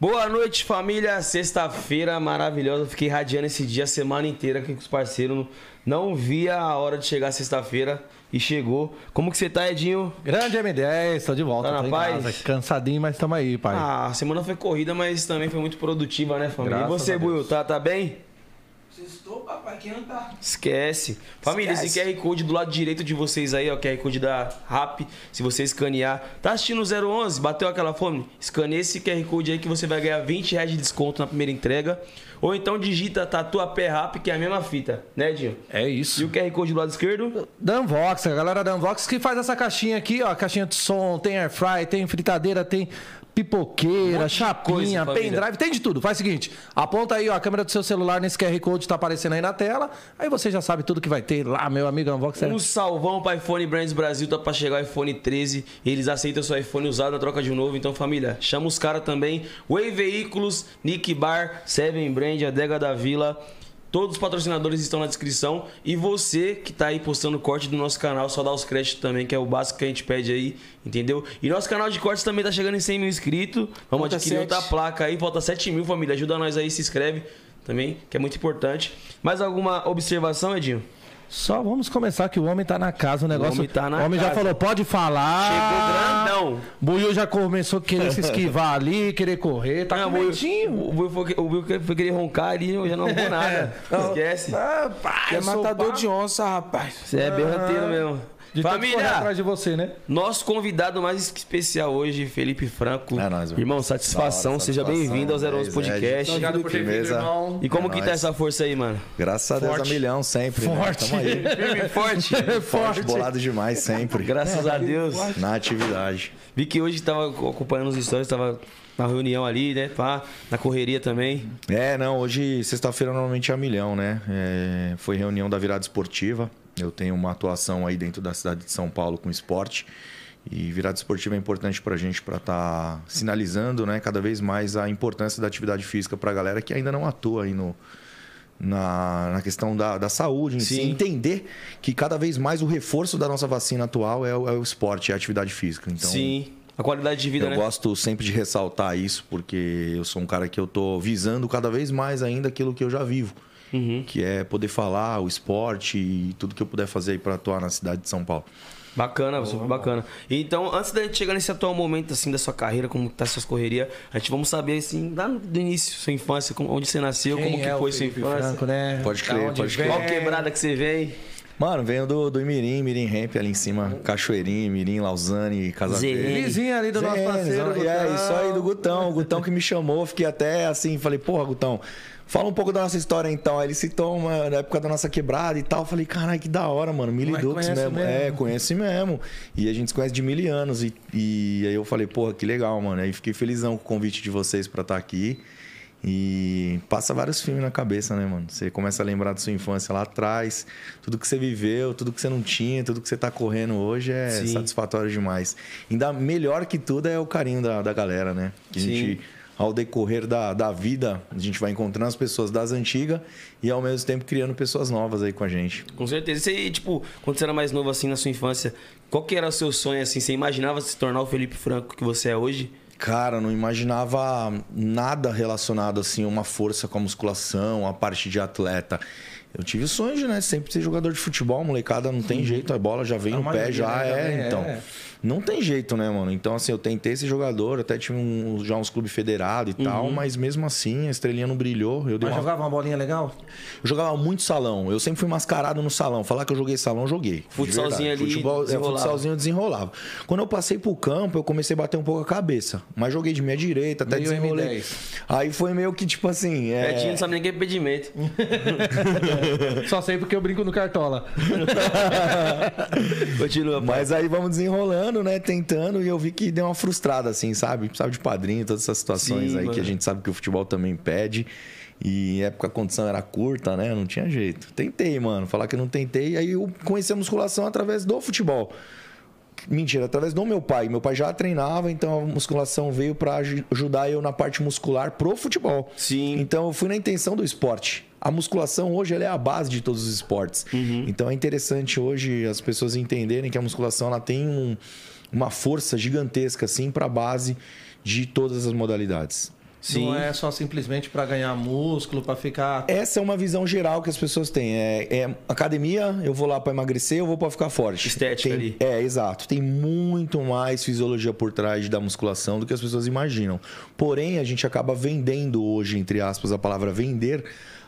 Boa noite, família. Sexta-feira maravilhosa. Fiquei radiando esse dia a semana inteira aqui com os parceiros. Não via a hora de chegar sexta-feira e chegou. Como que você tá, Edinho? Grande M10, tô de volta. Tá na paz? casa, Cansadinho, mas tamo aí, pai. Ah, a semana foi corrida, mas também foi muito produtiva, né, família? Graças e você. Buiu, tá, tá bem? Sextou, papai, quem não tá? Esquece. Família, Esquece. esse QR Code do lado direito de vocês aí, ó, QR Code da RAP, se você escanear. Tá assistindo o 011? Bateu aquela fome? Escaneia esse QR Code aí que você vai ganhar 20 reais de desconto na primeira entrega. Ou então digita Tatuapé RAP, que é a mesma fita, né, Edinho? É E isso. o QR Code do lado esquerdo? Danvox, a galera da Danvox que faz essa caixinha aqui, ó. Caixinha de som, tem air fry, tem fritadeira, tem pipoqueira, coisa, chapinha, pendrive, tem de tudo. Faz o seguinte, aponta aí, ó, a câmera do seu celular nesse QR Code tá aparecendo aí na tela. Aí você já sabe tudo que vai ter lá, meu amigo. É... Um salvão para iPhone Brands Brasil, tá pra chegar o iPhone 13. Eles aceitam seu iPhone usado na troca de um novo. Então, família, chama os caras também. Way Veículos, Nick Bar, Seven Brand, Adega da Vila. Todos os patrocinadores estão na descrição. E você que tá aí postando corte do nosso canal, só dá os créditos também, que é o básico que a gente pede aí, entendeu? E nosso canal de cortes também tá chegando em 100 mil inscritos. Vamos Falta adquirir sete. outra placa aí, falta 7 mil, família. Ajuda nós aí, se inscreve também, que é muito importante. Mais alguma observação, Edinho? Só vamos começar que o homem tá na casa, o negócio. homem tá na o homem já casa. falou, pode falar. Chegou grandão. Buiu já começou a querer se esquivar ali, querer correr, tá Não, com o medinho. O Will foi, o foi querer roncar ali, eu já não vou nada. Esquece. Ah, pai, É matador pá. de onça, rapaz. Você é berranteiro mesmo. De Família, atrás de você, né? nosso convidado mais especial hoje, Felipe Franco. É nóis, mano. Irmão, satisfação. Hora, Seja bem-vindo ao 011 É, Podcast. é, Obrigado por ter vindo, irmão. E como É que tá nóis. essa força aí, mano? Graças a Deus Forte. a milhão sempre. Forte. Né? Tamo aí. Firme e forte. Forte, bolado demais sempre. Graças a Deus. Na atividade. Vi que hoje tava acompanhando os stories, tava na reunião ali, né? Pá, na correria também. É, não, hoje, sexta-feira, normalmente é a milhão, né? É, foi reunião da virada esportiva. Eu tenho uma atuação aí dentro da cidade de São Paulo com esporte. E virada esportiva é importante pra gente para estar sinalizando, né, cada vez mais a importância da atividade física pra galera que ainda não atua aí no, na, na questão da, da saúde em si. Sim. Entender que cada vez mais o reforço da nossa vacina atual é o, é o esporte, é a atividade física. Então, Sim. A qualidade de vida, eu né? gosto sempre de ressaltar isso, porque eu sou um cara que eu tô visando cada vez mais ainda aquilo que eu já vivo. Uhum. Que é poder falar, o esporte e tudo que eu puder fazer para atuar na cidade de São Paulo. Bacana, super bacana. Então, antes da gente chegar nesse atual momento assim da sua carreira, como tá suas correrias, a gente vamos saber assim, lá no do início, sua infância, como- onde você nasceu, como que é o foi sua infância. Franco, né? Pode crer, onde pode crer. Qual quebrada que você vem? Mano, venho do, do Imirim, Mirim Ramp ali em cima, Cachoeirinho, Mirim, Lausanne, Casa Zé. Verde. Vizinho ali do nosso Zé, parceiro. zona- É, isso aí do Gutão. O Gutão que me chamou, fiquei até assim, falei, porra, Gutão, fala um pouco da nossa história então. Aí ele citou uma, na época da nossa quebrada e tal. Falei, caralho, que da hora, mano. Mil conhece mesmo. mesmo. É, conhece mesmo. E a gente se conhece de mil anos. E, e aí eu falei, porra, que legal, mano. Aí fiquei felizão com o convite de vocês pra estar aqui. E passa vários filmes na cabeça, né, mano? Você começa a lembrar da sua infância lá atrás, tudo que você viveu, tudo que você não tinha, tudo que você tá correndo hoje é Sim. satisfatório demais. Ainda melhor que tudo é o carinho da, da galera, né? Que a Sim. gente, ao decorrer da, da vida, a gente vai encontrando as pessoas das antigas e ao mesmo tempo criando pessoas novas aí com a gente. Com certeza. Você, tipo, quando você era mais novo assim na sua infância, qual que era o seu sonho assim? Você imaginava se tornar o Felipe Franco que você é hoje? Cara, não imaginava nada relacionado assim a uma força com a musculação, a parte de atleta. Eu tive sonhos, né? Sempre ser jogador de futebol, molecada, não tem jeito, a bola já vem A no pé, já né? É, vem, então. é. Não tem jeito, né, mano? Então, assim, eu tentei ser jogador, até tive um- já uns clubes federados e tal, mas mesmo assim, a estrelinha não brilhou. Eu, Mas uma... jogava uma bolinha legal? eu jogava muito salão. Eu sempre fui mascarado no salão. Falar que eu joguei salão, joguei. de Futsalzinho ali, Futebol, é, desenrolava. futsalzinho eu desenrolava. Quando eu passei pro campo, eu comecei a bater um pouco a cabeça. Mas joguei de minha direita, até Meio desenrolei. M10. Aí foi meio que tipo assim. É... Edinho não sabe nem o que é impedimento. Só sei porque eu brinco no Cartola. Continua. Mas aí vamos desenrolando, né? Tentando, e eu vi que deu uma frustrada, assim, sabe? Precisava de padrinho, todas essas situações Sim, aí mano. que a gente sabe que o futebol também pede. E época a condição era curta, né? Não tinha jeito. Tentei, mano. Falar que não tentei. Aí eu conheci a musculação através do futebol. Mentira, através do meu pai. Meu pai já treinava, então a musculação veio para ajudar eu na parte muscular pro futebol. Sim. Então eu fui na intenção do esporte. A musculação hoje ela é a base de todos os esportes. Então é interessante hoje as pessoas entenderem que a musculação ela tem um- uma força gigantesca assim para a base de todas as modalidades. Sim. Não é só simplesmente pra ganhar músculo, pra ficar. Essa é uma visão geral que as pessoas têm. É, é academia, eu vou lá pra emagrecer, eu vou pra ficar forte. Estética Tem- ali. É, exato. Tem muito mais fisiologia por trás da musculação do que as pessoas imaginam. Porém, a gente acaba vendendo hoje, entre aspas, a palavra vender,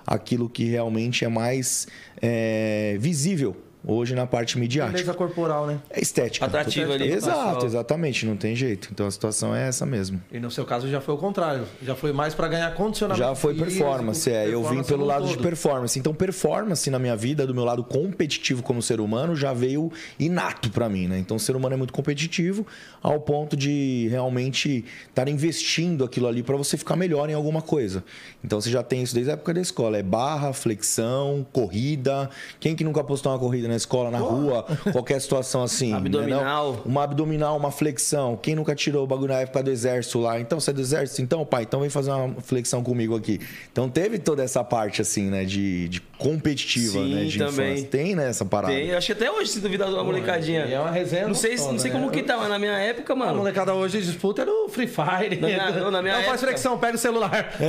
aquilo que realmente é mais é, visível hoje na parte midiática. Beleza corporal, né? É estética. Atrativa ali Exato, pessoal. exatamente. Não tem jeito. Então a situação é essa mesmo. E no seu caso já foi o contrário. Já foi mais pra ganhar condicionamento. Já foi físico, performance, é. Eu vim pelo lado de todo. performance. Então, performance na minha vida, do meu lado competitivo como ser humano, já veio inato pra mim, né? Então, o ser humano é muito competitivo ao ponto de realmente estar investindo aquilo ali pra você ficar melhor em alguma coisa. Então, você já tem isso desde a época da escola. É barra, flexão, corrida. Quem que nunca postou uma corrida na escola, na rua, qualquer situação assim? né? Abdominal. Não? Uma abdominal, uma flexão. Quem nunca tirou o bagulho na época do exército lá? Então, você é do exército? Então, pai, então vem fazer uma flexão comigo aqui. Então, teve toda essa parte, assim, né? De, de competitiva, Sim, né? De também. infância. Tem, né? Essa parada. Tem, acho que até hoje, se duvidar uma molecadinha. É uma resenha Não sei, não sei né? como que tá, mas na minha época, A mano. molecada hoje disputa é no Free Fire. Na minha- não, na minha não faz época. flexão, pega o celular.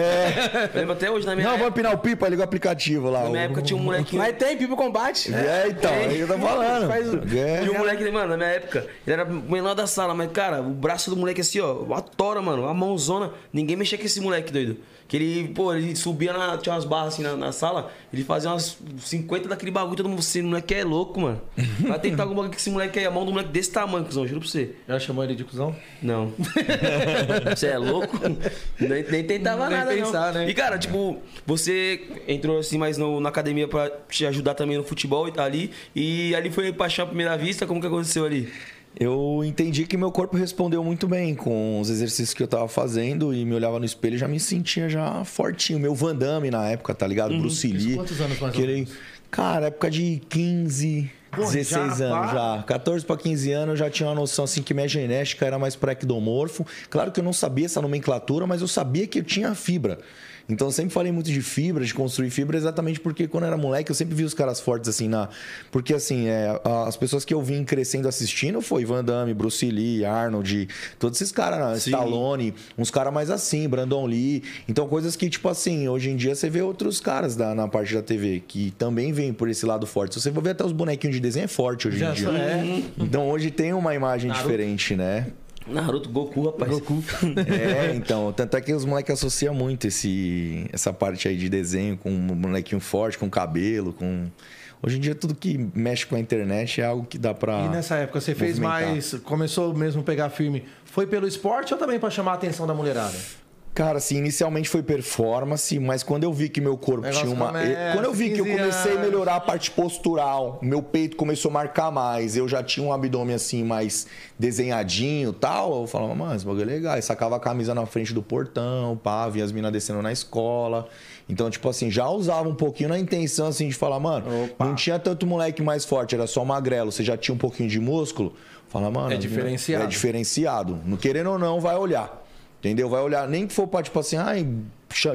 Eu lembro até hoje, na minha Não, vou época. empinar o pipa, liga o aplicativo lá. Na minha época tinha um molequinho. Mas tem Pipo Combate. É, então, é isso que eu tô falando. Faz É. E o moleque, mano, na minha época, ele era o menor da sala, mas, cara, o braço do moleque assim, ó, a tora, mano, a mãozona. Ninguém mexia com esse moleque, doido. Que ele, pô, ele subia na. Tinha umas barras assim na, na sala, ele fazia umas 50 daquele bagulho, todo mundo, esse moleque é louco, mano. Vai tentar algum bagulho com esse moleque aí, a mão do moleque desse tamanho, cuzão, juro pra você. Já chamou ele de cuzão? Não. Você é louco? Nem, nem tentava Nem nada, pensar, não. né? E, cara, tipo, você entrou assim mais no- na academia pra te ajudar também no futebol e tá ali. E ali foi paixão à primeira vista, como que aconteceu ali? Eu entendi que meu corpo respondeu muito bem com os exercícios que eu tava fazendo e me olhava no espelho e já me sentia já fortinho. Meu Van Damme na época, tá ligado? Bruce Lee. Quantos anos mais aquele- menos? Cara, época de 15, Porra, 16 já, anos pá. já. 14 para 15 anos eu já tinha uma noção assim que minha genética era mais para ectomorfo. Claro que eu não sabia essa nomenclatura, mas eu sabia que eu tinha fibra. Então eu sempre falei muito de fibra, de construir fibra, exatamente porque quando eu era moleque eu sempre vi os caras fortes assim na. Porque assim, é, as pessoas que eu vim crescendo assistindo foi Van Damme, Bruce Lee, Arnold, todos esses caras, né? Sim. Stallone, uns caras mais assim, Brandon Lee. Então coisas que, tipo assim, hoje em dia você vê outros caras da, na parte da TV que também vêm por esse lado forte. Se você for ver até os bonequinhos de desenho, é forte hoje Já em dia. é. Então hoje tem uma imagem Naruto. diferente, né? Naruto, Goku, rapaz. Goku. É, então, tanto é que os moleques associam muito esse, essa parte aí de desenho com um molequinho forte, com cabelo, com. Hoje em dia tudo que mexe com a internet é algo que dá pra. E nessa época você fez movimentar. mais. Começou mesmo a pegar firme. Foi pelo esporte ou também pra chamar a atenção da mulherada? Cara, assim, inicialmente foi performance, mas quando eu vi que meu corpo Negócio tinha uma. começa, quando eu vi que eu 15 comecei a melhorar a parte postural, meu peito começou a marcar mais, eu já tinha um abdômen assim mais desenhadinho e tal, eu falava, mano, esse bagulho é legal. Aí sacava a camisa na frente do portão, pá, via as minas descendo na escola. Então, tipo assim, já usava um pouquinho na intenção assim de falar, mano, Opa. não tinha tanto moleque mais forte, era só magrelo, você já tinha um pouquinho de músculo. Fala, mano, É mina- diferenciado. É diferenciado. Não querendo ou não, vai olhar. Entendeu? Vai olhar, nem que for pra, tipo assim, ai,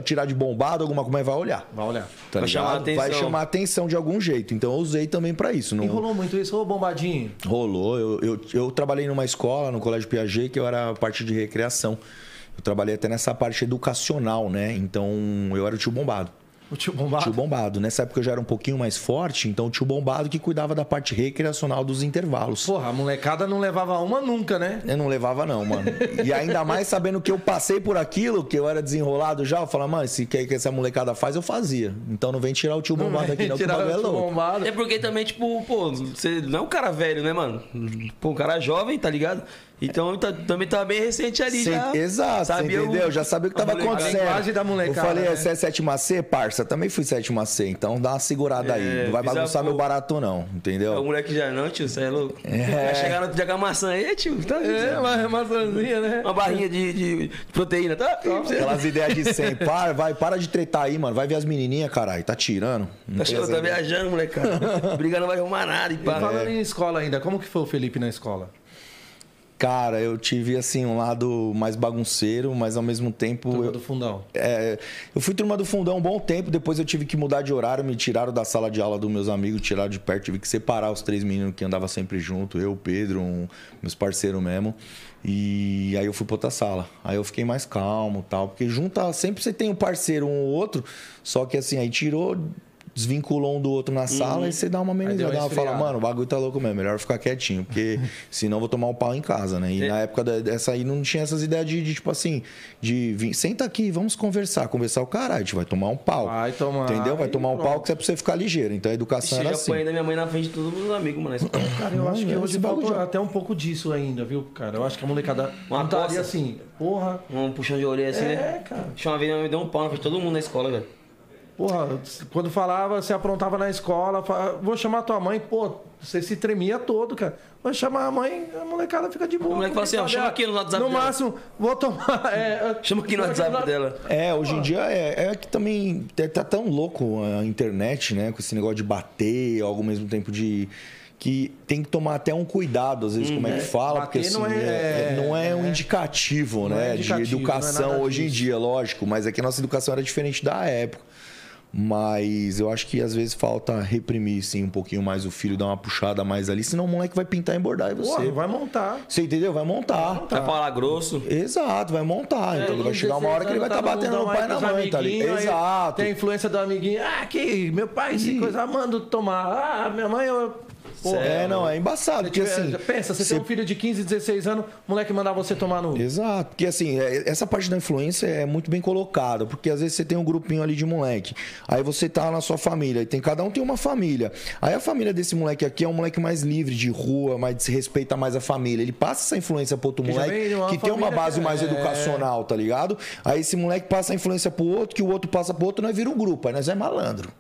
tirar de bombado, alguma coisa, mas vai olhar. Vai olhar. Tá Vai ligado? chamar a atenção. Vai chamar atenção de algum jeito. Então eu usei também pra isso. Não... E rolou muito isso, ô bombadinho. Rolou. Eu, eu, eu trabalhei numa escola, no Colégio Piaget, que eu era parte de recreação. Eu trabalhei até nessa parte educacional, né? Então eu era o tio bombado. O tio bombado. Tio bombado. Nessa época eu já era um pouquinho mais forte, então o tio bombado que cuidava da parte recreacional dos intervalos. Porra, a molecada não levava uma nunca, né? Eu não levava, não, mano. E ainda mais sabendo que eu passei por aquilo, que eu era desenrolado já, eu falava, mano, se quer que essa molecada faz, eu fazia. Então não vem tirar o tio bombado aqui, não, que o bagulho é o tio louco. bombado. É porque também, tipo, pô, você não é um cara velho, né, mano? Pô, um cara jovem, tá ligado? Então tá- também tá bem recente ali Sem- já. Exato, você Sabia o- entendeu? Já sabia o que tava molecada. acontecendo. A linguagem da molecada, Eu falei, né? você é sétima C, parça? Também fui sétima C, então dá uma segurada aí. É, Não vai bagunçar meu barato, não, É o entendeu? moleque já não, tio, você é louco. É. Vai chegar no outro dia com a maçã aí, tio. Tá É, uma maçãzinha, né? Uma barrinha de, de proteína, tá? Aquelas ideias de 100. Para, vai, para de tretar aí, mano. Vai ver as menininhas, caralho. Tá tirando. Tá, tá viajando, molecada. Briga não vai arrumar nada e E falando em escola ainda, como que foi o Felipe na escola? Cara, eu tive assim um lado mais bagunceiro, mas ao mesmo tempo. Turma eu, do fundão. é, eu fui turma do fundão um bom tempo, depois eu tive que mudar de horário, me tiraram da sala de aula dos meus amigos, tiraram de perto, tive que separar os três meninos que andavam sempre junto, eu, Pedro, um- meus parceiros mesmo. E aí eu fui pra outra sala. Aí eu fiquei mais calmo tal, porque junta, sempre você tem um parceiro um ou outro, só que assim, aí tirou, desvinculou um do outro na sala e você dá uma amenizada. uma fala, mano, o bagulho tá louco mesmo, melhor ficar quietinho, porque senão eu vou tomar um pau em casa, né? E É. na época dessa aí não tinha essas ideias de, de, tipo assim, de vir, senta aqui, vamos conversar. Conversar o caralho, a gente vai tomar um pau. Vai tomar, Entendeu? Vai tomar um pau que é pra você ficar ligeiro. Então a educação Ixi, eu era assim. apanhei da minha mãe na frente de todos os amigos, mano. Cara, eu Não, acho que é hoje falta já. até um pouco disso ainda, viu, cara? Eu acho que a molecada Uma estaria coça. assim, porra, Um puxão de orelha assim, É, né? cara. Deixa uma vez me deu um pau na frente de todo mundo na escola, velho. Porra, quando falava, você aprontava na escola, fa- vou chamar tua mãe, pô, você se tremia todo, cara. Vou chamar a mãe, a molecada fica de boa. O moleque fala assim, ó, chama aqui no WhatsApp No dela. máximo, vou tomar. é, Chama aqui no WhatsApp dela. É, hoje em dia é, é que também tá- tá tão louco a internet, né? Com esse negócio de bater, ao mesmo tempo de. Que tem que tomar até um cuidado, às vezes, como é que fala, bater porque assim, não é- é- não é um é- indicativo, não é né? indicativo, de educação é hoje em disso. dia, lógico, mas é que a nossa educação era diferente da época. Mas eu acho que às vezes falta reprimir, sim, um pouquinho mais o filho, dar uma puxada mais ali, senão o moleque vai pintar e embordar em você. Porra, vai montar. Você entendeu? Vai montar. Vai falar grosso. Exato, vai montar. então vai chegar uma hora que ele vai estar batendo no pai e na mãe, tá ligado? Exato. Tem a influência do amiguinho. Ah, que meu pai, se coisa, manda tomar. Ah, minha mãe, eu. Pô, É, não, é embaçado, porque tiver- assim. pensa, você você- tem um filho de 15, 16 anos, o moleque mandar você tomar no. Exato, porque assim, é- essa parte da influência é muito bem colocada, porque às vezes você tem um grupinho ali de moleque, aí você tá na sua família, e tem cada um tem uma família. Aí a família desse moleque aqui é um moleque mais livre de rua, mais se respeita mais a família. Ele passa essa influência pro outro Que moleque que tem uma base que- mais é. educacional, tá ligado? Aí esse moleque passa a influência pro outro, que o outro passa pro outro, nós vira um grupo, aí nós é malandro.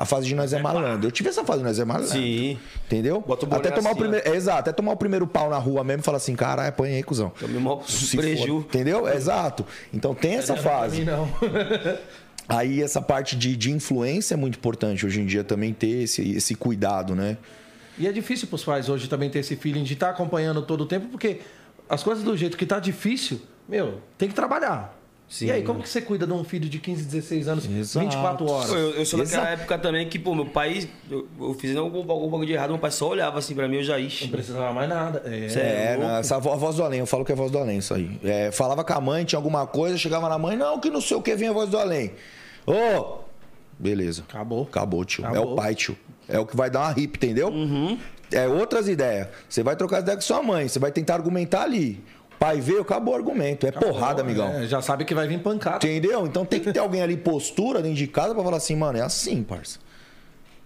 A fase de nós é malandro. Eu tive essa fase de nós é malandro. Sim. Entendeu? Bota o até tomar assim, o primeiro, é, exato, até tomar o primeiro pau na rua mesmo e falar assim, caralho, apanhei, cuzão. Tomei mó preju. entendeu? Exato. Então tem essa Pra fase. não. Aí essa parte de, de influência é muito importante hoje em dia também ter esse, esse cuidado, né? E é difícil pros pais hoje também ter esse feeling de estar acompanhando todo o tempo, porque as coisas do jeito que tá difícil, meu, tem que trabalhar. Sim. E aí, como que você cuida de um filho de 15, 16 anos, Exato. 24 horas? Eu, eu sou daquela época também que, pô, meu pai, eu, eu fiz algum, algum bagulho de errado, meu pai só olhava assim pra mim, eu já ixi. Não precisava mais nada. É, é É, não, essa vo- a voz do além, eu falo que é a voz do além isso aí. É, falava com a mãe, tinha alguma coisa, chegava na mãe, não, que não sei o que, vem a voz do além. Ô! beleza. Acabou. Acabou, tio. É Acabou. o pai, tio. É o que vai dar uma hip, entendeu? É outras ideias. Você vai trocar ideia com sua mãe, você vai tentar argumentar ali. Pai veio, acabou o argumento. É porrada, amigão. É, já sabe que vai vir pancada. Entendeu? Então tem que ter alguém ali postura dentro de casa pra falar assim, mano, é assim, parça.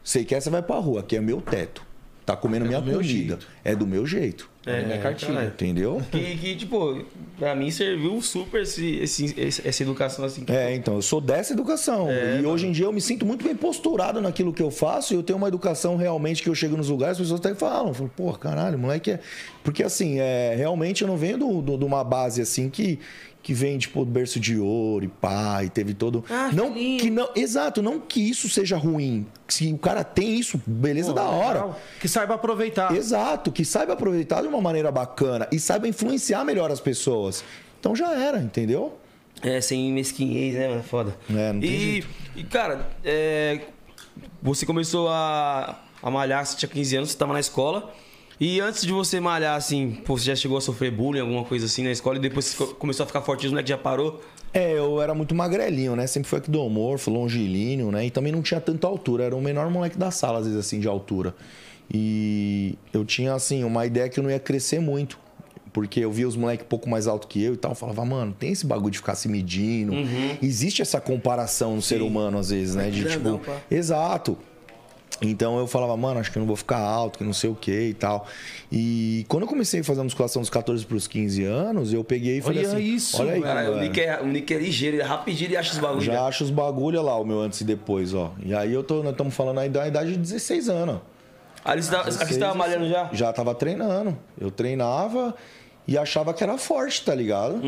Sei que essa vai pra rua, aqui é meu teto. Tá comendo minha do meu comida. jeito. É do meu jeito. É, minha cartilha. caralho. Entendeu? Que, que, tipo, pra mim serviu super esse, esse- esse- essa educação assim. que- É, então, eu sou dessa educação. e hoje em dia eu me sinto muito bem posturado naquilo que eu faço e eu tenho uma educação realmente que eu chego nos lugares, as pessoas até falam, falam, pô, caralho, moleque é. Porque assim, é, realmente eu não venho do- do- de uma base assim que. Que vem, tipo, do berço de ouro e pai, teve todo. Ah, não, filhinho. que não, exato, não que isso seja ruim. Se o cara tem isso, beleza, Pô, da hora. legal. Que saiba aproveitar. Exato, que saiba aproveitar de uma maneira bacana e saiba influenciar melhor as pessoas. Então já era, entendeu? É, sem mesquinhez, né, mano? Foda. É, não tem e, jeito. e, cara, é, você começou a, a malhar, você tinha 15 anos, você tava na escola. E antes de você malhar, assim, pô, você já chegou a sofrer bullying, alguma coisa assim na escola, e depois começou a ficar fortinho, o moleque já parou? É, eu era muito magrelinho, né? Sempre fui ectomorfo, longilíneo, né? E também não tinha tanta altura. Era o menor moleque da sala, às vezes, assim, de altura. E eu tinha, assim, uma ideia que eu não ia crescer muito. Porque eu via os moleques um pouco mais alto que eu e tal. Eu falava, mano, tem esse bagulho de ficar se medindo. Existe essa comparação no ser humano, às vezes, né? De grandão, tipo. pá. Exato. Então eu falava, mano, acho que eu não vou ficar alto, que não sei o que e tal. E quando eu comecei a fazer a musculação dos 14 para os 15 anos, eu peguei e falei Olha assim: isso, olha velho. Cara, o. Nick, é, o Nick é ligeiro, ele é rapidinho, ele acha os bagulhos. Já acho os bagulho lá, o meu antes e depois, ó. E aí eu tô, nós estamos falando aí da idade de 16 anos. Ali você tava, aqui você 16, tava malhando já? Já tava treinando. Eu treinava e achava que era forte, tá ligado?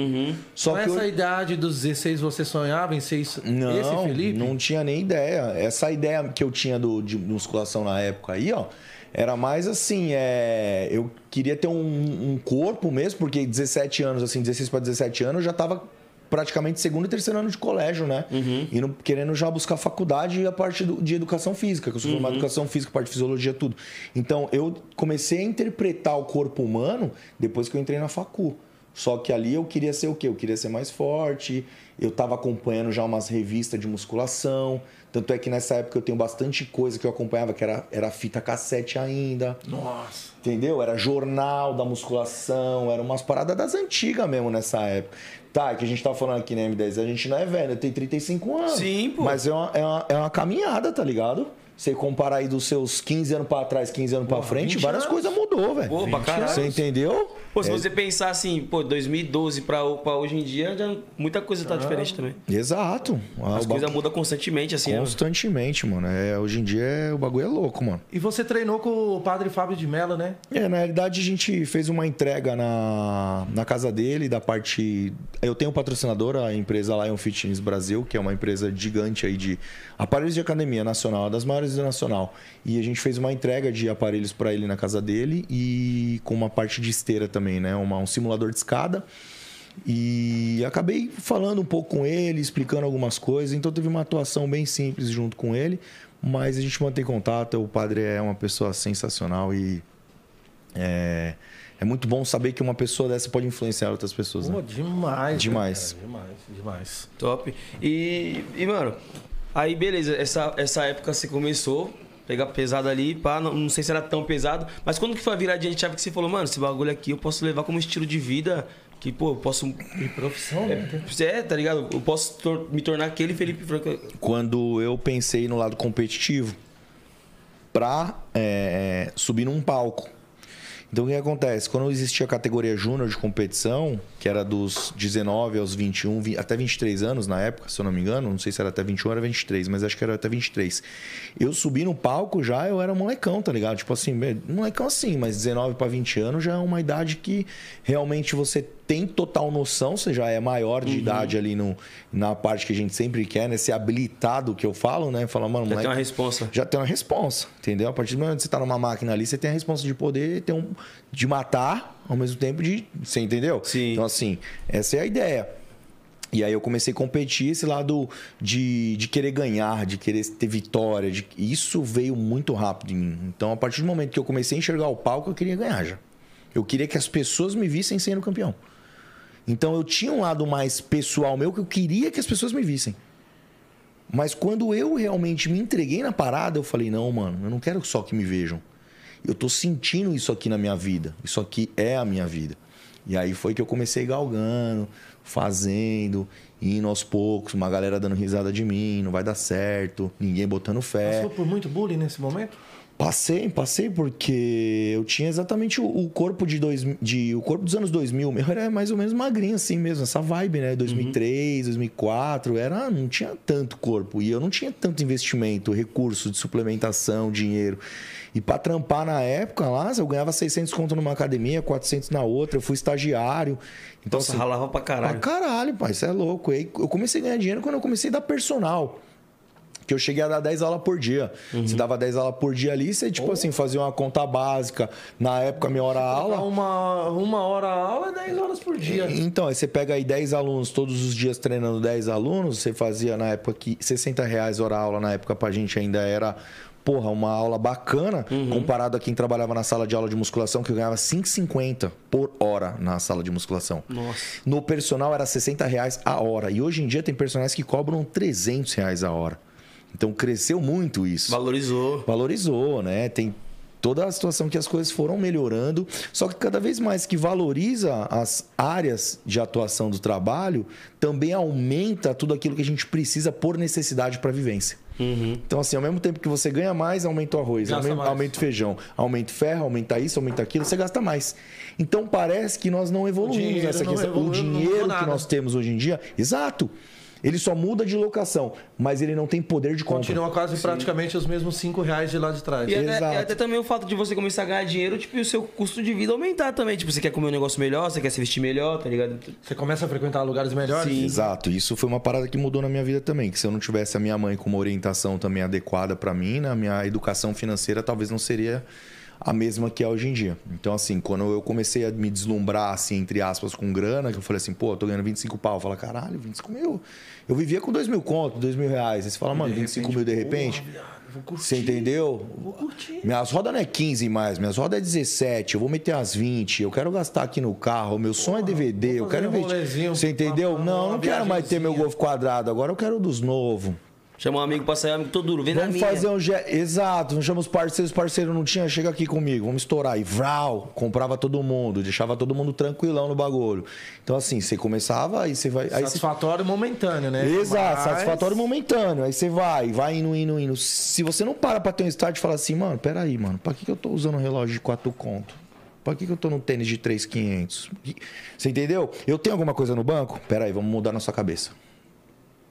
Só Com que essa eu... idade dos 16 você sonhava em ser isso- esse Não, Felipe? não tinha nem ideia. Essa ideia que eu tinha do, de musculação na época aí, ó, Era mais assim, é... eu queria ter um, um corpo mesmo, porque 17 anos, assim, 16 para 17 anos, eu já tava praticamente segundo e terceiro ano de colégio, né? Uhum. Indo, querendo já buscar faculdade e a parte do- de educação física, que eu sou Uhum. formado em educação física, parte de fisiologia, tudo. Então, eu comecei a interpretar o corpo humano depois que eu entrei na facu. Só que ali eu queria ser o quê? Eu queria ser mais forte, eu estava acompanhando já umas revistas de musculação. Tanto é que nessa época eu tenho bastante coisa que eu acompanhava, que era, era fita cassete ainda. Nossa. Entendeu? Era jornal da musculação, era umas paradas das antigas mesmo nessa época. Tá, é que a gente tá falando aqui na M10, a gente não é velho, tenho 35 anos. Sim, pô. Mas é uma, é uma, é uma caminhada, tá ligado? Você comparar aí dos seus 15 anos pra trás, 15 anos pra frente, 20 várias anos. coisas mudou, velho. Pô, pra caralho. Você entendeu? Pô, se É- você pensar assim, pô, 2012 pra, pra hoje em dia, já muita coisa tá diferente também. Exato. Ah, As coisas mudam constantemente, assim, né? Constantemente, mano. É, hoje em dia é- o bagulho é louco, mano. E você treinou com o padre Fábio de Mello, né? É, na realidade a gente fez uma entrega na, na casa dele, da parte. Eu tenho um patrocinador, a empresa Lion Fitness Brasil, que é uma empresa gigante aí de aparelhos de academia nacional, uma das maiores do nacional. E a gente fez uma entrega de aparelhos para ele na casa dele e com uma parte de esteira também, né? Uma, um simulador de escada. E acabei falando um pouco com ele, explicando algumas coisas. Então teve uma atuação bem simples junto com ele, mas a gente mantém contato. O padre é uma pessoa sensacional e é, é muito bom saber que uma pessoa dessa pode influenciar outras pessoas. Pô, Né? demais. Demais. cara, demais, demais. Top. E, e, mano, aí beleza, essa, essa época você começou, pegar pesado ali, pá, não, não sei se era tão pesado, mas quando que foi a viradinha de chave que você falou, mano, esse bagulho aqui eu posso levar como estilo de vida, que, pô, eu posso. E profissão, né? É, tá ligado? Eu posso tor- me tornar aquele Felipe Franco. Quando eu pensei no lado competitivo pra é, subir num palco. Então o que acontece? Quando existia a categoria júnior de competição, que era dos 19 aos 21, vi- até 23 anos na época, se eu não me engano, não sei se era até 21 ou era 23, mas acho que era até 23. Eu subi no palco já, eu era molecão, tá ligado? Tipo assim, bem, molecão assim, mas 19 para 20 anos já é uma idade que realmente você tem total noção, você já é maior Uhum. de idade ali no, na parte que a gente sempre quer, né? Ser habilitado, que eu falo, né? Falar, mano, Já moleque, tem uma responsa. já tem uma responsa, entendeu? A partir do momento que você tá numa máquina ali, você tem a responsa de poder ter um de matar ao mesmo tempo de, você entendeu? Sim. Então assim, essa é a ideia. E aí eu comecei a competir esse lado de, de querer ganhar, de querer ter vitória, de isso veio muito rápido em mim. Então a partir do momento que eu comecei a enxergar o palco, eu queria ganhar já. Eu queria que as pessoas me vissem sendo campeão. Então eu tinha um lado mais pessoal meu que eu queria que as pessoas me vissem. Mas quando eu realmente me entreguei na parada, eu falei: não, mano, eu não quero só que me vejam. Eu tô sentindo isso aqui na minha vida. Isso aqui é a minha vida. E aí foi que eu comecei galgando, fazendo, indo aos poucos, uma galera dando risada de mim, não vai dar certo, ninguém botando fé. Passou por muito bullying nesse momento? Passei, passei porque eu tinha exatamente o, corpo de, dois, de o corpo dos anos 2000, meu era mais ou menos magrinho assim mesmo, essa vibe, né? 2003, 2004, era não tinha tanto corpo e eu não tinha tanto investimento, recurso de suplementação, dinheiro. E para trampar na época lá, eu ganhava 600 conto numa academia, 400 na outra, eu fui estagiário. Então Nossa, assim, ralava pra caralho. Pra caralho, pai, isso é louco. E aí eu comecei a ganhar dinheiro quando eu comecei a dar personal. Que eu cheguei a dar 10 aulas por dia. Você dava 10 aulas por dia ali, você, tipo assim, fazia uma conta básica. Na época, minha hora aula. Uma, uma hora aula, 10 horas por dia. Então, aí você pega aí 10 alunos, todos os dias treinando 10 alunos, você fazia na época que 60 reais hora aula, na época pra gente ainda era, porra, uma aula bacana, comparado a quem trabalhava na sala de aula de musculação, que eu ganhava 5,50 por hora na sala de musculação. Nossa. No personal era 60 reais a hora. E hoje em dia tem personagens que cobram 300 reais a hora. Então cresceu muito isso. Valorizou. Valorizou, né? Tem toda a situação que as coisas foram melhorando. Só que cada vez mais que valoriza as áreas de atuação do trabalho, também aumenta tudo aquilo que a gente precisa por necessidade para vivência. Então, assim, ao mesmo tempo que você ganha mais, aumenta o arroz, aumenta, mais. aumenta o feijão, aumenta o ferro, aumenta isso, aumenta aquilo, você gasta mais. Então, parece que nós não evoluímos dinheiro nessa questão. evoluiu, o não mudou dinheiro que nós temos hoje em dia, exato. Ele só muda de locação, mas ele não tem poder de compra. Continua quase praticamente os mesmos 5 reais de lá de trás. E até, Exato. e até também o fato de você começar a ganhar dinheiro, tipo, e o seu custo de vida aumentar também. Tipo, você quer comer um negócio melhor, você quer se vestir melhor, tá ligado? Você começa a frequentar lugares melhores? Sim. Exato, isso foi uma parada que mudou na minha vida também. Que se eu não tivesse a minha mãe com uma orientação também adequada pra mim, na minha educação financeira talvez não seria a mesma que é hoje em dia. Então, assim, quando eu comecei a me deslumbrar, assim, entre aspas, com grana, que eu falei assim, pô, eu tô ganhando 25 pau. Eu falo, caralho, 25 mil. Eu vivia com 2 mil conto, 2 mil reais. Aí você fala, mano, 25 mil de repente. Vou curtir. Você entendeu? Vou curtir. Minhas rodas não é 15 mais, minhas rodas é 17, eu vou meter as 20, eu quero gastar aqui no carro, meu som é DVD, eu quero um investir. Você entendeu? uma- Não, uma não quero mais ter meu. Golf quadrado, agora eu quero dos novos. Chama um amigo pra sair, amigo todo duro. Vem na Vamos minha. fazer um. ge- Exato, não chama os parceiros, os parceiros não tinha, chega aqui comigo, vamos estourar. E vral, comprava todo mundo, deixava todo mundo tranquilão no bagulho. Então, assim, você começava, aí você vai. Aí você Satisfatório momentâneo, né? Exato, Mas- satisfatório momentâneo. Aí você vai, vai indo, indo, indo. Se você não para pra ter um start e fala assim, mano, peraí, mano, pra que que eu tô usando um relógio de 4 conto? Pra que que eu tô no tênis de 3,500? Você entendeu? Eu tenho alguma coisa no banco? Peraí, vamos mudar nossa cabeça.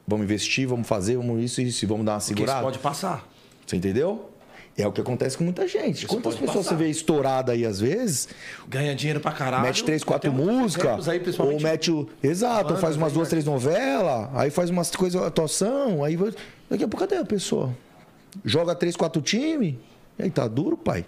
Vamos investir, vamos fazer, vamos isso, isso, e vamos dar uma Porque isso segurada. pode passar. Você entendeu? É o que acontece com muita gente. Quantas pode pessoas passar. você vê estourada aí às vezes? Ganha dinheiro pra caralho. mete três, quatro músicas. ou mete o. Exato, bandas faz umas aí, duas, né? três novelas, aí faz umas coisas, atuação, aí daqui a pouco cadê a pessoa? Joga três, quatro times, e aí tá duro, pai.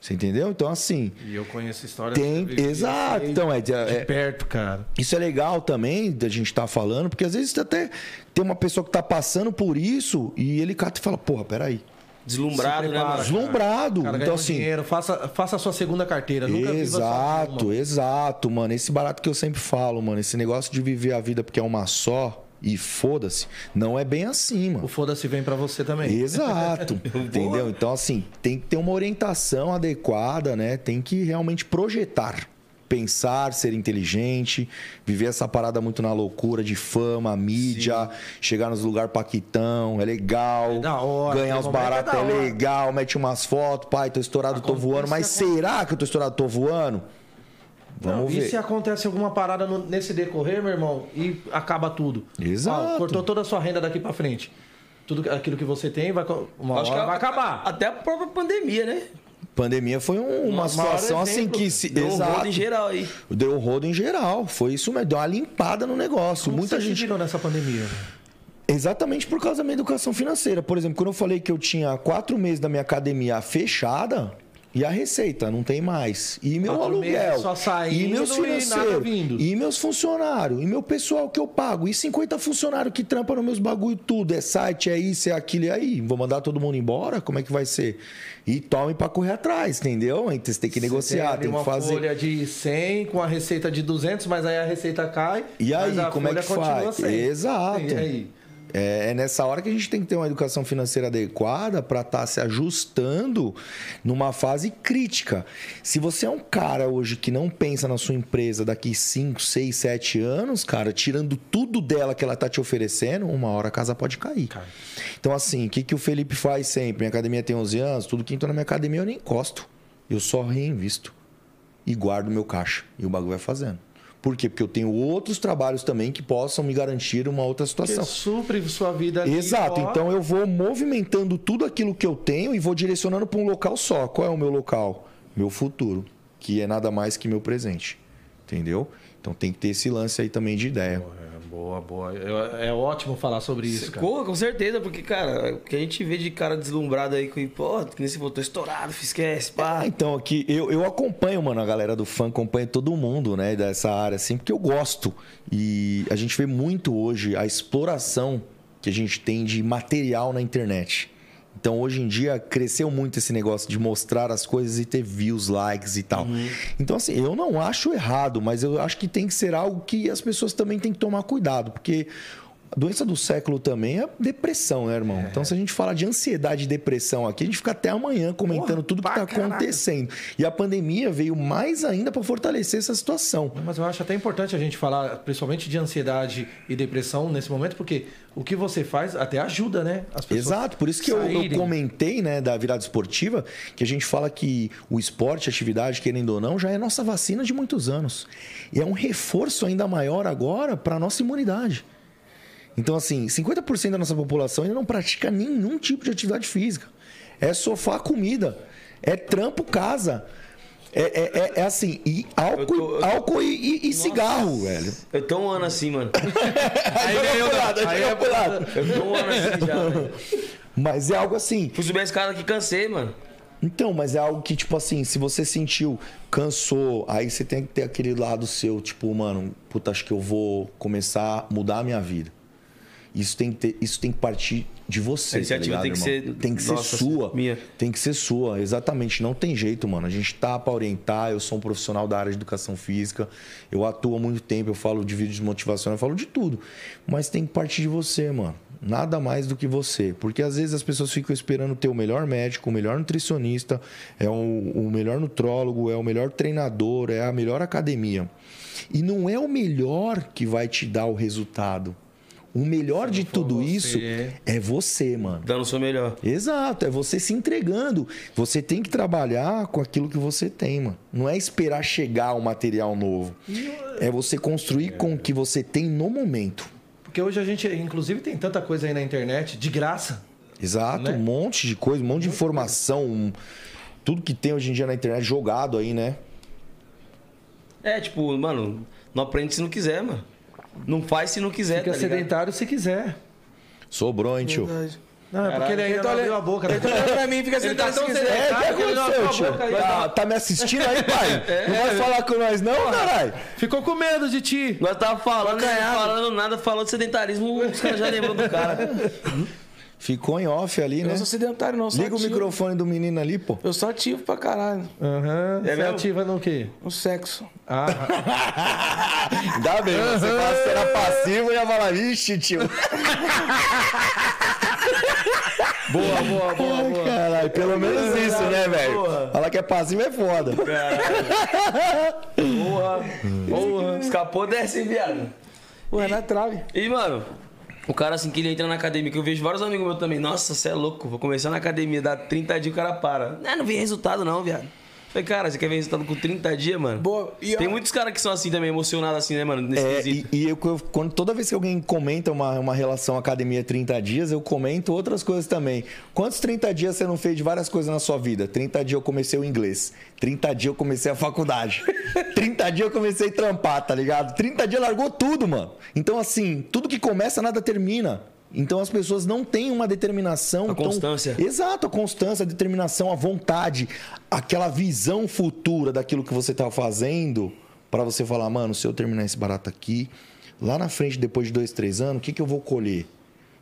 Você entendeu? Então, assim, E eu conheço histórias. tem. Exato. de Então, é, é- perto, cara. isso é legal também da gente estar falando, porque às vezes até tem uma pessoa que tá passando por isso e ele cata e fala, porra, peraí. Deslumbrado, né, prepara, mano? Deslumbrado. Cara, então, assim. dinheiro, faça, faça a sua segunda carteira. Nunca Exato, mano. exato, mano. Esse barato que eu sempre falo, mano. Esse negócio de viver a vida porque é uma só e foda-se, não é bem assim, mano. O foda-se vem pra você também. Exato, entendeu? Então, assim, tem que ter uma orientação adequada, né? Tem que realmente projetar. Pensar, ser inteligente, viver essa parada muito na loucura de fama, mídia, chegar nos lugares paquitão, é legal. É da hora, ganhar os é baratos é, hora. legal, mete umas fotos, pai, tô estourado, tô Acontece, voando. Mas será que eu tô estourado, tô voando? Vamos Não, ver. E se acontece alguma parada no- nesse decorrer, meu irmão, e acaba tudo? Exato. Ó, cortou toda a sua renda daqui pra frente. Tudo aquilo que você tem vai, uma Acho hora que vai a- acabar. Até a própria pandemia, né? Pandemia foi um- uma situação assim que se. Deu um Exato. rodo em geral aí. Deu um rodo em geral. Foi isso mesmo. Deu uma limpada no negócio. Como Muita você se gente. virou nessa pandemia? Exatamente por causa da minha educação financeira. Por exemplo, quando eu falei que eu tinha quatro meses da minha academia fechada. E a receita não tem mais. E meu Quatro aluguel. só saindo e meus e financeiros. vindo. E meus funcionários. E meu pessoal que eu pago. E 50 funcionários que trampam nos meus bagulho tudo. É site, é isso, é aquilo. E aí? Vou mandar todo mundo embora? Como é que vai ser? E tome pra correr atrás, entendeu? Então Você tem que negociar, ali tem, que uma fazer. folha de 100 com a receita de 200, mas aí a receita cai. E aí, como é que faz? 100. Exato. E aí? É, é nessa hora que a gente tem que ter uma educação financeira adequada para estar se ajustando numa fase crítica. Se você é um cara hoje que não pensa na sua empresa daqui 5, 6, 7 anos, cara, tirando tudo dela que ela tá te oferecendo, uma hora a casa pode cair. Cai. Então, assim, o que, que o Felipe faz sempre? Minha academia tem 11 anos, tudo que entra na minha academia eu nem encosto. Eu só reinvisto e guardo meu caixa. E o bagulho vai fazendo. Por quê? Porque eu tenho outros trabalhos também que possam me garantir uma outra Que situação. supre sua vida ali Exato, fora. então eu vou movimentando tudo aquilo que eu tenho e vou direcionando para um local só. Qual é o meu local? Meu futuro, que é nada mais que meu presente. Entendeu? Então tem que ter esse lance aí também de ideia. É, Boa, boa. É, é ótimo falar sobre isso, cara. Com certeza, porque, cara, o que a gente vê de cara deslumbrado aí, com, pô, que nem se voltou estourado, esquece, pá. Ah, então aqui eu, eu acompanho, mano, a galera do fã, acompanho todo mundo, né, dessa área, assim, porque eu gosto. E a gente vê muito hoje a exploração que a gente tem de material na internet. Então, hoje em dia, cresceu muito esse negócio de mostrar as coisas e ter views, likes e tal. Então, assim, eu não acho errado, mas eu acho que tem que ser algo que as pessoas também têm que tomar cuidado, porque a doença do século também é depressão, né, irmão? Então, se a gente fala de ansiedade e depressão aqui, a gente fica até amanhã comentando Porra, tudo que está acontecendo. E a pandemia veio mais ainda para fortalecer essa situação. Mas eu acho até importante a gente falar, principalmente de ansiedade e depressão nesse momento, porque o que você faz até ajuda, né? As pessoas Exato, por isso que eu, eu comentei, né, da virada esportiva, que a gente fala que o esporte, a atividade, querendo ou não, já é nossa vacina de muitos anos. E é um reforço ainda maior agora para a nossa imunidade. Então, assim, 50% da nossa população ainda não pratica nenhum tipo de atividade física. É sofá, comida. É trampo, casa. É, é, é- é assim, e álcool, tô- tô- álcool e, e- e cigarro, velho. Eu tô um ano assim, mano. Aí ganhou lado, aí aí é Eu tô um ano assim já, velho. Mas é algo assim. Fui subir a escada aqui, cansei, mano. Então, mas é algo que, tipo assim, se você sentiu, cansou, aí você tem que ter aquele lado seu, tipo, mano, puta, acho que eu vou começar a mudar a minha vida. Isso tem que, ter, isso tem que partir de você. A iniciativa tá tem que ligado, irmão? ser Tem que nossa, ser sua. minha. Tem que ser sua, exatamente. Não tem jeito, mano. A gente tá pra orientar. Eu sou um profissional da área de educação física. Eu atuo há muito tempo. Eu falo de vídeos de motivação, eu falo de tudo. Mas tem que partir de você, mano. Nada mais do que você. Porque às vezes as pessoas ficam esperando ter o melhor médico, o melhor nutricionista, é o, o melhor nutrólogo, é o melhor treinador, é a melhor academia. E não é o melhor que vai te dar o resultado. O melhor de tudo você. isso é você, mano. Dando o seu melhor. Exato, é você se entregando. Você tem que trabalhar com aquilo que você tem, mano. Não é esperar chegar um material novo. É você construir com o que você tem no momento. Porque hoje a gente, inclusive, tem tanta coisa aí na internet, de graça. Exato, Né? um monte de coisa, um monte de informação, um- tudo que tem hoje em dia na internet jogado aí, né? É, tipo, mano, não aprende se não quiser, mano. Não faz se não quiser, Fica tá sedentário se quiser. Sobrou, hein, tio? Verdade. Não, é porque ele ainda tá não abriu a boca. Ele tá olhando pra mim, fica tá sentado se tão quiser. É, o que não aconteceu, abriu a tio? Tá, tá me assistindo aí, pai? Não vai falar com nós, não, caralho? Ficou com medo de ti. Nós tava falando, Acanhado. falando nada, falando de sedentarismo, os caras já lembrou do cara. Ficou em off ali, Eu né? não sou sedentário, não. Sou Liga o ativo. microfone do menino ali, pô. Eu sou ativo pra caralho. Aham. É Você mesmo? ativa no quê? No sexo. Ah, Ainda bem, você fala era passivo e ia falar, vixe, tio. boa, boa, boa, boa. caralho, pelo menos isso, né, velho? Falar que é passivo é foda. Porra, porra. Escapou dessa, hein, viado? Ué, na trave. E, mano, o cara assim que ele entra na academia, que eu vejo vários amigos meus também. Nossa, você é louco, vou começar na academia, dá 30 dias o cara para. Não, não vem resultado não, viado. Falei, cara, você quer ver resultado com 30 dias, mano? Boa. E, ó, Tem muitos caras que são assim também, emocionados assim, né, mano? Nesse É, e, quesito. e eu, eu- quando, toda vez que alguém comenta uma, uma relação academia 30 dias, eu comento outras coisas também. Quantos 30 dias você não fez de várias coisas na sua vida? 30 dias eu comecei o inglês. 30 dias eu comecei a faculdade. 30 dias eu comecei a trampar, tá ligado? 30 dias largou tudo, mano. Então, assim, tudo que começa, nada termina. Então as pessoas não têm uma determinação. A tão- constância. Exato, a constância, a determinação, a vontade, aquela visão futura daquilo que você tá fazendo para você falar, mano, se eu terminar esse barato aqui, lá na frente, depois de dois, três anos, o que, que eu vou colher?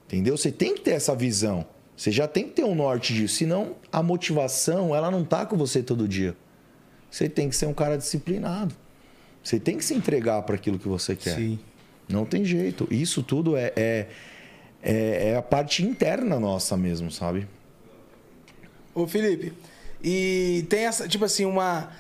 Entendeu? Você tem que ter essa visão. Você já tem que ter um norte disso. Senão, a motivação, ela não tá com você todo dia. Você tem que ser um cara disciplinado. Você tem que se entregar para aquilo que você quer. Sim. Não tem jeito. Isso tudo é, é, é, é a parte interna nossa mesmo, sabe? Ô, Felipe, e tem essa, tipo assim, uma,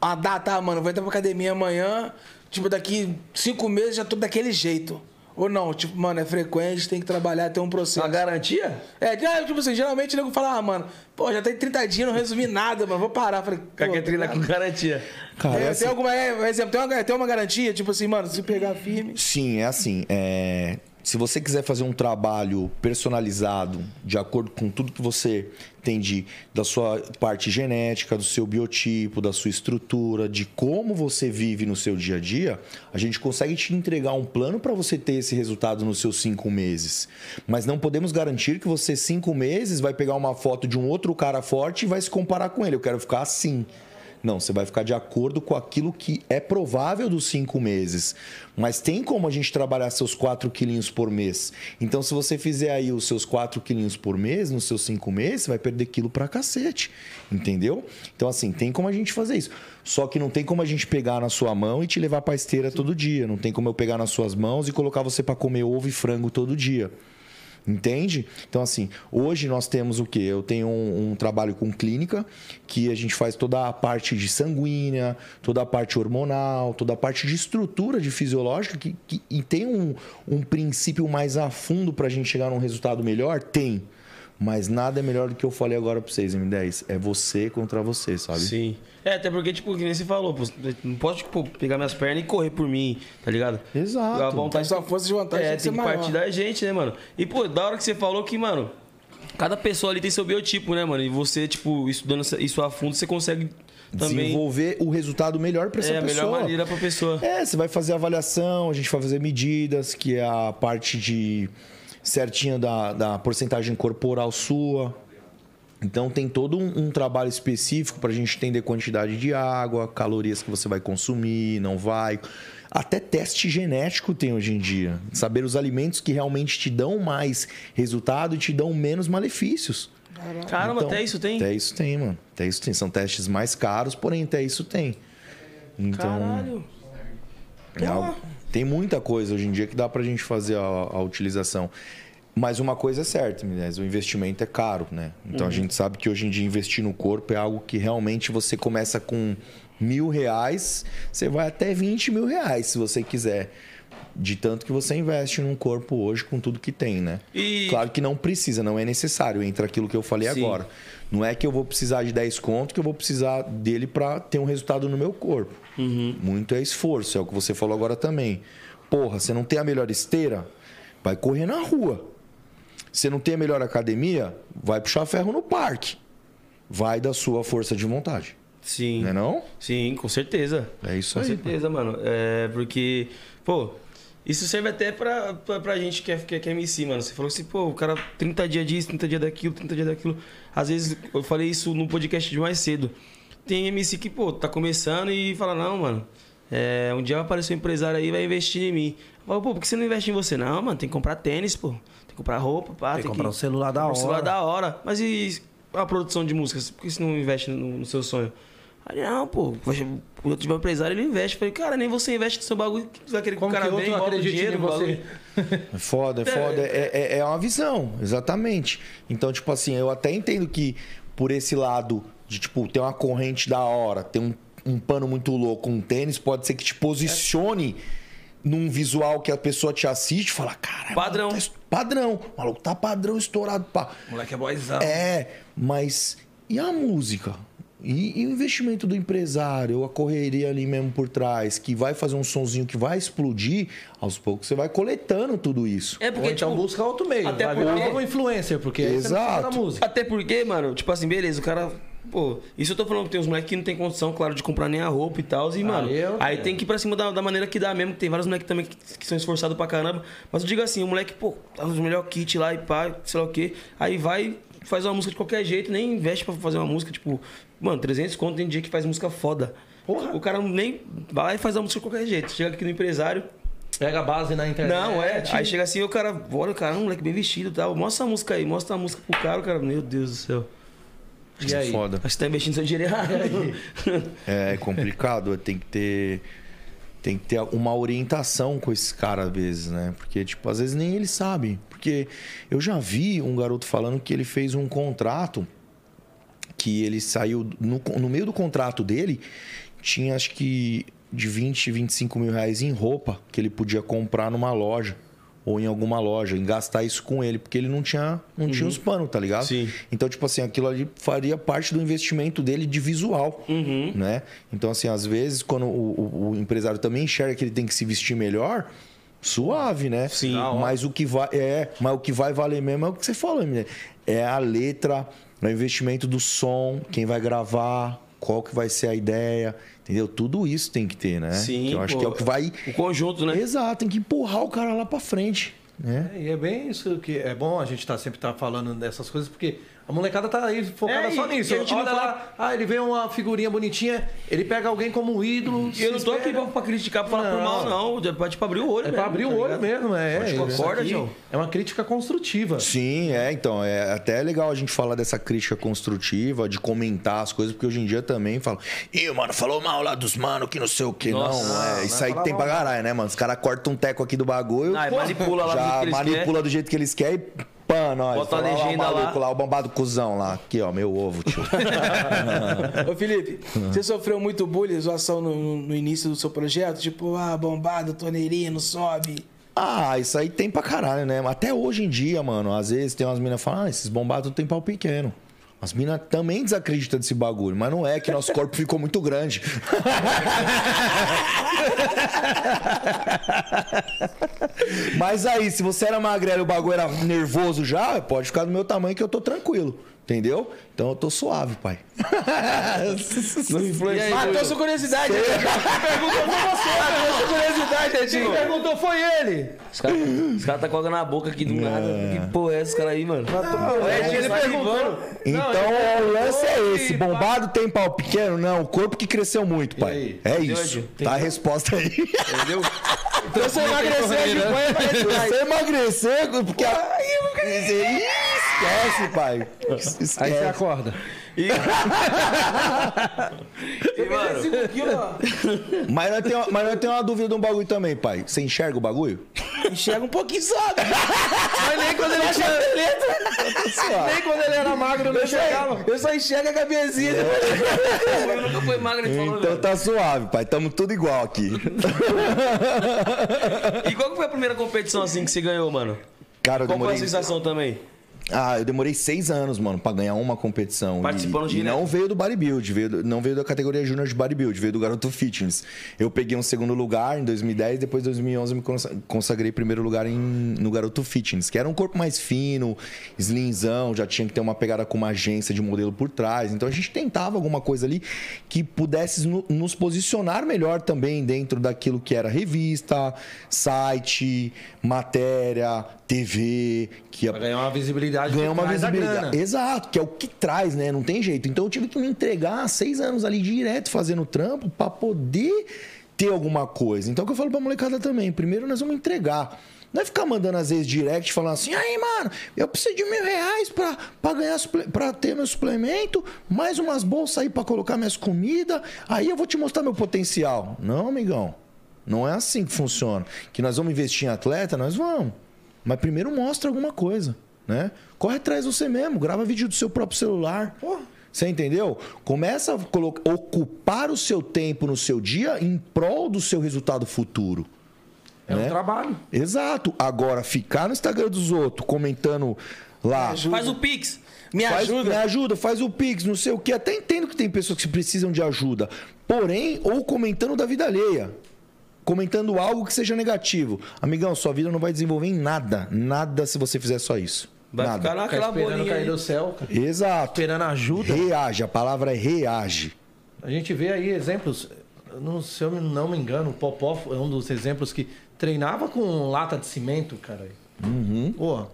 uma data, ah, mano, vou entrar pra academia amanhã, tipo, daqui cinco meses já tô daquele jeito. Ou não, tipo, mano, é frequente, tem que trabalhar, tem um processo. Uma garantia? É, já, tipo assim, geralmente o nego fala, ah, mano, pô, já tem 30 dias, não resumi nada, mano, vou parar. Falei, treinar com garantia. Cara, é, é assim- tem alguma, é, por exemplo, tem uma, tem uma garantia, tipo assim, mano, se pegar firme. Sim, é assim. é, Se você quiser fazer um trabalho personalizado, de acordo com tudo que você tem de, da sua parte genética, do seu biotipo, da sua estrutura, de como você vive no seu dia a dia, a gente consegue te entregar um plano para você ter esse resultado nos seus cinco meses. Mas não podemos garantir que você, cinco meses, vai pegar uma foto de um outro cara forte e vai se comparar com ele. Eu quero ficar assim. Não, você vai ficar de acordo com aquilo que é provável dos cinco meses. Mas tem como a gente trabalhar seus 4 quilinhos por mês. Então, se você fizer aí os seus 4 quilinhos por mês, nos seus cinco meses, você vai perder quilo pra cacete. Entendeu? Então, assim, tem como a gente fazer isso. Só que não tem como a gente pegar na sua mão e te levar pra esteira todo dia. Não tem como eu pegar nas suas mãos e colocar você pra comer ovo e frango todo dia. Entende? Então, assim, hoje nós temos o quê? Eu tenho um, um trabalho com clínica, que a gente faz toda a parte de sanguínea, toda a parte hormonal, toda a parte de estrutura de fisiológica, que, que- e tem um, um princípio mais a fundo para a gente chegar num resultado melhor? Tem. Mas nada é melhor do que eu falei agora para vocês, M10. É você contra você, sabe? Sim. É, até porque, tipo, que nem você falou, pô, não pode, tipo, pegar minhas pernas e correr por mim, tá ligado? Exato. A vontade sua força de vontade É, tem que que partir da gente, né, mano? E, pô, da hora que você falou que, mano, cada pessoa ali tem seu biotipo, né, mano? E você, tipo, estudando isso a fundo, você consegue também. Desenvolver o resultado melhor para essa É, a pessoa. melhor maneira pra pessoa. É, você vai fazer avaliação, a gente vai fazer medidas, que é a parte de certinha da, da porcentagem corporal sua. Então tem todo um, um trabalho específico para a gente entender quantidade de água, calorias que você vai consumir, não vai. Até teste genético tem hoje em dia. Saber os alimentos que realmente te dão mais resultado e te dão menos malefícios. Caramba, Então, até isso tem? Até isso tem, mano. Até isso tem. São testes mais caros, porém até isso tem. Então, Caralho. é algo- tem muita coisa hoje em dia que dá pra gente fazer a, a utilização. Mas uma coisa é certa, o investimento é caro, né? Então a gente sabe que hoje em dia investir no corpo é algo que realmente você começa com mil reais, você vai até 20 mil reais se você quiser. De tanto que você investe num corpo hoje com tudo que tem, né? E- Claro que não precisa, não é necessário. Entra aquilo que eu falei Sim. agora. Não é que eu vou precisar de 10 conto que eu vou precisar dele para ter um resultado no meu corpo. Muito é esforço, é o que você falou agora também. Porra, você não tem a melhor esteira? Vai correr na rua. Você não tem a melhor academia? Vai puxar ferro no parque. Vai da sua força de vontade. Sim. Não é não? Sim, com certeza. É isso Com aí. certeza, mano. É porque, pô, isso serve até pra, pra, pra gente que é, que, é, que é MC, mano. Você falou assim, pô, o cara 30 dias disso, 30 dias daquilo, 30 dias daquilo. Às vezes, eu falei isso no podcast de mais cedo. Tem MC que, pô, tá começando e fala, não, mano, é, um dia vai aparecer um empresário aí e vai investir em mim. Eu falo, pô, por que você não investe em você? Não, mano, tem que comprar tênis, pô. Tem que comprar roupa, pá. Tem que comprar um celular da hora. Um celular da hora. Mas e a produção de músicas? Por que você não investe no, no seu sonho? Aí, não, pô, o outro tiver um empresário, ele investe. Eu Falei, cara, nem você investe no seu bagulho. Você vai querer que Como o cara que venha e bota o acredite dinheiro em no você? É foda, é foda. É, é, é uma visão, exatamente. Então, tipo assim, eu até entendo que por esse lado de, tipo, ter uma corrente da hora, ter um, um pano muito louco, um tênis, pode ser que te posicione num visual que a pessoa te assiste e fala, cara, Padrão. Tá, padrão. O maluco tá padrão estourado, pá. Moleque é boizão. É, mas e a música? E, e o investimento do empresário, a correria ali mesmo por trás, que vai fazer um sonzinho que vai explodir, aos poucos você vai coletando tudo isso. É Ou porque, então tipo, busca outro meio. até vai virar porque- um novo influencer, porque aí você não precisa Exato. Até porque, mano, tipo assim, beleza, o cara. Pô, isso eu tô falando tem uns moleques que não tem condição, claro, de comprar nem a roupa e tal. E, mano, eu aí tem que ir pra cima da, da maneira que dá mesmo. que Tem vários moleques também que, que são esforçados pra caramba. Mas eu digo assim, o moleque, pô, tá nos melhor kit lá e pá, sei lá o quê. Aí vai, faz uma música de qualquer jeito, nem investe pra fazer uma música, tipo, mano, 300 conto tem dia que faz música foda. Porra. O cara nem vai lá e faz a música de qualquer jeito. Chega aqui no empresário, Pega a base na internet. não, é. Aí chega assim, o cara, olha, o cara, é um moleque bem vestido e tal. Mostra a música aí, mostra a música pro cara, o cara, meu Deus do céu. E aí? Foda. Você tá investindo seu dinheiro errado. É complicado, tem que ter tem que ter uma orientação com esse cara às vezes, né? Porque tipo, às vezes nem ele sabe, porque eu já vi um garoto falando que ele fez um contrato que ele saiu no, no meio do contrato dele tinha acho que de 20, 25 mil reais em roupa que ele podia comprar numa loja ou em alguma loja, em gastar isso com ele, porque ele não tinha, não tinha os panos, tá ligado? Sim. Então, tipo assim, aquilo ali faria parte do investimento dele de visual, né? Então, assim, às vezes, quando o, o- o empresário também enxerga que ele tem que se vestir melhor, suave, né? Sim. Mas o que vai, é, mas o que vai valer mesmo é o que você falou, menina. É a letra, é o investimento do som, quem vai gravar, qual que vai ser a ideia, entendeu? Tudo isso tem que ter, né? Sim, Que eu acho pô. que é o que vai O conjunto, né? Exato, tem que empurrar o cara lá pra frente, né? É, e é bem isso que é bom a gente tá sempre tá falando dessas coisas, porque a molecada tá aí focada É, só nisso. a Olha fala- lá, ah, ele vê uma figurinha bonitinha, ele pega alguém como ídolo. E eu não tô aqui pra, pra criticar, pra falar por Não. mal, não. É pra, tipo, abrir o olho É mesmo, pra abrir tá o olho ligado? mesmo, é. Pode Isso concorda, João? É uma crítica construtiva. Sim, é, então, é até legal a gente falar dessa crítica construtiva, de comentar as coisas, porque hoje em dia também falam, ih, mano, falou mal lá dos mano, que não sei o que. Nossa, não, é, não, isso não é aí tem pra caralho, né, mano? Os caras cortam um teco aqui do bagulho, Ah, e manipula lá do jeito que eles manipula do jeito que eles querem e pã, nós. Bota a legenda o maluco lá. lá, o bombado cuzão lá. Aqui, ó, meu ovo, tio. Ô Felipe, você sofreu muito bullying, zoação no, no- no início do seu projeto? Tipo, ah, bombado, torneirinha, não sobe. ah, isso aí tem pra caralho, né? Até hoje em dia, mano, às vezes tem umas minas que falam, ah, esses bombados tem pau pequeno. As minas também desacreditam desse bagulho, mas não é que nosso corpo ficou muito grande. mas aí, se você era magrelo e o bagulho era nervoso já, pode ficar do meu tamanho que eu tô tranquilo. Entendeu? Então eu tô suave, pai. Não influencia. Matou sua curiosidade. Perguntou pra você. Matou sua curiosidade, Quem Edinho. perguntou foi ele. Os caras os cara tá com água na boca aqui do nada. Que porra é essa, cara aí, mano? O Ed, ele Tá perguntou. Então ele o lance é esse: bombado tem pau pequeno? Não, o corpo que cresceu muito, pai. É isso. Edinho? Tá a resposta aí. Entendeu? Então você emagrecer, a jiboia vai Se você emagrecer, porque aí eu Esquece, pai. Aí você Esquece. acorda. E, e mano, Mas nós temos mas nós temos uma dúvida de um bagulho também, pai. Você enxerga o bagulho? Enxerga um pouquinho só. Mas nem quando ele tinha... Nem quando ele era magro, não chegava. Eu só enxergo a cabecinha. eu nunca fui magro, falou, Então velho. tá suave, pai. Tamo tudo igual aqui. E qual que foi a primeira competição assim que você ganhou, mano? Cara, eu Qual foi a demorei. sensação também? Ah, eu demorei seis anos, mano, pra ganhar uma competição. Participando e, direto. E não veio do bodybuild, veio do- não veio da categoria júnior de bodybuild, veio do Garoto Fitness. Eu peguei um segundo lugar em 2010, depois em 2011 eu me consa- consagrei primeiro lugar em, no Garoto Fitness, que era um corpo mais fino, slimzão, já tinha que ter uma pegada com uma agência de modelo por trás. Então a gente tentava alguma coisa ali que pudesse no- nos posicionar melhor também dentro daquilo que era revista, site, matéria, TV, que Pra ganhar uma visibilidade. ganhar uma visibilidade. Exato, que é o que traz, né? Não tem jeito. Então eu tive que me entregar seis anos ali direto fazendo trampo pra poder ter alguma coisa. Então é o que eu falo pra molecada também. Primeiro nós vamos entregar. Não é ficar mandando às vezes direct falando assim, aí, mano, eu preciso de mil reais pra, pra, ganhar, pra ter meu suplemento, mais umas bolsas aí pra colocar minhas comidas, aí eu vou te mostrar meu potencial. Não, amigão. Não é assim que funciona. Que nós vamos investir em atleta, nós vamos. Mas primeiro mostra alguma coisa, né? Corre atrás você mesmo, grava vídeo do seu próprio celular. Você entendeu? Começa a ocupar o seu tempo no seu dia em prol do seu resultado futuro. É né? um trabalho. Exato. Agora, ficar no Instagram dos outros comentando lá. Faz o Pix. Me Faz, ajuda. Me ajuda, faz o Pix, não sei o que. Até entendo que tem pessoas que precisam de ajuda. Porém, ou comentando da vida alheia. Comentando algo que seja negativo. Amigão, sua vida não vai desenvolver em nada. Nada se você fizer só isso. Vai nada. ficar Ficar naquela esperando bolinha cair aí. do céu, cara. Exato. Esperando ajuda. Reage, a palavra é reage. A gente vê aí exemplos. Não, se eu não me engano, o Popó é um dos exemplos que treinava com lata de cimento, cara. Uhum. Pô,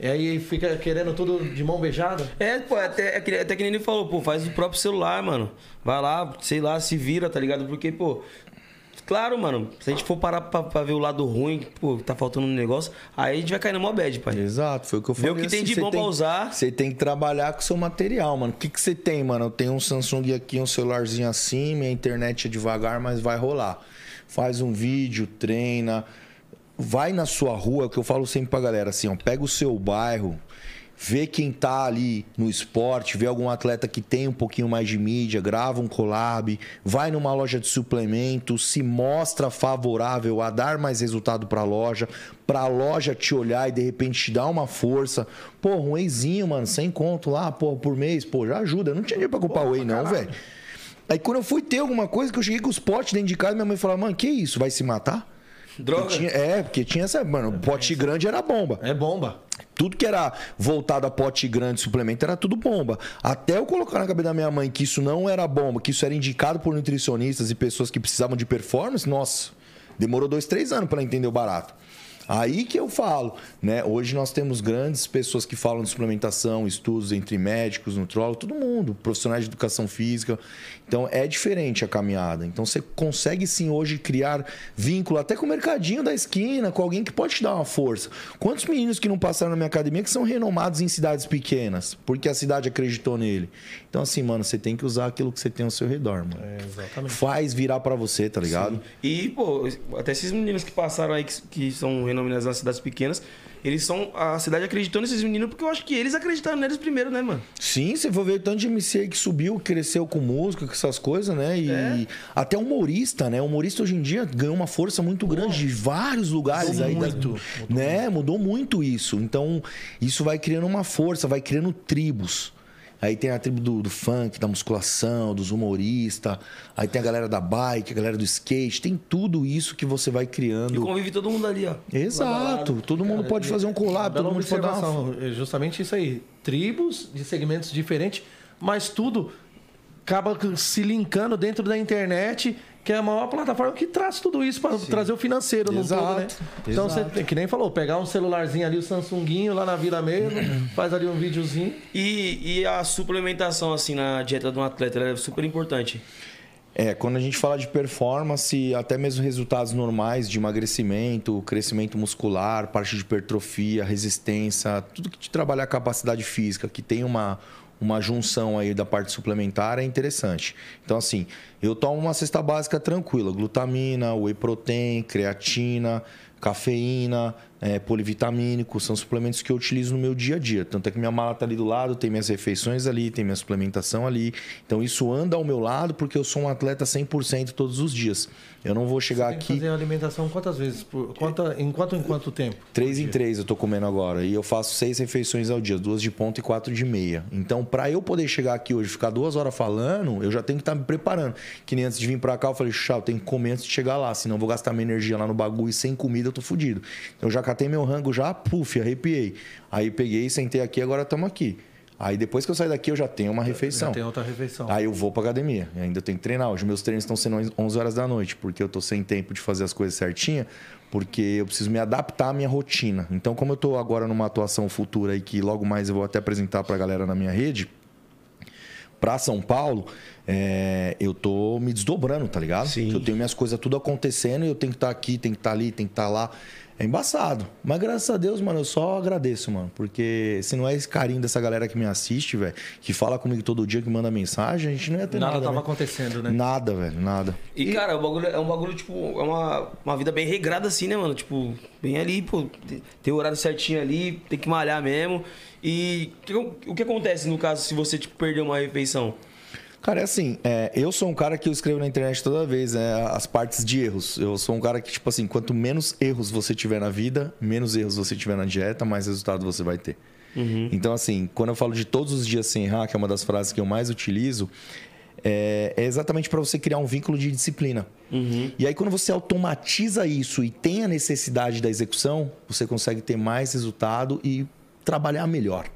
e aí fica querendo tudo de mão beijada. É, pô, até, é que- até que nem ele falou, pô, faz o próprio celular, mano. Vai lá, sei lá, se vira, tá ligado? Porque, pô, claro, mano, se a gente for parar pra, pra ver o lado ruim, pô, tá faltando um negócio, aí a gente vai cair na mó bad, pai. Exato, foi o que eu Vê falei. o que tem de bom pra usar. Você tem que trabalhar com o seu material, mano. O que, que você tem, mano? Eu tenho um Samsung aqui, um celularzinho assim, minha internet é devagar, mas vai rolar. Faz um vídeo, treina. Vai na sua rua, que eu falo sempre pra galera, assim, ó, pega o seu bairro, vê quem tá ali no esporte, vê algum atleta que tem um pouquinho mais de mídia, grava um collab, vai numa loja de suplemento, se mostra favorável a dar mais resultado pra loja, pra loja te olhar e de repente te dar uma força. Pô, um wheyzinho, mano, sem conto lá, pô, por mês, pô, já ajuda. Eu não tinha dinheiro pra comprar whey, não, velho. Aí quando eu fui ter alguma coisa que eu cheguei com os potes dentro de casa, minha mãe falava, mano, que isso? Vai se matar? Droga. Tinha- é, porque tinha essa. Mano, pote grande era bomba. É bomba. Tudo que era voltado a pote grande, suplemento, era tudo bomba. Até eu colocar na cabeça da minha mãe que isso não era bomba, que isso era indicado por nutricionistas e pessoas que precisavam de performance, nossa, demorou dois, três anos para entender o barato. Aí que eu falo, né? Hoje nós temos grandes pessoas que falam de suplementação, estudos entre médicos, nutrólogos, todo mundo, profissionais de educação física. Então é diferente a caminhada. Então você consegue sim hoje criar vínculo até com o mercadinho da esquina, com alguém que pode te dar uma força. Quantos meninos que não passaram na minha academia que são renomados em cidades pequenas, porque a cidade acreditou nele. Então assim, mano, você tem que usar aquilo que você tem ao seu redor, mano. É, exatamente. Faz virar pra você, tá ligado? E, pô, até esses meninos que passaram aí, que, que são renominados nas cidades pequenas, eles são. A cidade acreditou nesses meninos porque eu acho que eles acreditaram neles primeiro, né, mano? Sim, você for ver o tanto de MC aí que subiu, cresceu com música, com essas coisas, né? E É. até humorista, né? O humorista hoje em dia ganhou uma força muito grande de vários lugares Mudou aí. da- muito, mudou né? Mudou muito isso. Então, isso vai criando uma força, vai criando tribos. Aí tem a tribo do, do funk, da musculação, dos humoristas. Aí tem a galera da bike, a galera do skate. Tem tudo isso que você vai E criando. convive todo mundo ali, ó. Exato. Todo mundo pode fazer um collab, todo mundo pode dar uma... É justamente isso aí. Tribos de segmentos diferentes, mas tudo acaba se linkando dentro da internet, que é a maior plataforma que traz tudo isso para trazer o financeiro no todo, né? Então exato. você tem que nem falou, pegar um celularzinho ali, o Samsunguinho lá na vila mesmo, faz ali um videozinho. E, e a suplementação, assim, na dieta de um atleta, ela é super importante. É, quando a gente fala de performance, até mesmo resultados normais de emagrecimento, crescimento muscular, parte de hipertrofia, resistência, tudo que te trabalhar a capacidade física, que tem uma, uma junção aí da parte suplementar, é interessante. Então, assim, eu tomo uma cesta básica tranquila: glutamina, whey protein, creatina, cafeína, é, polivitamínico, são suplementos que eu utilizo no meu dia a dia. Tanto é que minha mala tá ali do lado, tem minhas refeições ali, tem minha suplementação ali. Então isso anda ao meu lado porque eu sou um atleta 100% todos os dias. Eu não vou chegar Tem que aqui fazer a alimentação quantas vezes? Por, quanta, em quanto em quanto tempo? três em três eu tô comendo agora e eu faço seis refeições ao dia, duas de ponta e quatro de meia. Então, para eu poder chegar aqui hoje, e ficar duas horas falando, eu já tenho que estar me preparando. Que nem antes de vir para cá, eu falei, chá, eu tenho que comer antes de chegar lá, senão eu vou gastar minha energia lá no bagulho e sem comida eu tô fudido. Então, eu já catei meu rango já, puf, arrepiei. Aí peguei, sentei aqui, agora estamos aqui. Aí depois que eu sair daqui, eu já tenho uma refeição. Já tem outra refeição. Aí eu vou pra academia. Ainda tenho que treinar. Os meus treinos estão sendo 11 horas da noite, porque eu tô sem tempo de fazer as coisas certinha, porque eu preciso me adaptar à minha rotina. Então, como eu tô agora numa atuação futura aí que logo mais eu vou até apresentar pra galera na minha rede, pra São Paulo, é, eu tô me desdobrando, tá ligado? Sim. Eu tenho minhas coisas tudo acontecendo e eu tenho que estar aqui, tenho que estar ali, tenho que estar lá. É embaçado. Mas graças a Deus, mano, eu só agradeço, mano. Porque se não é esse carinho dessa galera que me assiste, velho, que fala comigo todo dia, que manda mensagem, a gente não ia ter Nada nada. tava né? acontecendo, né? Nada, velho, nada. E, cara, o bagulho é um bagulho, tipo, é uma, uma vida bem regrada assim, né, mano? Tipo, bem ali, pô, tem- o horário certinho ali, tem que malhar mesmo. E o que, o que acontece no caso se você, tipo, perder uma refeição? Cara, é assim, é, eu sou um cara que eu escrevo na internet toda vez, é, as partes de erros. Eu sou um cara que, tipo assim, quanto menos erros você tiver na vida, menos erros você tiver na dieta, mais resultado você vai ter. Então, assim, quando eu falo de todos os dias sem errar, que é uma das frases que eu mais utilizo, é, é exatamente para você criar um vínculo de disciplina. E aí, quando você automatiza isso e tem a necessidade da execução, você consegue ter mais resultado e trabalhar melhor.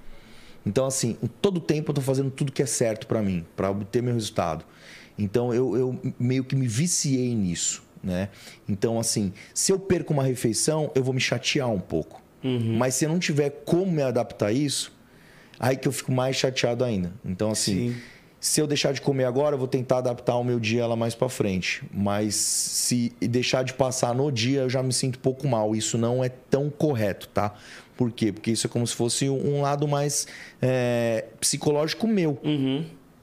Então, assim, todo tempo eu tô fazendo tudo que é certo para mim, para obter meu resultado. Então, eu, eu meio que me viciei nisso, né? Então, assim, se eu perco uma refeição, eu vou me chatear um pouco. Mas se eu não tiver como me adaptar a isso, aí que eu fico mais chateado ainda. Então, assim, Sim. se eu deixar de comer agora, eu vou tentar adaptar o meu dia lá mais para frente. Mas se deixar de passar no dia, eu já me sinto um pouco mal. Isso não é tão correto, tá? Por quê? Porque isso é como se fosse um lado mais é, psicológico meu.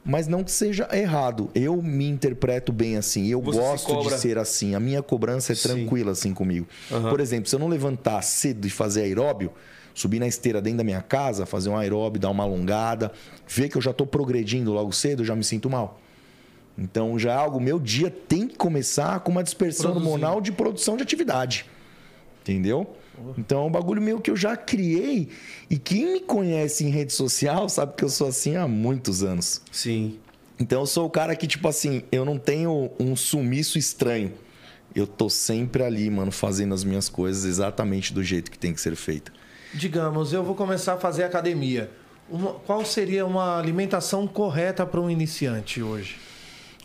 Mas não que seja errado. Eu me interpreto bem assim. Eu Você se gosto cobra. de ser assim. A minha cobrança é Sim. tranquila assim comigo. Por exemplo, se eu não levantar cedo e fazer aeróbio, subir na esteira dentro da minha casa, fazer um aeróbio, dar uma alongada, ver que eu já estou progredindo logo cedo, eu já me sinto mal. Então já é algo, meu dia tem que começar com uma dispersão hormonal de produção de atividade. Entendeu? Então é um bagulho meu que eu já criei. E quem me conhece em rede social sabe que eu sou assim há muitos anos. Sim. Então eu sou o cara que, tipo assim, eu não tenho um sumiço estranho. Eu tô sempre ali, mano, fazendo as minhas coisas exatamente do jeito que tem que ser feita. Digamos, eu vou começar a fazer academia. Uma- qual seria uma alimentação correta para um iniciante hoje?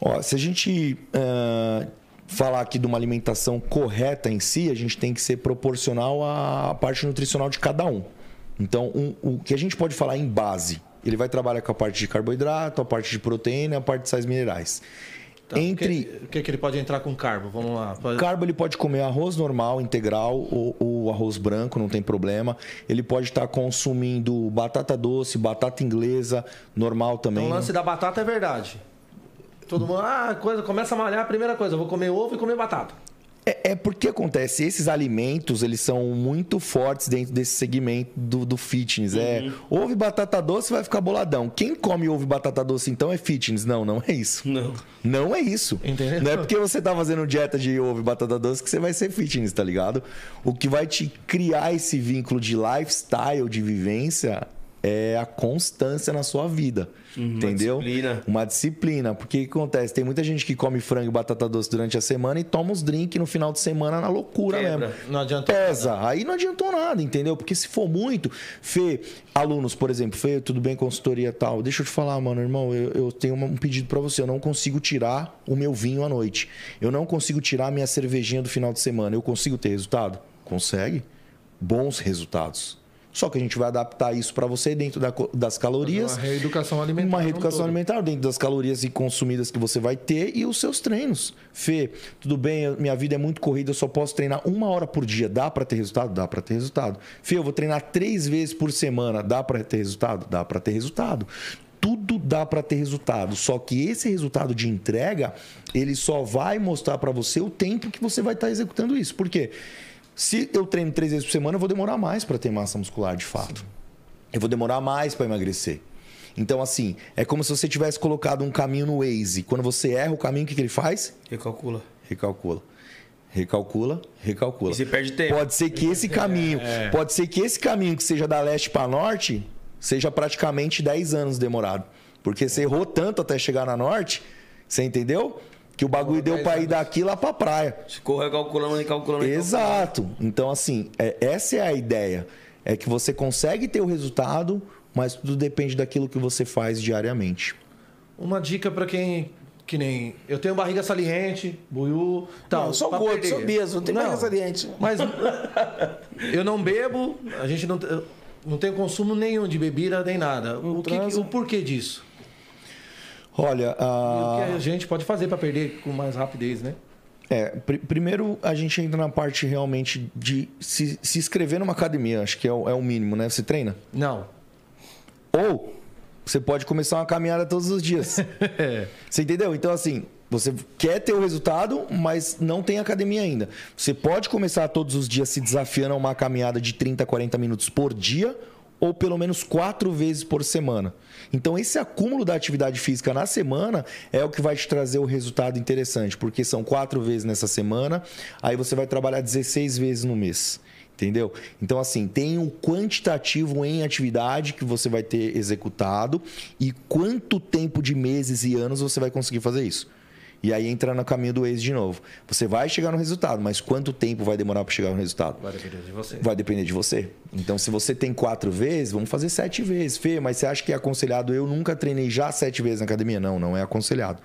Ó, se a gente ah, falar aqui de uma alimentação correta em si, a gente tem que ser proporcional à parte nutricional de cada um. Então, um- o que a gente pode falar em base, ele vai trabalhar com a parte de carboidrato, a parte de proteína, a parte de sais minerais. Tá, Entre O que, que que ele pode entrar com carbo? Vamos lá. Pode- Carbo ele pode comer arroz normal, integral ou, ou arroz branco, não tem problema. Ele pode estar consumindo batata doce, batata inglesa, normal também. Então, o lance da batata é verdade. Todo mundo, ah, coisa, começa a malhar, a primeira coisa, eu vou comer ovo e comer batata. É, é porque acontece, esses alimentos, eles são muito fortes dentro desse segmento do, do fitness. É, ovo e batata doce vai ficar boladão. Quem come ovo e batata doce então é fitness? Não, não é isso. Não. Não é isso. Entendeu? Não é porque você tá fazendo dieta de ovo e batata doce que você vai ser fitness, tá ligado? O que vai te criar esse vínculo de lifestyle, de vivência, é a constância na sua vida. Uhum, entendeu? uma disciplina. Uma disciplina. Porque o que acontece? Tem muita gente que come frango e batata doce durante a semana e toma os drinks no final de semana na loucura Quebra. mesmo. Não adianta. Pesa. Aí não adiantou nada, entendeu? Porque se for muito. Fê, alunos, por exemplo, Fê, tudo bem, consultoria e tal. Deixa eu te falar, mano, irmão, eu, eu tenho um pedido pra você. Eu não consigo tirar o meu vinho à noite. Eu não consigo tirar a minha cervejinha do final de semana. Eu consigo ter resultado? Consegue. Bons resultados. Só que a gente vai adaptar isso pra você dentro da das calorias. Uma reeducação alimentar. Uma um reeducação alimentar dentro das calorias e consumidas que você vai ter e os seus treinos. Fê, tudo bem, minha vida é muito corrida, eu só posso treinar uma hora por dia. Dá pra ter resultado? Dá pra ter resultado. Fê, eu vou treinar três vezes por semana. Dá pra ter resultado? Dá pra ter resultado. Tudo dá pra ter resultado, só que esse resultado de entrega, ele só vai mostrar pra você o tempo que você vai estar executando isso. Por quê? Se eu treino três vezes por semana, eu vou demorar mais pra ter massa muscular de fato. Eu vou demorar mais para emagrecer. Então, assim, é como se você tivesse colocado um caminho no Waze. Quando você erra o caminho, o que, que ele faz? Recalcula. Recalcula. Recalcula, recalcula. E você perde tempo. Pode ser que esse caminho, pode ser que esse caminho que seja da leste para norte, seja praticamente 10 anos demorado. Porque você errou tanto até chegar na norte, você entendeu? Que o bagulho deu para ir daqui lá para praia. Ficou recalculando, recalculando. recalculando. Exato. Então, assim, é- essa é a ideia. É que você consegue ter o resultado, mas tudo depende daquilo que você faz diariamente. Uma dica pra quem. Que nem. Eu tenho barriga saliente, buiú. Tal, Não, eu sou pra gordo, perder. sou obeso, não tem barriga saliente. Mas eu não bebo, a gente não, não tem consumo nenhum de bebida nem nada. O, que, o porquê disso? Olha, E a... O que a gente pode fazer pra perder com mais rapidez, né? É, pri- primeiro a gente entra na parte realmente de se, se inscrever numa academia, acho que é o, é o mínimo, né? Você treina? Não. Ou você pode começar uma caminhada todos os dias. Você entendeu? Então, assim, você quer ter o resultado, mas não tem academia ainda. Você pode começar todos os dias se desafiando a uma caminhada de 30, 40 minutos por dia, ou pelo menos quatro vezes por semana. Então, esse acúmulo da atividade física na semana é o que vai te trazer o resultado interessante, porque são quatro vezes nessa semana, aí você vai trabalhar 16 vezes no mês. Entendeu? Então, assim, tem um quantitativo em atividade que você vai ter executado e quanto tempo de meses e anos você vai conseguir fazer isso. E aí entra no caminho do ex de novo. Você vai chegar no resultado, mas quanto tempo vai demorar para chegar no resultado? Vai depender de você. Vai depender de você. Então, se você tem quatro vezes, vamos fazer sete vezes. Fê, mas você acha que é aconselhado? Eu nunca treinei já sete vezes na academia? Não, não é aconselhado.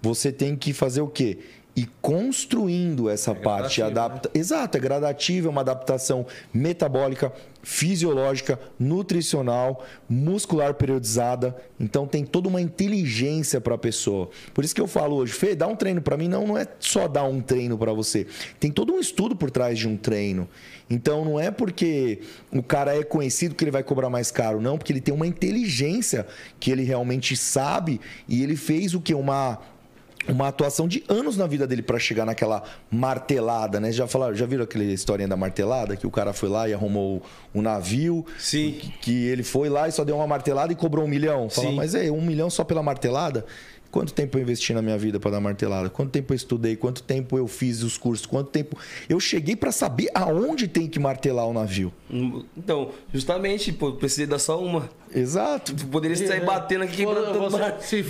Você tem que fazer o quê? E construindo essa parte. gradativo, Adapta... Exato, é gradativo, é uma adaptação metabólica, fisiológica, nutricional, muscular periodizada. Então tem toda uma inteligência para a pessoa. Por isso que eu falo hoje, Fê, dá um treino para mim. Não, não é só dar um treino para você. Tem todo um estudo por trás de um treino. Então não é porque o cara é conhecido que ele vai cobrar mais caro, não, porque ele tem uma inteligência que ele realmente sabe e ele fez o que uma uma atuação de anos na vida dele para chegar naquela martelada, né? Já falaram, já viram aquela historinha da martelada que o cara foi lá e arrumou um navio, Sim. que, que ele foi lá e só deu uma martelada e cobrou um milhão. Fala, Sim. mas é um milhão só pela martelada? Quanto tempo eu investi na minha vida para dar martelada? Quanto tempo eu estudei? Quanto tempo eu fiz os cursos? Quanto tempo eu cheguei para saber aonde tem que martelar o navio? Então, justamente, pô, precisei dar só uma. Exato. Tu poderia sair batendo aqui, quebrando Você- se,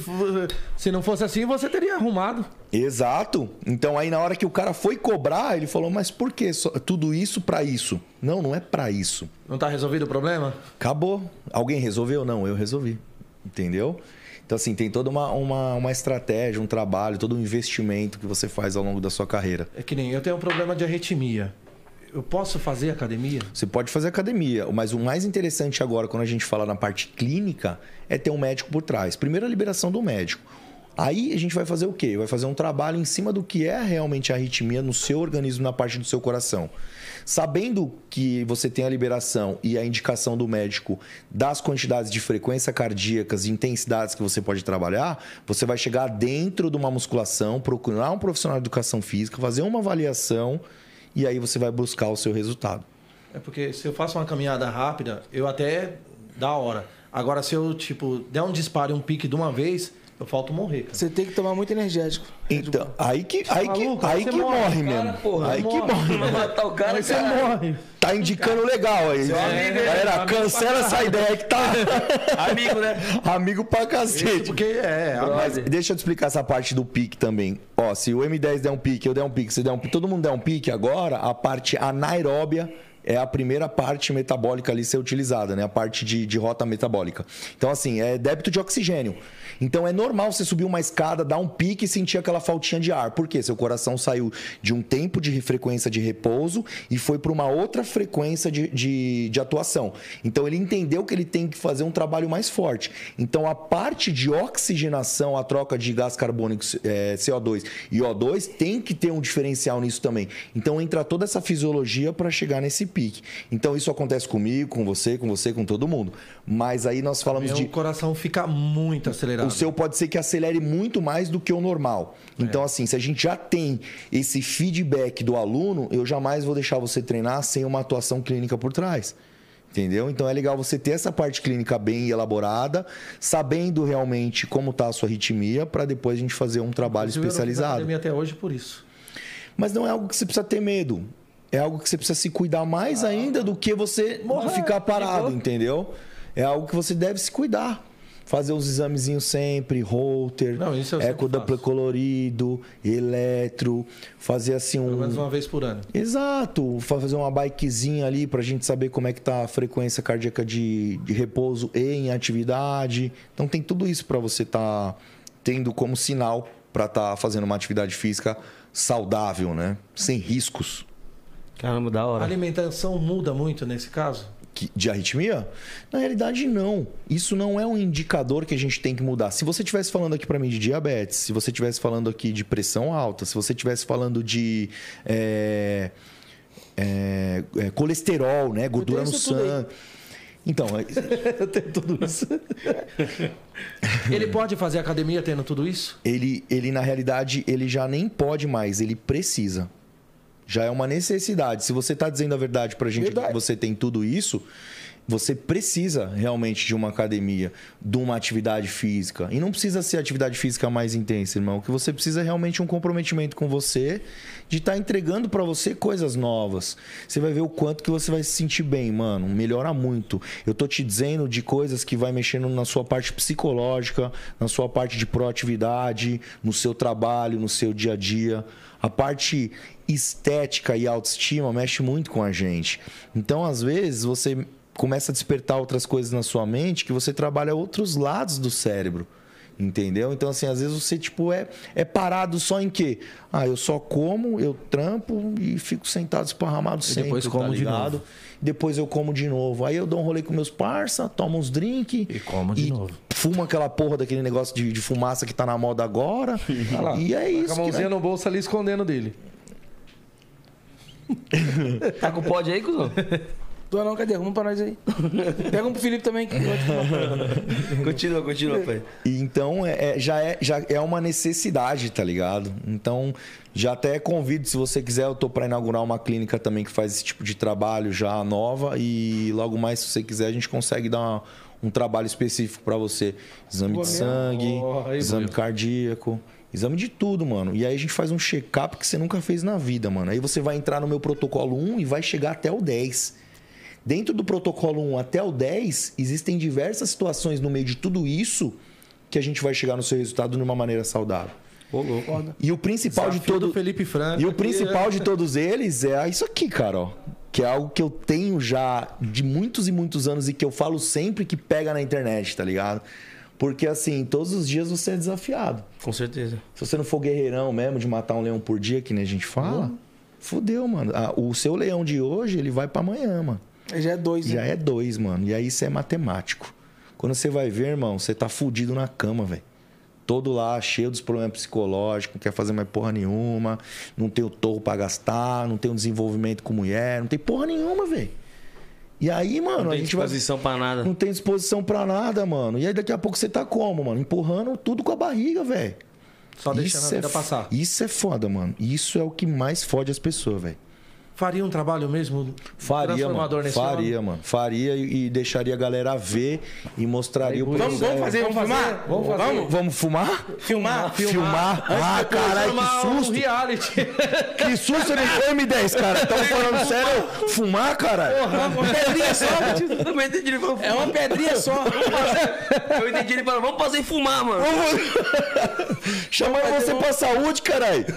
se não fosse assim, você teria arrumado. Exato. Então aí na hora que o cara foi cobrar, ele falou: "Mas por que tudo isso para isso?" Não, não é para isso. Não tá resolvido o problema? Acabou. Alguém resolveu? Não, eu resolvi. Entendeu? Então, assim, tem toda uma, uma, uma estratégia, um trabalho, todo um investimento que você faz ao longo da sua carreira. É que nem eu tenho um problema de arritmia. Eu posso fazer academia? Você pode fazer academia, mas o mais interessante agora, quando a gente fala na parte clínica, é ter um médico por trás. Primeiro, a liberação do médico. Aí a gente vai fazer o quê? Vai fazer um trabalho em cima do que é realmente a arritmia no seu organismo, na parte do seu coração. Sabendo que você tem a liberação e a indicação do médico das quantidades de frequência cardíacas e intensidades que você pode trabalhar, você vai chegar dentro de uma musculação, procurar um profissional de educação física, fazer uma avaliação e aí você vai buscar o seu resultado. É porque se eu faço uma caminhada rápida, eu até da hora. Agora, se eu, tipo, der um disparo e um pique de uma vez, Eu falto morrer, cara. Você tem que tomar muito energético. Então, aí que, aí que, maluco, aí que morre, morre, cara, mesmo. porra, aí que morre. morre. Vai matar o cara, Aí você cara. morre. Tá indicando legal aí. amigo, hein? Galera, Amigo cancela essa ideia que tá. Amigo, né? Amigo pra cacete. Porque é, a- Mas deixa eu te explicar essa parte do pique também. Ó, se o M10 der um pique, eu der um pique, você der um pique, todo mundo der um pique agora, a parte anaeróbia é a primeira parte metabólica ali ser utilizada, né? A parte de, de rota metabólica. Então, assim, é débito de oxigênio. Então, é normal você subir uma escada, dar um pique e sentir aquela faltinha de ar. Por quê? Seu coração saiu de um tempo de frequência de repouso e foi para uma outra frequência de, de, de atuação. Então, ele entendeu que ele tem que fazer um trabalho mais forte. Então, a parte de oxigenação, a troca de gás carbônico, é, CO2 e O2, tem que ter um diferencial nisso também. Então, entra toda essa fisiologia para chegar nesse pique. Então, isso acontece comigo, com você, com você, com todo mundo. Mas aí nós falamos meu de. coração fica muito acelerado. O seu pode ser que acelere muito mais do que o normal. Então, É. assim, se a gente já tem esse feedback do aluno, eu jamais vou deixar você treinar sem uma atuação clínica por trás. Entendeu? Então é legal você ter essa parte clínica bem elaborada, sabendo realmente como está a sua arritmia, para depois a gente fazer um trabalho Inclusive, eu não especializado. até hoje por isso. Mas não é algo que você precisa ter medo. É algo que você precisa se cuidar mais Ah. ainda do que você Morrer, ficar parado, entendeu? É algo que você deve se cuidar. Fazer os examezinhos sempre, holter, Não, isso eu eco faço. colorido, eletro, fazer assim Pelo menos um. uma vez por ano. Exato, fazer uma bikezinha ali pra gente saber como é que tá a frequência cardíaca de, de repouso e em atividade. Então tem tudo isso pra você tá tendo como sinal pra estar fazendo uma atividade física saudável, né? Sem riscos. Caramba, da A hora. alimentação muda muito nesse caso? De arritmia? Na realidade, não. Isso não é um indicador que a gente tem que mudar. Se você estivesse falando aqui para mim de diabetes, se você estivesse falando aqui de pressão alta, se você estivesse falando de é, é, é, colesterol, né? Gordura no sangue. Então, é- Eu tenho tudo isso. Ele pode fazer academia tendo tudo isso? ele, ele na realidade, ele já nem pode mais, ele precisa. Já é uma necessidade. Se você está dizendo a verdade pra gente Verdade. que você tem tudo isso, você precisa realmente de uma academia, de uma atividade física. E não precisa ser a atividade física mais intensa, irmão. O que você precisa é realmente um comprometimento com você, de estar entregando pra você coisas novas. Você vai ver o quanto que você vai se sentir bem, mano. Melhora muito. Eu tô te dizendo de coisas que vai mexendo na sua parte psicológica, na sua parte de proatividade, no seu trabalho, no seu dia a dia. A parte estética e autoestima mexe muito com a gente. Então, às vezes, você começa a despertar outras coisas na sua mente que você trabalha outros lados do cérebro. Entendeu? Então, assim, às vezes você, tipo, é, é parado só em quê? Ah, eu só como, eu trampo e fico sentado esparramado sempre, depois tá como de ligado? novo. Depois eu como de novo. Aí eu dou um rolê com meus parça, tomo uns drink. E como de novo. Fumo aquela porra daquele negócio de, de fumaça que tá na moda agora. Olha lá, e é tá isso. Com a que mãozinha vai- no bolso ali escondendo dele. Tá com pod aí, cuzão? Tô não, cadê? Arruma pra nós aí. Pega um pro Felipe também. Que continua, continua, pai. E então é, é- já, é, já é uma necessidade, tá ligado? Então já até convido, se você quiser, eu tô para inaugurar uma clínica também que faz esse tipo de trabalho já nova e logo mais, se você quiser, a gente consegue dar uma- um trabalho específico para você, exame Boa de sangue, Oh, aí, exame cardíaco. Exame de tudo, mano. E aí a gente faz um check-up que você nunca fez na vida, mano. Aí você vai entrar no meu protocolo 1 e vai chegar até o 10. Dentro do protocolo 1 até o 10, existem diversas situações no meio de tudo isso que a gente vai chegar no seu resultado de uma maneira saudável. Ô, louco. E o principal de Desafio todo do Felipe Franco. E o principal é- de todos eles é isso aqui, cara, ó. Que é algo que eu tenho já de muitos e muitos anos e que eu falo sempre que pega na internet, tá ligado? Porque assim, todos os dias você é desafiado. Com certeza. Se você não for guerreirão mesmo de matar um leão por dia, que nem a gente fala, fudeu, mano. Ah, o seu leão de hoje, ele vai pra amanhã, mano. Já é dois, Já né? é dois, mano. E aí isso é matemático. Quando você vai ver, irmão, você tá fudido na cama, velho. Todo lá, cheio dos problemas psicológicos, não quer fazer mais porra nenhuma, não tem o torro pra gastar, não tem um desenvolvimento com mulher, não tem porra nenhuma, velho. E aí, mano, Não a tem gente vai. disposição pra nada. Não tem disposição pra nada, mano. E aí daqui a pouco você tá como, mano? Empurrando tudo com a barriga, velho. Só deixando a vida é, passar. Isso é foda, mano. Isso é o que mais fode as pessoas, velho. Faria um trabalho mesmo Faria, transformador mano. nesse Faria, homem? mano. Faria e e deixaria a galera ver e mostraria o Vamos- Vamos, vamos fazer, vamos, filmar? Vamos fazer. Vamos? Vamos fumar? Filmar? Filmar? Ah, caralho, que Transformar um susto! reality. Que susto, nem foi M10, cara. Estão falando sério? Fumar, caralho? Uma pedrinha só. Eu entendi ele falando É uma pedrinha só. Eu entendi ele falando, vamos fazer fumar, mano. Chamaram você pra saúde, caralho.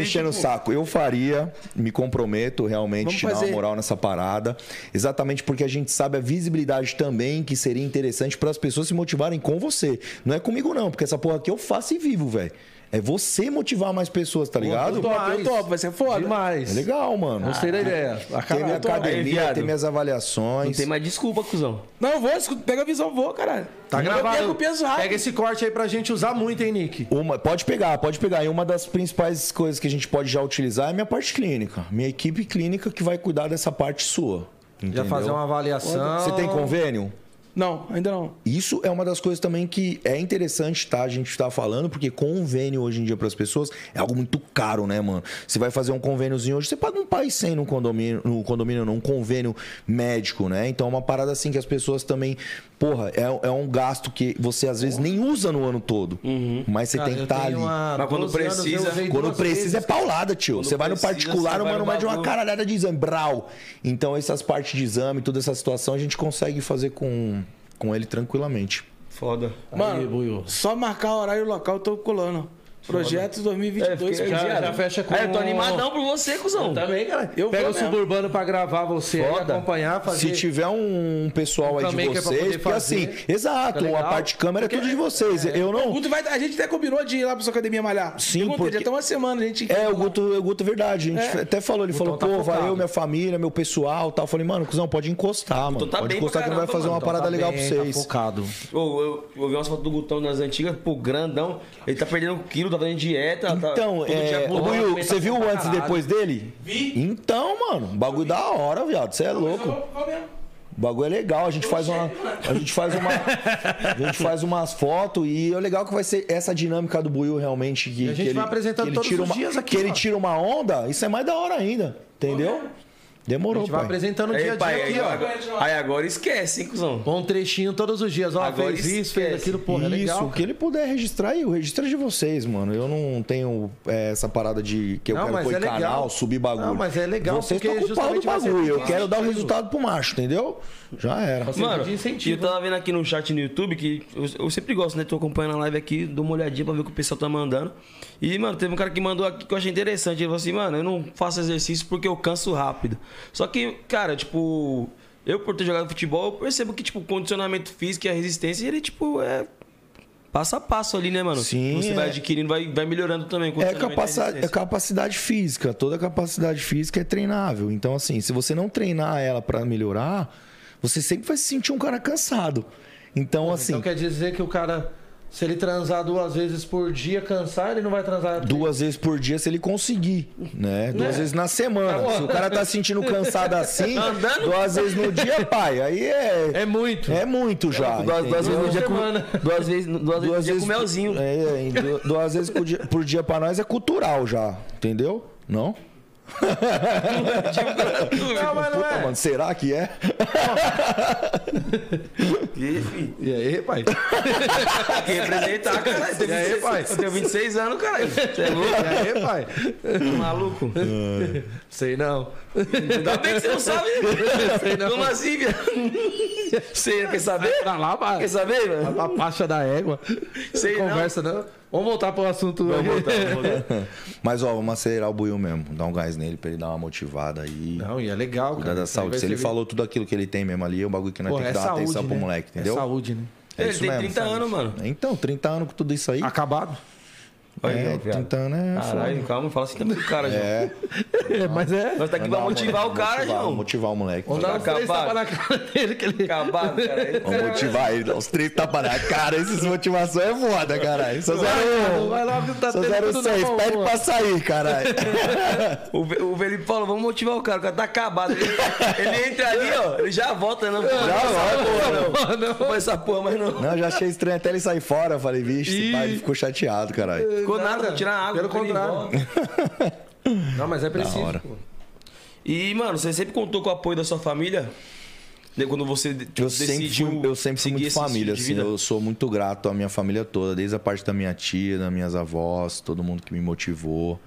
Enchendo o saco. Eu faria, me comprometo realmente Vamos te dar fazer. uma moral nessa parada. Exatamente porque a gente sabe a visibilidade também que seria interessante para as pessoas se motivarem com você. Não é comigo, não, porque essa porra aqui eu faço e vivo, velho. É você motivar mais pessoas, tá ligado? Top, eu topo, vai ser foda. Demais. É legal, mano. Gostei da ideia. A Tem minha. Aí, academia, tem minhas Não avaliações. tem mais desculpa, cuzão. Não, eu vou, escuta, pega a visão, vou, caralho. Tá Eu gravado. pego o peso rápido. Pega esse corte aí pra gente usar muito, hein, Nick? Uma, pode pegar, pode pegar. E uma das principais coisas que a gente pode já utilizar é a minha parte clínica. Minha equipe clínica que vai cuidar dessa parte sua. Já Entendeu? fazer uma avaliação. Você tem convênio? Não, ainda não. Isso é uma das coisas também que é interessante, tá? A gente tá falando, porque convênio hoje em dia para as pessoas é algo muito caro, né, mano? Você vai fazer um convêniozinho hoje, você paga um país sem no condomínio, no condomínio, não, um convênio médico, né? Então é uma parada assim que as pessoas também, porra, é, é um gasto que você às vezes nem usa no ano todo, mas você Cara, tem que estar tenho ali. uma Mas quando 12 anos, precisa- Quando precisa vezes. é paulada, tio. Quando Você vai no particular, o vai mano no mede uma caralhada de exame, brau. Então essas partes de exame, toda essa situação, a gente consegue fazer com, com ele tranquilamente. Foda. Mano, Buiu. só marcar horário e local, eu tô colando. Projetos 2022. fiquei- Já, fecha com... É, eu tô animadão por você, cuzão. Também, cara. Eu Pega vou o mesmo. suburbano pra gravar você, aí, Foda. acompanhar, fazer... Se tiver um pessoal aí de vocês, poder porque fazer, assim, exato, tá a parte de câmera é tudo de vocês. Eu O não. Guto vai, a gente até combinou de ir lá pra sua academia malhar. Sim, Perguntei, porque- Já tem uma semana, a gente. É, o Guto, o Guto é verdade. A gente até falou, ele falou, tá pô, vai focado. eu, minha família, meu pessoal tal. Eu falei, mano, cuzão, pode encostar, mano. tá pode encostar que não vai fazer uma parada Tá legal pra tá vocês. focado. Ô, eu, eu vi umas fotos do Gutão nas antigas, pô, grandão. Ele tá perdendo quilo, tá fazendo dieta. tá, Então, dia é, você viu o antes e depois dele? Vi. Então, mano, bagulho da hora, viado. Você é louco. O bagulho é legal, a gente faz uma. A gente faz uma. A gente faz umas fotos e é legal que vai ser essa dinâmica do Buiu realmente. Que, E a gente que ele, vai apresentando ele todos tira os uma, dias aqui, Que ele tira uma onda, isso é mais da hora ainda. Entendeu? A Demorou, gente vai pai. apresentando o dia a Aí, dia pai, aqui, aí, ó. agora, aí agora esquece, hein, cuzão. Um trechinho todos os dias. Ó, Agora fez isso, esquece. fez aquilo, porra, é Isso, legal. o que ele puder registrar aí, o registro é de vocês, mano. Eu não tenho é, essa parada de que eu Não, quero pôr é canal, subir bagulho. Não, mas é legal Vocês porque estão com o pau do bagulho. Eu quero dar o incentivo. resultado pro macho, entendeu? Já era. Você Mano, e incentivo. eu tava vendo aqui no chat no YouTube que eu, eu sempre gosto, né? Tô acompanhando a live aqui, dou uma olhadinha pra ver o que o pessoal tá mandando. E, mano, teve um cara que mandou aqui que eu achei interessante. Ele falou assim, mano, eu não faço exercício porque eu canso rápido. Só que, cara, tipo, eu por ter jogado futebol, eu percebo que, tipo, o condicionamento físico e a resistência, ele, tipo, é. Passo a passo ali, né, mano? Sim, Você é. vai adquirindo, vai, vai melhorando também. o É a capacidade, é capacidade física. Toda capacidade física é treinável. Então, assim, se você não treinar ela pra melhorar, você sempre vai se sentir um cara cansado. Então, assim, Então quer dizer que o cara, se ele transar duas vezes por dia, cansar, ele não vai transar. duas vezes por dia se ele conseguir, né? Duas vezes na semana. Se o cara tá se sentindo cansado assim, Andando? duas vezes no dia, pai, aí é É muito. é muito já. Duas, duas vezes no dia com, duas vezes, duas vezes, no dia com melzinho. É, é, du- duas vezes por dia, por dia pra nós é cultural já, entendeu? Não? Não, mas não Puta, é. mano, será que é? E, fi, E aí, pai? tem que representar, tenho E aí, 26 pai? Eu tenho 26 anos, caralho. Você é louco? E aí, pai? Tá maluco? Sei não. Ainda bem que você não sabe. Como assim, viado? Você quer saber? Pra lá, pai. Quer saber, mano? A paixa da égua. Sei não. Conversa, não. Vamos voltar pro assunto. Vamos voltar, vamos voltar. Mas ó, vamos acelerar o Buiu mesmo, dar um gás nele pra ele dar uma motivada aí. Não, e é legal, Cuidar cara. da saúde. Se ele falou tudo aquilo que ele tem mesmo ali, é um bagulho que nós Porra, temos é que dar saúde, atenção pro né? moleque, entendeu? É saúde, né? É Ele isso tem mesmo, 30 anos, mano. Então, 30 anos com tudo isso aí. Acabado. Aí, é, ó, viado. 30 anos é. Caralho, calma, fala assim também pro cara, João. É, É, mas é. Nós tá aqui pra motivar o cara, motivar, João. Motivar o moleque. Vamos dar uns três tapas na cara dele que ele. Acabado, cara. Vamos motivar ele, dar uns três tapas na cara. Essas motivações é foda, caralho. Só Vai, zero vai logo, tá Só tendo zero tudo na seis. mão, Pede pô. pra sair, caralho. O, o Felipe falou, vamos motivar o cara, o cara tá acabado. Ele, ele entra ali, ó, ele já volta, não. Já volta, não. Não essa porra, mas não. Não, já achei estranho até ele sair fora. Eu falei, vixe, esse pai ele ficou chateado, caralho. Ficou nada, vou tirar água. Pelo contrário. Não, mas é preciso. E, mano, você sempre contou com o apoio da sua família? Quando você tipo, Eu sempre, fui, eu sempre fui muito família, assim. Eu sou muito grato à minha família toda, desde a parte da minha tia, das minhas avós, todo mundo que me motivou.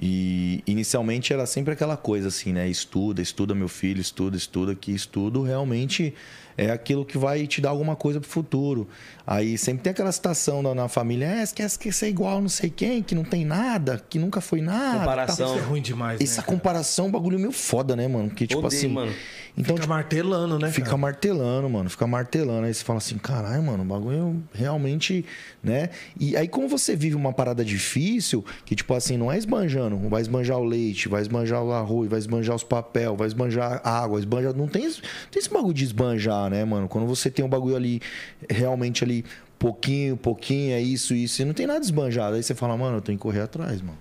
E inicialmente era sempre aquela coisa assim, né? Estuda, estuda meu filho, estuda, estuda, que estudo realmente é aquilo que vai te dar alguma coisa pro futuro. Aí sempre tem aquela citação na, na família, é, você quer, quer ser igual não sei quem, que não tem nada, que nunca foi nada. Comparação. Isso é ruim demais, Essa né? cara? comparação é um bagulho meio foda, né, mano? Que tipo Odeio, assim. mano. Então, Fica martelando, né? Fica cara? martelando, mano. Fica martelando. Aí você fala assim, caralho, mano, o bagulho realmente, né? E aí, como você vive uma parada difícil, que, tipo assim, não é esbanjando, vai esbanjar o leite, vai esbanjar o arroz, vai esbanjar os papel, vai esbanjar a água, esbanja. Não tem, esse- tem esse bagulho de esbanjar, né, mano? Quando você tem um bagulho ali, realmente ali, pouquinho, pouquinho, é isso, isso, e não tem nada esbanjado. Aí você fala, mano, eu tenho que correr atrás, mano.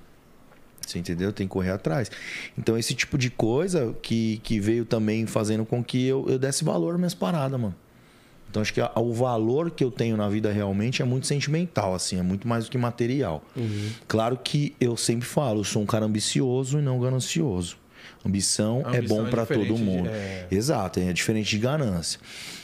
Você entendeu? Tem que correr atrás. Então, esse tipo de coisa que, que veio também fazendo com que eu, eu desse valor às minhas paradas, mano. Então, acho que a- o valor que eu tenho na vida realmente é muito sentimental, assim, é muito mais do que material. Claro que eu sempre falo, eu sou um cara ambicioso e não ganancioso. Ambição, é ambição bom é pra diferente todo de- mundo. é. Exato, é diferente de ganância.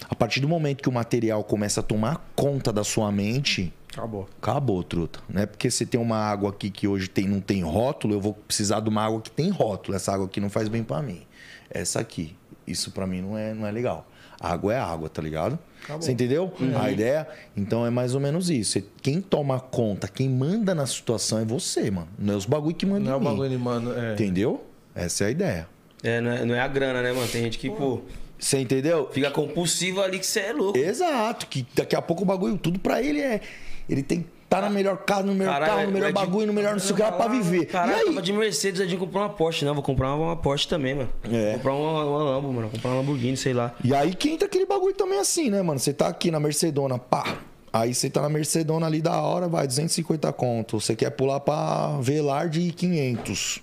A partir do momento que o material começa a tomar conta da sua mente, Acabou. Acabou, truta. Não é porque você tem uma água aqui que hoje tem, não tem rótulo, eu vou precisar de uma água que tem rótulo. Essa água aqui não faz bem pra mim. Essa aqui. Isso pra mim não é, não é legal. Água é água, tá ligado? Você entendeu a ideia? Então é mais ou menos isso. Quem toma conta, quem manda na situação é você, mano. Não é os bagulho que mandam Não é o bagulho, mano. É. Entendeu? Essa é a ideia. É, não é, não é a grana, né, mano? Tem gente que, pô, Você entendeu? fica compulsivo ali que você é louco. Exato, que daqui a pouco o bagulho, tudo pra ele é. Ele tem que estar na melhor casa, no melhor Caralho, carro, no melhor Edinho- bagulho, no melhor não sei o que lá pra viver. Caralho, e aí? tava de Mercedes, a gente comprou uma Porsche. Não, vou comprar uma, uma Porsche também, mano. É. Vou comprar uma, uma Lambo, mano. Vou comprar uma Lamborghini, sei lá. E aí que entra aquele bagulho também assim, né, mano? Você tá aqui na Mercedona, pá. Aí você tá na Mercedona ali da hora, vai 250 conto. Você quer pular pra Velar de 500.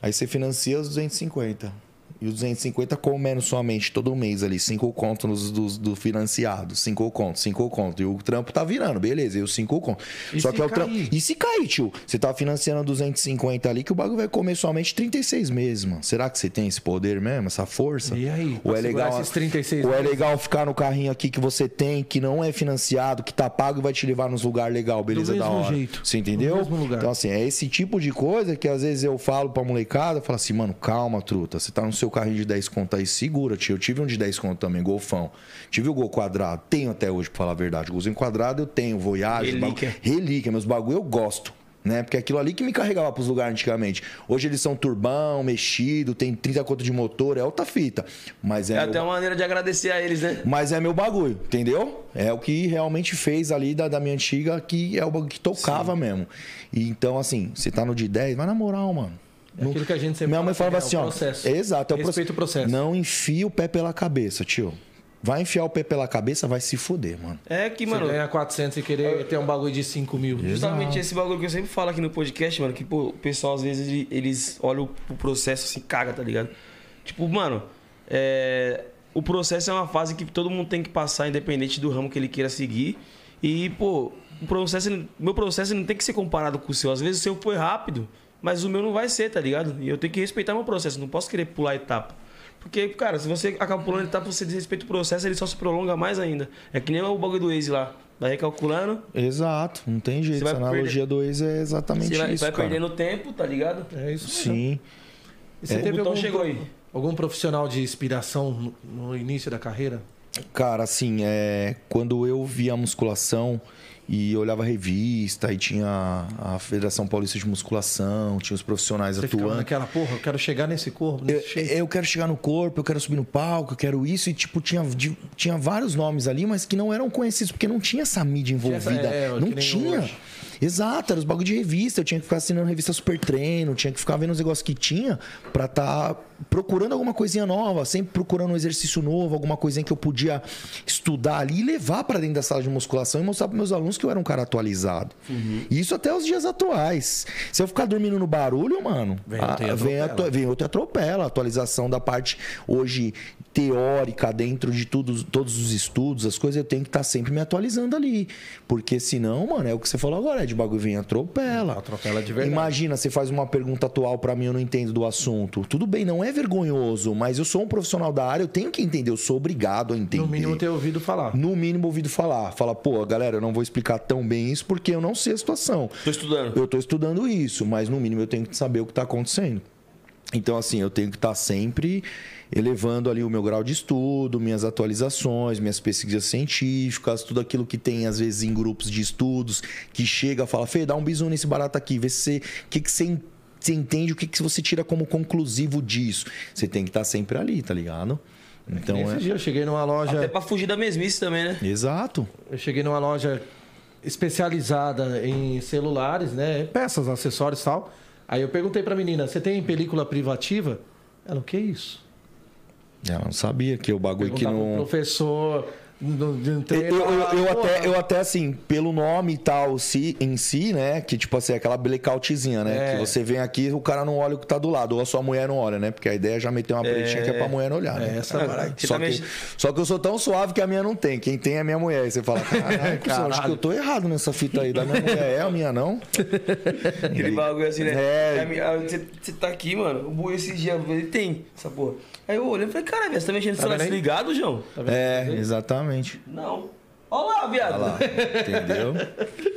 Aí você financia os 250. E os 250 comendo somente todo mês ali, 5 conto nos, dos, do financiado, 5 conto, 5 conto. E o trampo tá virando, beleza, e os 5 conto. E Só se que é o trampo. cair? E se cair, tio? Você tá financiando 250 ali, que o bagulho vai comer somente 36 meses, mano. Será que você tem esse poder mesmo, essa força? E aí, Ou é legal, esses 36 ou é legal ficar no carrinho aqui que você tem, que não é financiado, que tá pago e vai te levar nos lugares legal, beleza Do da mesmo hora. jeito. Você entendeu? Do mesmo lugar. Então, assim, é esse tipo de coisa que às vezes eu falo pra molecada, eu falo assim, mano, calma, truta. Você tá no seu carrinho de 10 conto aí, segura, tio. Eu tive um de 10 conto também, golfão. Tive o gol quadrado, tenho até hoje, pra falar a verdade. Golzinho quadrado eu tenho, Voyage, Relíquia. bagulho- relíquia, meus bagulho eu gosto. Né? Porque aquilo ali que me carregava pros lugares antigamente. Hoje eles são turbão, mexido, tem 30 conto de motor, é outra fita. Mas é, É meu até uma maneira de agradecer a eles, né? mas é meu bagulho, entendeu? É o que realmente fez ali da, da minha antiga, que é o bagulho que tocava mesmo. E então, assim, você tá no de 10, vai na moral, mano. É aquilo que a gente sempre Minha mãe fala falava assim, assim, é o ó. processo. Exato, é o Respeita o processo. Não enfia o pé pela cabeça, tio. Vai enfiar o pé pela cabeça, vai se fuder, mano. É que, Você mano, ganha 400 e querer ter um bagulho de 5 mil. Justamente esse bagulho que eu sempre falo aqui no podcast, mano, que pô, o pessoal às vezes ele- eles olham o processo assim, caga, tá ligado? Tipo, mano, é, o processo é uma fase que todo mundo tem que passar, independente do ramo que ele queira seguir. E, pô, o processo, meu processo não tem que ser comparado com o seu. Às vezes o seu foi rápido, mas o meu não vai ser, tá ligado? E eu tenho que respeitar meu processo, não posso querer pular etapa. Porque, cara, se você acaba pulando etapa, você desrespeita o processo, ele só se prolonga mais ainda. É que nem o bagulho do Waze lá. Vai recalculando, Exato, não tem jeito. Você Essa analogia do ex é exatamente você vai, isso. vai cara. perdendo tempo, tá ligado? É isso. Sim. E você teve botão algum, chegou aí. algum profissional de inspiração no, no início da carreira? Cara, assim, é, quando eu via a musculação e olhava a revista e tinha a Federação Paulista de Musculação, tinha os profissionais Você atuando. naquela, porra, eu quero chegar nesse corpo, Eu, nesse shape. eu quero chegar no corpo, eu quero subir no palco, eu quero isso. E, tipo, tinha, tinha vários nomes ali, mas que não eram conhecidos, porque não tinha essa mídia envolvida. essa- é, não tinha. hoje. Exato, era os bagulho de revista. Eu tinha que ficar assinando revista Super Treino, tinha que ficar vendo os negócios que tinha pra tá procurando alguma coisinha nova, sempre procurando um exercício novo, alguma coisinha que eu podia estudar ali e levar para dentro da sala de musculação e mostrar para meus alunos que eu era um cara atualizado. Uhum. E isso até os dias atuais. Se eu ficar dormindo no barulho, mano, vem, a, vem, a, vem outro atropela. A atualização da parte hoje teórica dentro de tudo, todos os estudos, as coisas, eu tenho que estar tá sempre me atualizando ali. Porque senão, mano, é o que você falou agora, é de bagulho vem atropela. Atropela de verdade. Imagina, você faz uma pergunta atual para mim, eu não entendo do assunto. Tudo bem, não é vergonhoso, mas eu sou um profissional da área, eu tenho que entender, eu sou obrigado a entender. No mínimo ter ouvido falar. No mínimo ouvido falar. Fala, pô, galera, eu não vou explicar tão bem isso porque eu não sei a situação. Tô estudando. Eu tô estudando isso, mas no mínimo eu tenho que saber o que tá acontecendo. Então, assim, eu tenho que estar tá sempre elevando ali o meu grau de estudo, minhas atualizações, minhas pesquisas científicas, tudo aquilo que tem, às vezes, em grupos de estudos, que chega e fala, Fê, dá um bisu nesse barato aqui, vê se você, o que, que você você entende o que, que você tira como conclusivo disso. Você tem que estar tá sempre ali, tá ligado? Então, Esse é... dia eu cheguei numa loja. Até pra fugir da mesmice também, né? Exato. Eu cheguei numa loja especializada em celulares, né? Peças, acessórios e tal. Aí eu perguntei pra menina: você tem película privativa? Ela, o que é isso? Ela não sabia que o bagulho que não. professor eu, eu, eu até, eu até, assim, pelo nome e tal si, em si, né? Que tipo assim, aquela blackoutzinha, né? É. Que você vem aqui o cara não olha o que tá do lado, ou a sua mulher não olha, né? Porque a ideia é já meter uma pretinha é. que é pra mulher não olhar, né? É essa é, só, que, só que eu sou tão suave que a minha não tem. Quem tem é a minha mulher. Aí você fala, caralho, acho que eu tô errado nessa fita aí da minha mulher. É a minha, não? Aquele bagulho assim, né? É. Você, você tá aqui, mano. O boi esses dias, ele tem essa porra. Aí eu olhei e falei, cara, você tá mexendo no tá celular desligado, João? Tá é, exatamente. Não. Olha lá, viado. Olha lá, entendeu?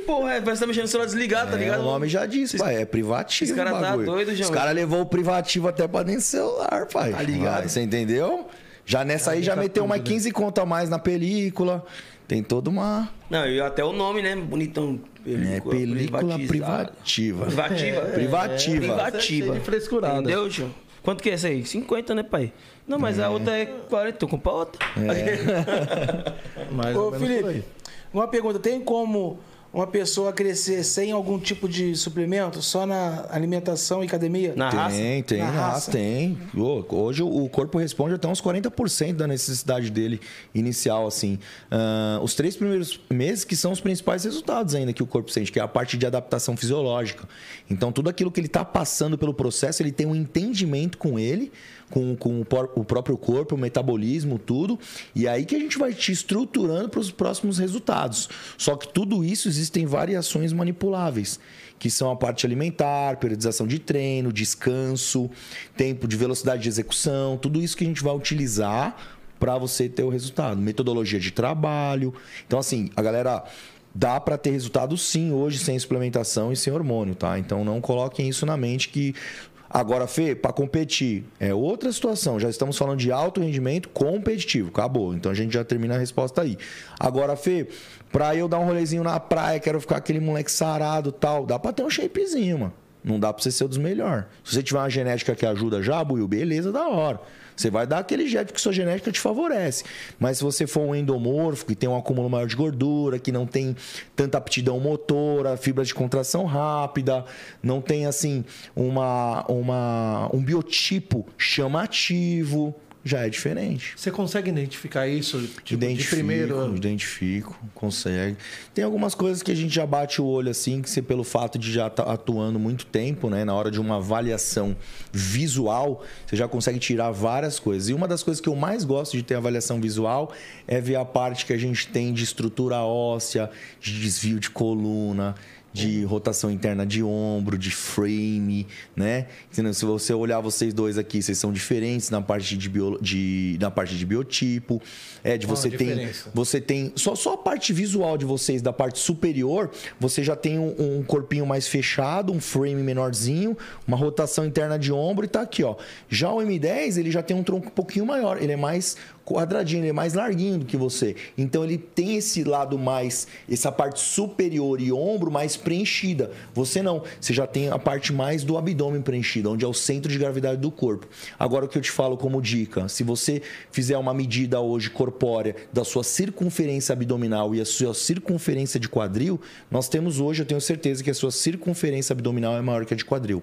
Porra, é, parece que tá mexendo no celular desligado, tá é, ligado? O nome já disse, pai. É privativo. Esse cara tá doido, João. Os caras levou o privativo até pra dentro do celular, pai. Tá ligado? Vai, você entendeu? Já nessa aí já meteu uma 15 né? conto a mais na película. Tem toda uma. Não, e até o nome, né? Bonitão. Película, é, película privativa. Privativa? É, privativa. privativa. É, frescurada. Entendeu, João? Quanto que é essa aí? 50, né, pai? Não, mas é. a outra é 40, tô com pra outra. É. Ô, Felipe, uma pergunta: tem como uma pessoa crescer sem algum tipo de suplemento, só na alimentação e academia? Na tem, raça? Tem, na raça. tem. Hoje o corpo responde até uns 40% da necessidade dele inicial, assim. Uh, os três primeiros meses que são os principais resultados ainda que o corpo sente, que é a parte de adaptação fisiológica. Então, tudo aquilo que ele está passando pelo processo, ele tem um entendimento com ele, com, com o próprio corpo, o metabolismo, tudo. E aí que a gente vai te estruturando para os próximos resultados. Só que tudo isso existem variações manipuláveis, que são a parte alimentar, periodização de treino, descanso, tempo de velocidade de execução, tudo isso que a gente vai utilizar para você ter o resultado. Metodologia de trabalho. Então, assim, a galera dá para ter resultado sim hoje sem suplementação e sem hormônio, tá? Então não coloquem isso na mente que Agora, Fê, para competir, é outra situação. Já estamos falando de alto rendimento competitivo. Acabou. Então a gente já termina a resposta aí. Agora, Fê, pra eu dar um rolezinho na praia, quero ficar aquele moleque sarado tal, dá pra ter um shapezinho, mano. Não dá pra você ser o dos melhores. Se você tiver uma genética que ajuda já, Buiu, beleza, da hora. Você vai dar aquele jeito que sua genética te favorece. Mas se você for um endomorfo, que tem um acúmulo maior de gordura, que não tem tanta aptidão motora, fibra de contração rápida, não tem assim uma, uma um biotipo chamativo, já é diferente. Você consegue identificar isso tipo, identifico, de primeiro? Identifico, consegue. Tem algumas coisas que a gente já bate o olho assim, que você, pelo fato de já estar tá atuando muito tempo, né, na hora de uma avaliação visual, você já consegue tirar várias coisas. E uma das coisas que eu mais gosto de ter avaliação visual é ver a parte que a gente tem de estrutura óssea, de desvio de coluna, de rotação interna de ombro, de frame, né? Se você olhar vocês dois aqui, vocês são diferentes na parte de, bio, de na parte de biotipo, é de você tem você tem só só a parte visual de vocês da parte superior, você já tem um, um, corpinho mais fechado, um frame menorzinho, uma rotação interna de ombro e tá aqui, ó. Já o M10, ele já tem um tronco um pouquinho maior, ele é mais quadradinho, ele é mais larguinho do que você. Então ele tem esse lado mais, essa parte superior e ombro mais preenchida. Você não, você já tem a parte mais do abdômen preenchida, onde é o centro de gravidade do corpo. Agora o que eu te falo como dica, se você fizer uma medida hoje corpórea da sua circunferência abdominal e a sua circunferência de quadril, nós temos hoje, eu tenho certeza que a sua circunferência abdominal é maior que a de quadril.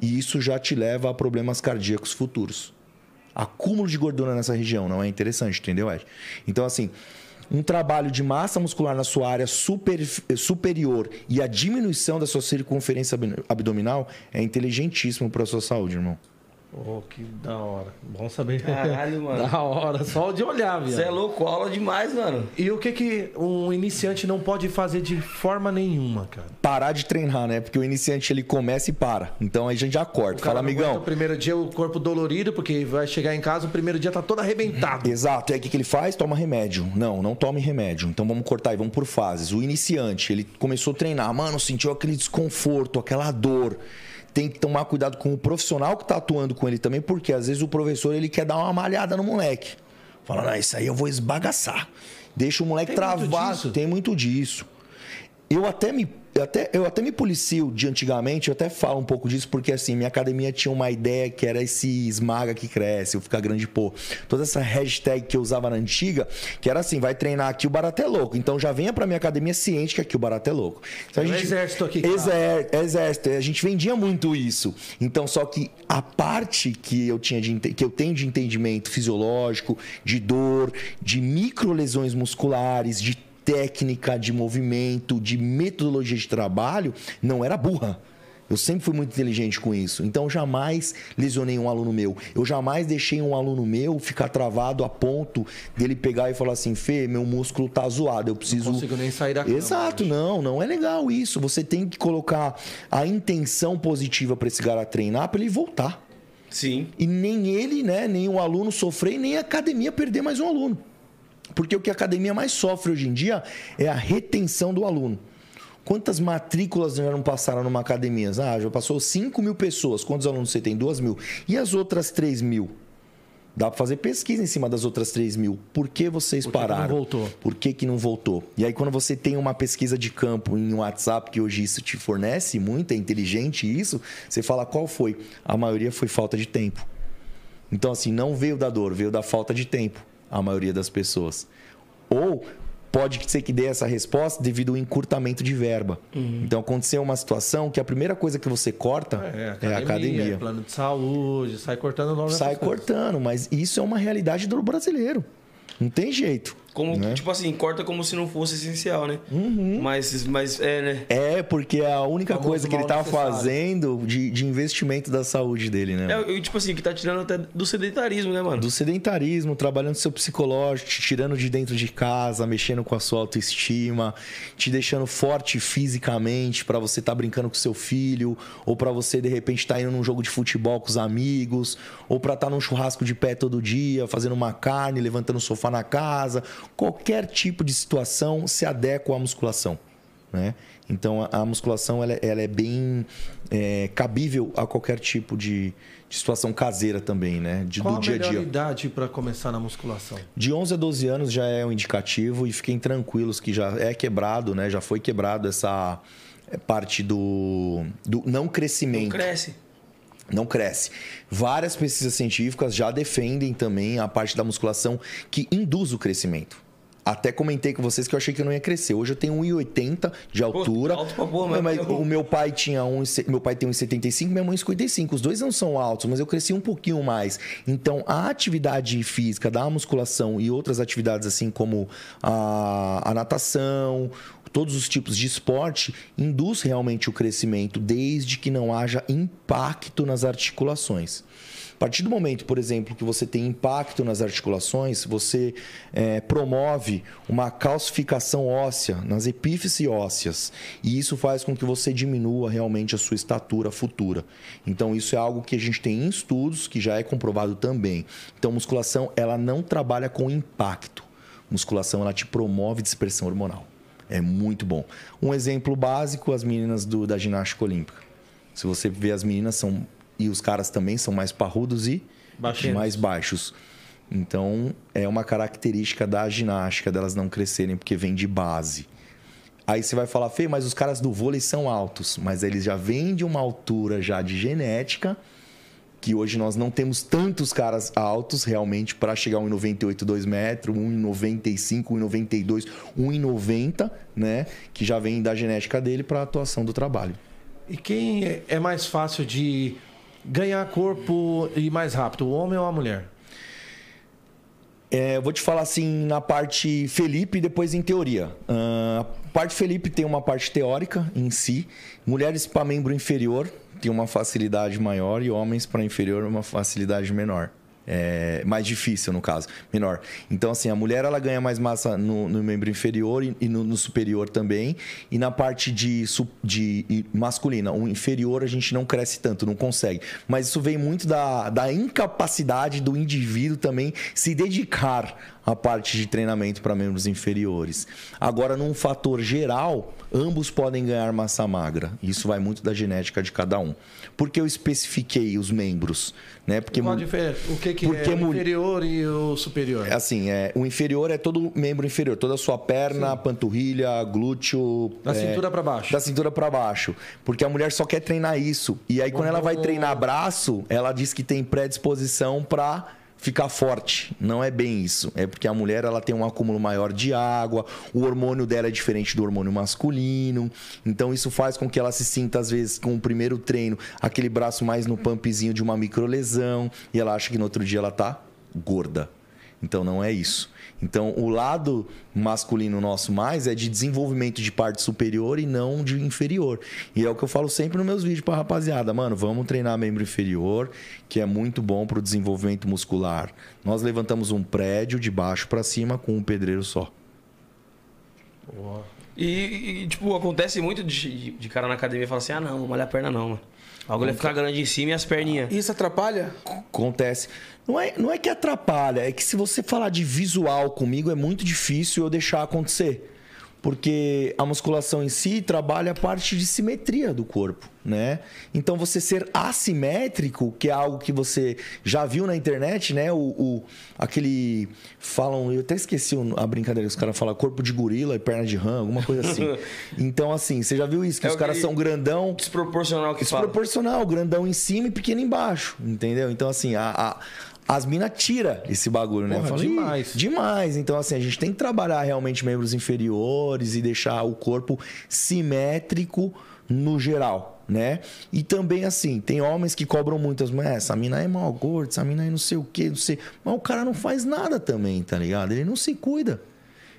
e isso já te leva a problemas cardíacos futuros. Acúmulo de gordura nessa região não é interessante, entendeu, Ed? Então, assim, um trabalho de massa muscular na sua área super, superior e a diminuição da sua circunferência abdominal é inteligentíssimo para a sua saúde, irmão. Oh, que da hora. Bom saber. Caralho, mano. Da hora. Só de olhar, viado. Você é louco, aula demais, mano. E o que que um iniciante não pode fazer de forma nenhuma, cara? Parar de treinar, né? Porque o iniciante ele começa e para. Então aí a gente já corta. Fala, amigão. O primeiro dia o corpo dolorido, porque vai chegar em casa, o primeiro dia tá todo arrebentado. Exato. E aí o que, que ele faz? Toma remédio. Não, não tome remédio. Então vamos cortar e vamos por fases. O iniciante, ele começou a treinar. Mano, sentiu aquele desconforto, aquela dor tem que tomar cuidado com o profissional que está atuando com ele também, porque às vezes o professor ele quer dar uma malhada no moleque. Fala, não, isso aí eu vou esbagaçar. Deixa o moleque tem travado. Muito tem muito disso. Eu até me eu até, eu até me policio de antigamente, eu até falo um pouco disso, porque assim, minha academia tinha uma ideia que era esse esmaga que cresce, eu ficar grande pô. Toda essa hashtag que eu usava na antiga, que era assim, vai treinar aqui o barato é louco. Então já venha pra minha academia ciente que aqui o barato é louco. Então, a gente, exército aqui. Exer, exército. A gente vendia muito isso. Então, só que a parte que eu tinha de, que eu tenho de entendimento fisiológico, de dor, de micro lesões musculares, de técnica de movimento, de metodologia de trabalho, não era burra. Eu sempre fui muito inteligente com isso. Então, jamais lesionei um aluno meu. Eu jamais deixei um aluno meu ficar travado a ponto dele pegar e falar assim: Fê, meu músculo tá zoado, eu preciso. Não consigo nem sair da cama. Exato, não, não é legal isso. Você tem que colocar a intenção positiva para esse cara treinar para ele voltar. Sim. E nem ele, né, nem o aluno sofrer, nem a academia perder mais um aluno. Porque o que a academia mais sofre hoje em dia é a retenção do aluno. Quantas matrículas já não passaram numa academia? Ah, já passou 5 mil pessoas. Quantos alunos você tem? 2 mil. E as outras 3 mil? Dá para fazer pesquisa em cima das outras 3 mil. Por que vocês Por que pararam? Que não voltou? Por que, que não voltou? E aí, quando você tem uma pesquisa de campo em WhatsApp, que hoje isso te fornece muito, é inteligente isso, você fala qual foi? A maioria foi falta de tempo. Então, assim, não veio da dor, veio da falta de tempo a maioria das pessoas. Ou pode ser que dê essa resposta devido ao encurtamento de verba. Uhum. Então aconteceu uma situação que a primeira coisa que você corta é, academia, é a academia. Plano de saúde, sai cortando nome Sai cortando, mas isso é uma realidade do brasileiro. Não tem jeito. Como, né? tipo assim, corta como se não fosse essencial, né? Uhum. Mas, mas é, né? É, porque é a única coisa que ele tá fazendo de, de investimento da saúde dele, né? É, tipo assim, que tá tirando até do sedentarismo, né, mano? Do sedentarismo, trabalhando seu psicológico, te tirando de dentro de casa, mexendo com a sua autoestima, te deixando forte fisicamente para você estar tá brincando com seu filho, ou para você, de repente, estar tá indo num jogo de futebol com os amigos, ou para estar tá num churrasco de pé todo dia, fazendo uma carne, levantando o sofá na casa qualquer tipo de situação se adequa à musculação. Né? Então a, musculação ela, ela é bem é, cabível a qualquer tipo de, de, situação caseira também, né? De, Qual do dia a dia. Qual a idade para começar na musculação? De 11 a 12 anos já é um indicativo e fiquem tranquilos que já é quebrado, né? Já foi quebrado essa é, parte do, do não crescimento. Não cresce não cresce. Várias pesquisas científicas já defendem também a parte da musculação que induz o crescimento. Até comentei com vocês que eu achei que eu não ia crescer. Hoje eu tenho 1,80 de altura. Pô, alto pra boa, mas, mas o meu pai tinha um, meu pai tem 1,75, minha mãe 55. Os dois não são altos, mas eu cresci um pouquinho mais. Então, a atividade física da musculação e outras atividades assim como a, a natação, todos os tipos de esporte induz realmente o crescimento, desde que não haja impacto nas articulações. Partir do momento, por exemplo, que você tem impacto nas articulações, você é, promove uma calcificação óssea nas epífises ósseas. E isso faz com que você diminua realmente a sua estatura futura. Então, isso é algo que a gente tem em estudos, que já é comprovado também. Então, musculação, ela não trabalha com impacto. Musculação, ela te promove dispersão hormonal. É muito bom. Um exemplo básico, as meninas do, da ginástica olímpica. Se você vê as meninas são e os caras também são mais parrudos e Baixinhos. mais baixos. Então, é uma característica da ginástica delas não crescerem porque vem de base. Aí você vai falar, Fê, mas os caras do vôlei são altos, mas eles já vêm de uma altura já de genética que hoje nós não temos tantos caras altos realmente para chegar a 1,98, 2 metros, 1,95, 1,92, 1,90, né? Que já vem da genética dele para a atuação do trabalho. E quem é, é mais fácil de ganhar corpo e mais rápido, o homem ou a mulher? É, eu vou te falar assim na parte Felipe e depois em teoria. Uh, a parte Felipe tem uma parte teórica em si. Mulheres para membro inferior tem uma facilidade maior e homens para inferior uma facilidade menor. É, mais difícil, no caso, menor. Então, assim, a mulher ela ganha mais massa no, no membro inferior e, e no, no, superior também. E na parte de, de masculina, o inferior a gente não cresce tanto, não consegue. Mas isso vem muito da, da incapacidade do indivíduo também se dedicar à parte de treinamento para membros inferiores. Agora, num fator geral, ambos podem ganhar massa magra. Isso vai muito da genética de cada um. Por que eu especifiquei os membros? Né? Porque Qual O que, que porque é o inferior e o superior? É assim, é, o inferior é todo membro inferior, toda a sua perna, Sim. panturrilha, glúteo. Da é, cintura para baixo. Da cintura para baixo. Porque a mulher só quer treinar isso. E aí, quando ela vai treinar braço, ela diz que tem predisposição para ficar forte. Não é bem isso. É porque a mulher ela tem um acúmulo maior de água, o hormônio dela é diferente do hormônio masculino. Então isso faz com que ela se sinta às vezes com o primeiro treino aquele braço mais no pumpzinho de uma microlesão e ela acha que no outro dia ela tá gorda. Então não é isso. Então, o lado masculino nosso mais é de desenvolvimento de parte superior e não de inferior. E é o que eu falo sempre nos meus vídeos para rapaziada, mano, vamos treinar membro inferior, que é muito bom para o desenvolvimento muscular. Nós levantamos um prédio de baixo para cima com um pedreiro só. E, e, tipo, acontece muito de, de cara na academia falar assim: ah, não, não malhar a perna não, mano. A agulha ficar grande em cima e as perninhas. Isso atrapalha? Acontece. Não é, não é que atrapalha, é que se você falar de visual comigo, é muito difícil eu deixar acontecer porque a musculação em si trabalha a parte de simetria do corpo, né? Então você ser assimétrico, que é algo que você já viu na internet, né? O, o aquele falam, eu até esqueci a brincadeira, os caras falam corpo de gorila e perna de rã, alguma coisa assim. então assim, você já viu isso que é os caras são grandão, desproporcional que desproporcional, fala. grandão em cima e pequeno embaixo, entendeu? Então assim, a, a as minas tira esse bagulho, né? Porra, Fala, demais. Demais. Então, assim, a gente tem que trabalhar realmente membros inferiores e deixar o corpo simétrico no geral, né? E também, assim, tem homens que cobram muitas, mas essa mina é mal gorda, essa mina é não sei o quê, não sei. Mas o cara não faz nada também, tá ligado? Ele não se cuida.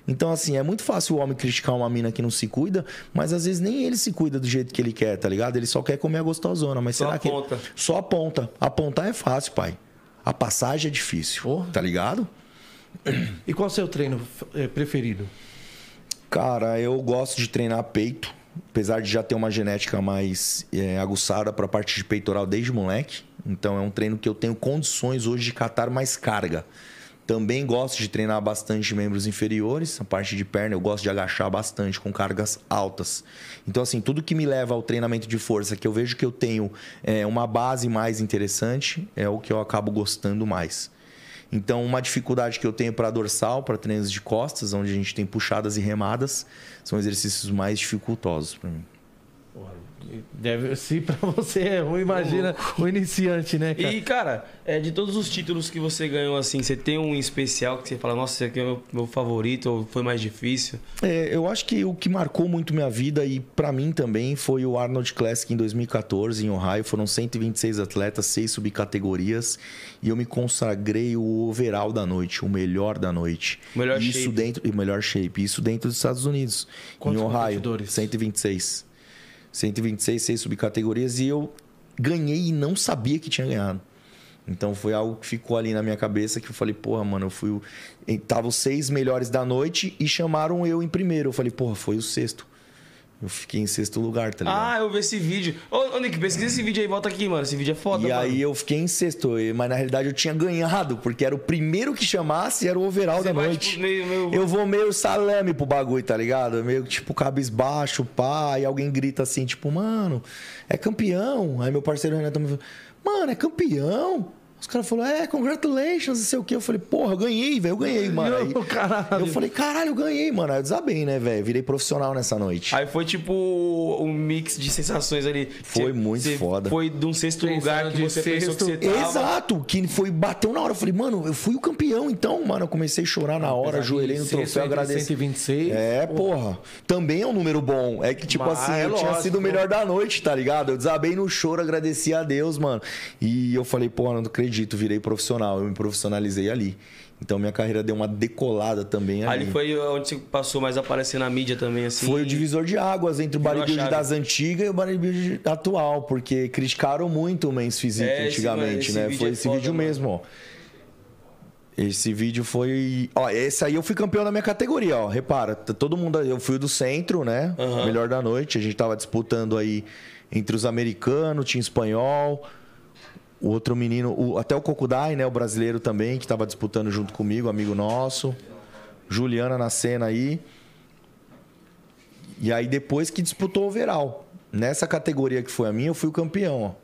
Então, assim, é muito fácil o homem criticar uma mina que não se cuida, mas às vezes nem ele se cuida do jeito que ele quer, tá ligado? Ele só quer comer a gostosona. Mas só será aponta. que. Só aponta. Apontar é fácil, pai. A passagem é difícil, oh. tá ligado? E qual é o seu treino eh, preferido? Cara, eu gosto de treinar peito, apesar de já ter uma genética mais é, aguçada para a parte de peitoral desde moleque. Então é um treino que eu tenho condições hoje de catar mais carga. Também gosto de treinar bastante membros inferiores, a parte de perna eu gosto de agachar bastante com cargas altas. Então, assim, tudo que me leva ao treinamento de força, que eu vejo que eu tenho é, uma base mais interessante, é o que eu acabo gostando mais. Então, uma dificuldade que eu tenho para dorsal, para treinos de costas, onde a gente tem puxadas e remadas, são exercícios mais dificultosos para mim. Deve ser para você é ruim, imagina o iniciante, né, cara? E, cara, é, de todos os títulos que você ganhou, assim, você tem um especial que você fala, nossa, esse aqui é o meu, meu favorito, ou foi mais difícil? É, eu acho que o que marcou muito minha vida e para mim também foi o Arnold Classic em 2014, em Ohio. Foram 126 atletas, seis subcategorias, e eu me consagrei o overall da noite, o melhor da noite. O melhor isso shape. dentro, o melhor shape. Isso dentro dos Estados Unidos, Quantos em Ohio. 126. 126, seis subcategorias e eu ganhei e não sabia que tinha ganhado. Então foi algo que ficou ali na minha cabeça que eu falei, porra, mano, eu fui. Tava os seis melhores da noite e chamaram eu em primeiro. Eu falei, porra, foi o sexto. Eu fiquei em sexto lugar, tá ligado? Ah, eu vi esse vídeo. Ô, ô Nick, pesquisa esse vídeo aí, volta aqui, mano. Esse vídeo é foda, E mano. aí eu fiquei em sexto, mas na realidade eu tinha ganhado, porque era o primeiro que chamasse, era o overall Você da vai, noite. tipo, meio- meio- Eu vou meio salame pro bagulho, tá ligado? Meio tipo cabisbaixo, pá, e alguém grita assim, tipo, mano, é campeão. Aí meu parceiro Renato me falou, mano, é campeão? Os caras falaram, é, congratulations, não sei o quê. Eu falei, porra, eu ganhei, velho, eu ganhei, mano. Aí, eu falei, caralho, eu ganhei, mano. Aí eu desabei, né, velho? Virei profissional nessa noite. Aí foi tipo um mix de sensações ali. Foi Você- muito você foda. Foi de um sexto Pensando lugar que você pensou que sexto. você tava. Exato, que foi, bateu na hora. Eu falei, mano, eu fui o campeão, então, mano. Eu comecei a chorar na hora, ajoelhei no Sexto troféu, agradeci. 126. É, porra. Também é um número bom. É que, tipo Mas assim, é eu tinha lógico. sido o melhor da noite, tá ligado? Eu desabei no choro, agradeci a Deus, mano. E eu falei, pô, não acredito, virei profissional. Eu me profissionalizei ali. Então minha carreira deu uma decolada também ali. Ali foi onde você passou mais a aparecer na mídia também, assim. Foi o divisor de águas entre o bodybuilding das antigas e o bodybuilding atual, porque criticaram muito o Men's Physique É, esse- antigamente, esse né? vídeo Foi é esse foda, vídeo mano. mesmo, ó. Esse vídeo foi. Ó, esse aí eu fui campeão da minha categoria, ó. Repara, todo mundo. Eu fui do centro, né? Aham. Melhor da noite. A gente tava disputando aí entre os americanos, tinha espanhol. O outro menino, o- até o Kokudai, né? O brasileiro também, que tava disputando junto comigo, amigo nosso. Juliana na cena aí. E aí depois que disputou o overall. Nessa categoria que foi a minha, eu fui o campeão, ó.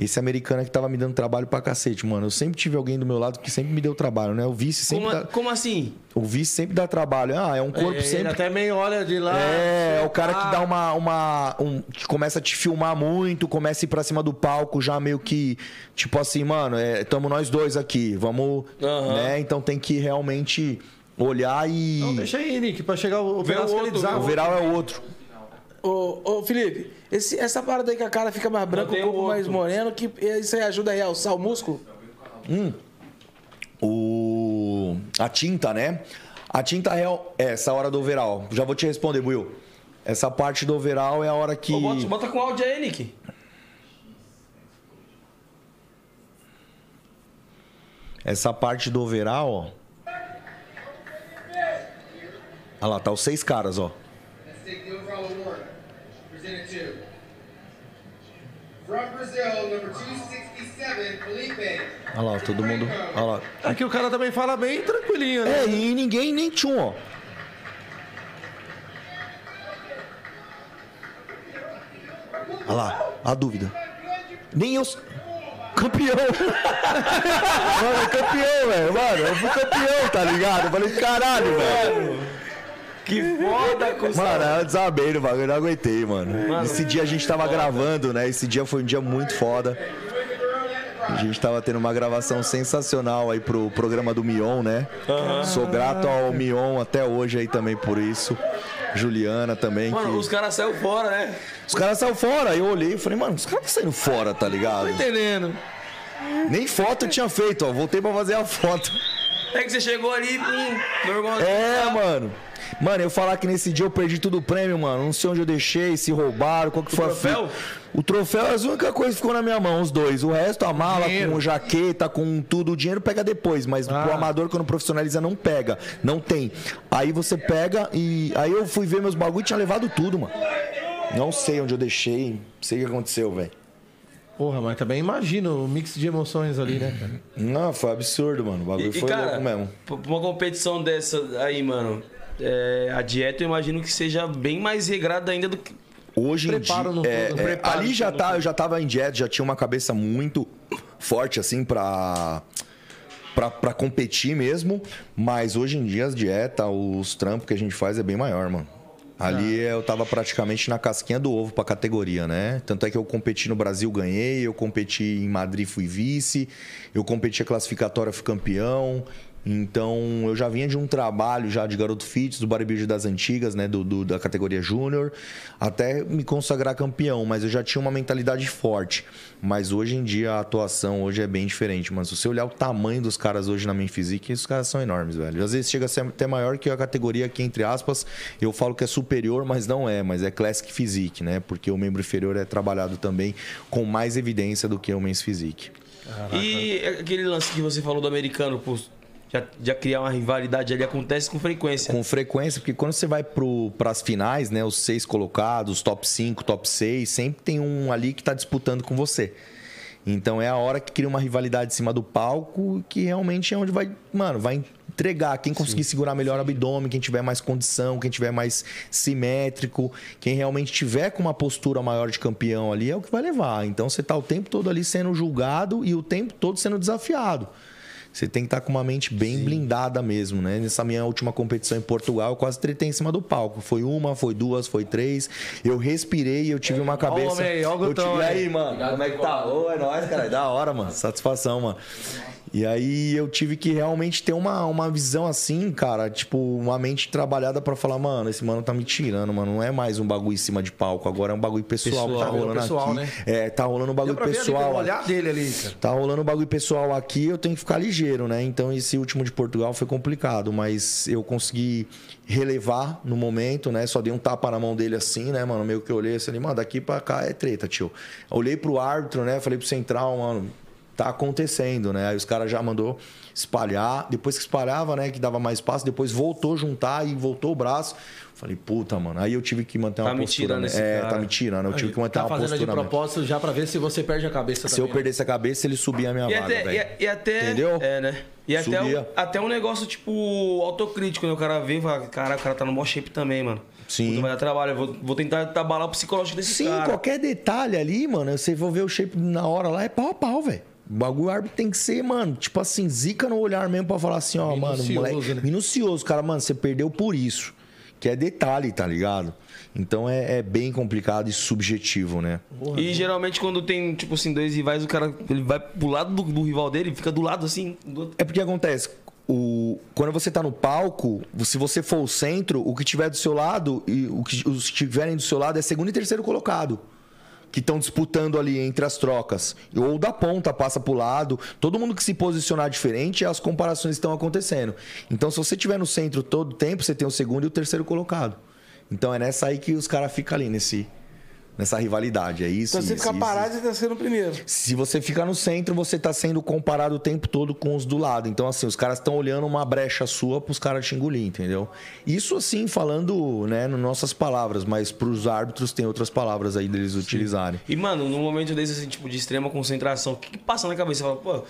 Esse americano é que tava me dando trabalho pra cacete, mano. Eu sempre tive alguém do meu lado que sempre me deu trabalho, né? O vice sempre, Como, dá, como assim? o vice sempre dá trabalho. Ah, é um corpo É, Ele sempre até meio olha de lá. é, é o cara que dá uma. uma um, que começa a te filmar muito, começa a ir pra cima do palco, já meio que. Tipo assim, mano, é, tamo nós dois aqui, vamos. Aham. Né? Então tem que realmente olhar e. Não, deixa aí, Nick, pra chegar o, o Vê o pedaço que ele outro. O viral é o outro. Ô, ô Felipe, esse- essa parada aí que a cara fica mais branca, tem o corpo o mais outro. moreno, que isso aí ajuda a realçar o músculo? O. A tinta, né? A tinta é é essa hora do overall. Já vou te responder, Will. Essa parte do overall é a hora que. Ô, bota, bota com áudio aí, Nick. Essa parte do overall, ó. Olha lá, tá os seis caras, ó. Let's take the overall award. Presented to. From Brazil, number 267, Felipe. Olha lá, todo mundo. Olha lá. É que o cara também fala bem tranquilinho, né? É, e ninguém nem tchum, ó. Olha lá, a dúvida. Nem eu. Campeão! Mano, campeão, velho. Mano, eu fui campeão, tá ligado? Eu falei, caralho, velho. Que foda, cuzão. Mano, eu desabei no bagulho, eu não aguentei, mano. Esse dia a gente tava gravando, né? Esse dia foi um dia muito foda. A gente tava tendo uma gravação sensacional aí pro programa do Mion, né? Sou grato ao Mion até hoje aí também por isso. Juliana também. Mano, que- os caras saíram fora, né? Os caras saíram fora. Eu olhei e falei, mano, os caras tá saindo fora, tá ligado? Entendendo. Nem foto eu tinha feito, ó. Voltei pra fazer a foto. É que você chegou ali, hum, normal. É, mano. Mano, eu falar que nesse dia eu perdi tudo o prêmio, mano. Não sei onde eu deixei, se roubaram, qual que foi troféu? a fita. O troféu é a única coisa que ficou na minha mão, os dois. O resto, a mala, Dinheiro. com jaqueta, com tudo. O dinheiro pega depois, mas Ah. pro amador, quando profissionaliza, não pega. Não tem. Aí você pega e. Aí eu fui ver meus bagulho e tinha levado tudo, mano. Não sei onde eu deixei, não sei o que aconteceu, velho. Porra, mas também imagino o mix de emoções ali, né, cara? Não, foi absurdo, mano. O bagulho e, foi cara, louco mesmo. pra uma competição dessa aí, mano, é, a dieta eu imagino que seja bem mais regrada ainda do que. Hoje Preparo em no dia, é, todo, é, preparo ali já no tá, eu já tava em dieta, já tinha uma cabeça muito forte assim pra pra, pra competir mesmo, mas hoje em dia as dietas, os trampos que a gente faz é bem maior, mano. Ali eu tava praticamente na casquinha do ovo pra categoria, né? Tanto é que eu competi no Brasil, ganhei, eu competi em Madrid, fui vice, eu competi a classificatória, fui campeão. Então, eu já vinha de um trabalho já de garoto fitness, do bodybuilding das antigas, né? Do, do- da categoria júnior, até me consagrar campeão. Mas eu já tinha uma mentalidade forte. Mas hoje em dia, a atuação hoje é bem diferente. Mas se você olhar o tamanho dos caras hoje na main physique, os caras são enormes, velho. Às vezes chega a ser até maior que a categoria que, entre aspas, eu falo que é superior, mas não é. Mas é Classic Physique, né? Porque o membro inferior é trabalhado também com mais evidência do que o Men's Physique. E aquele lance que você falou do americano, pô, já, já criar uma rivalidade ali acontece com frequência. Com frequência, porque quando você vai para as finais, né, os seis colocados, os top 5, top 6, sempre tem um ali que está disputando com você. Então é a hora que cria uma rivalidade em cima do palco, que realmente é onde vai, mano, vai entregar. Quem conseguir segurar melhor o abdômen, quem tiver mais condição, quem tiver mais simétrico, quem realmente tiver com uma postura maior de campeão ali, é o que vai levar. Então você tá o tempo todo ali sendo julgado e o tempo todo sendo desafiado. Você tem que estar com uma mente bem blindada mesmo, né? Nessa minha última competição em Portugal, eu quase tretei em cima do palco. Foi uma, foi duas, foi três. Eu respirei e eu tive uma cabeça. homem aí, ó o eu tive... E aí. aí, mano? Como é que tá? Ô, é nóis, cara. Da hora, mano. Satisfação, mano. E aí eu tive que realmente ter uma, uma visão assim, cara, tipo, uma mente trabalhada pra falar, mano, esse mano tá me tirando, mano. Não é mais um bagulho em cima de palco, agora é um bagulho pessoal, que tá Pessoal, rolando pessoal, aqui. né? É, tá rolando um bagulho ali pessoal. pelo olhar dele ali, cara. Tá rolando um bagulho pessoal aqui, eu tenho que ficar ligeiro, né? Então esse último de Portugal foi complicado, mas eu consegui relevar no momento, né? Só dei um tapa na mão dele assim, né, mano? Meio que eu olhei assim, mano, daqui pra cá é treta, tio. Olhei pro árbitro, né? Falei pro central, mano, tá acontecendo, né? Aí os caras já mandou espalhar. Depois que espalhava, né? Que dava mais espaço, depois voltou a juntar e voltou o braço. Falei, puta, mano. Aí eu tive que manter uma Tá me postura. tirando né? É, cara. tá me tirando. Eu tive que manter Tá uma fazendo de postura. mesmo. propósito já pra ver se você perde a cabeça Se eu perdesse a cabeça, ele subia a minha E vaga, velho. e, e até. Entendeu? É, né? E até Subia. até um negócio, tipo, autocrítico, né? O cara vê e fala, cara, o cara tá no maior shape também, mano. Sim. Puta, vai dar trabalho. Eu vou, vou tentar trabalhar o psicológico desse Sim, cara. qualquer detalhe ali, mano, você for ver o shape na hora lá, é pau a pau, velho. O bagulho o árbitro tem que ser, mano, tipo assim, zica no olhar mesmo pra falar assim, ó, mano, Minucioso, moleque. né? Minucioso, cara, mano, você perdeu por isso. Que é detalhe, tá ligado? Então é, é bem complicado e subjetivo, né? E geralmente quando tem, tipo assim, dois rivais, o cara ele vai pro lado do, do rival dele, fica do lado assim. do outro. É porque acontece. O, quando você tá no palco, se você for o centro, o que tiver do seu lado e o que, os que estiverem do seu lado é segundo e terceiro colocado. Que estão disputando ali entre as trocas. Ou da ponta passa pro lado. Todo mundo que se posicionar diferente, as comparações estão acontecendo. Então, se você estiver no centro todo o tempo, você tem o segundo e o terceiro colocado. Então é nessa aí que os caras ficam ali, nesse, nessa rivalidade. É isso. Então você isso, fica isso, parado e tá sendo o primeiro. se você ficar no centro, você tá sendo comparado o tempo todo com os do lado. Então, assim, os caras estão olhando uma brecha sua pros caras te engolir, entendeu? Isso, assim, falando, né, nas nossas palavras, mas pros árbitros tem outras palavras aí deles utilizarem. E, mano, num momento desse, assim, tipo, de extrema concentração, o que, que passa na cabeça? Você fala, pô,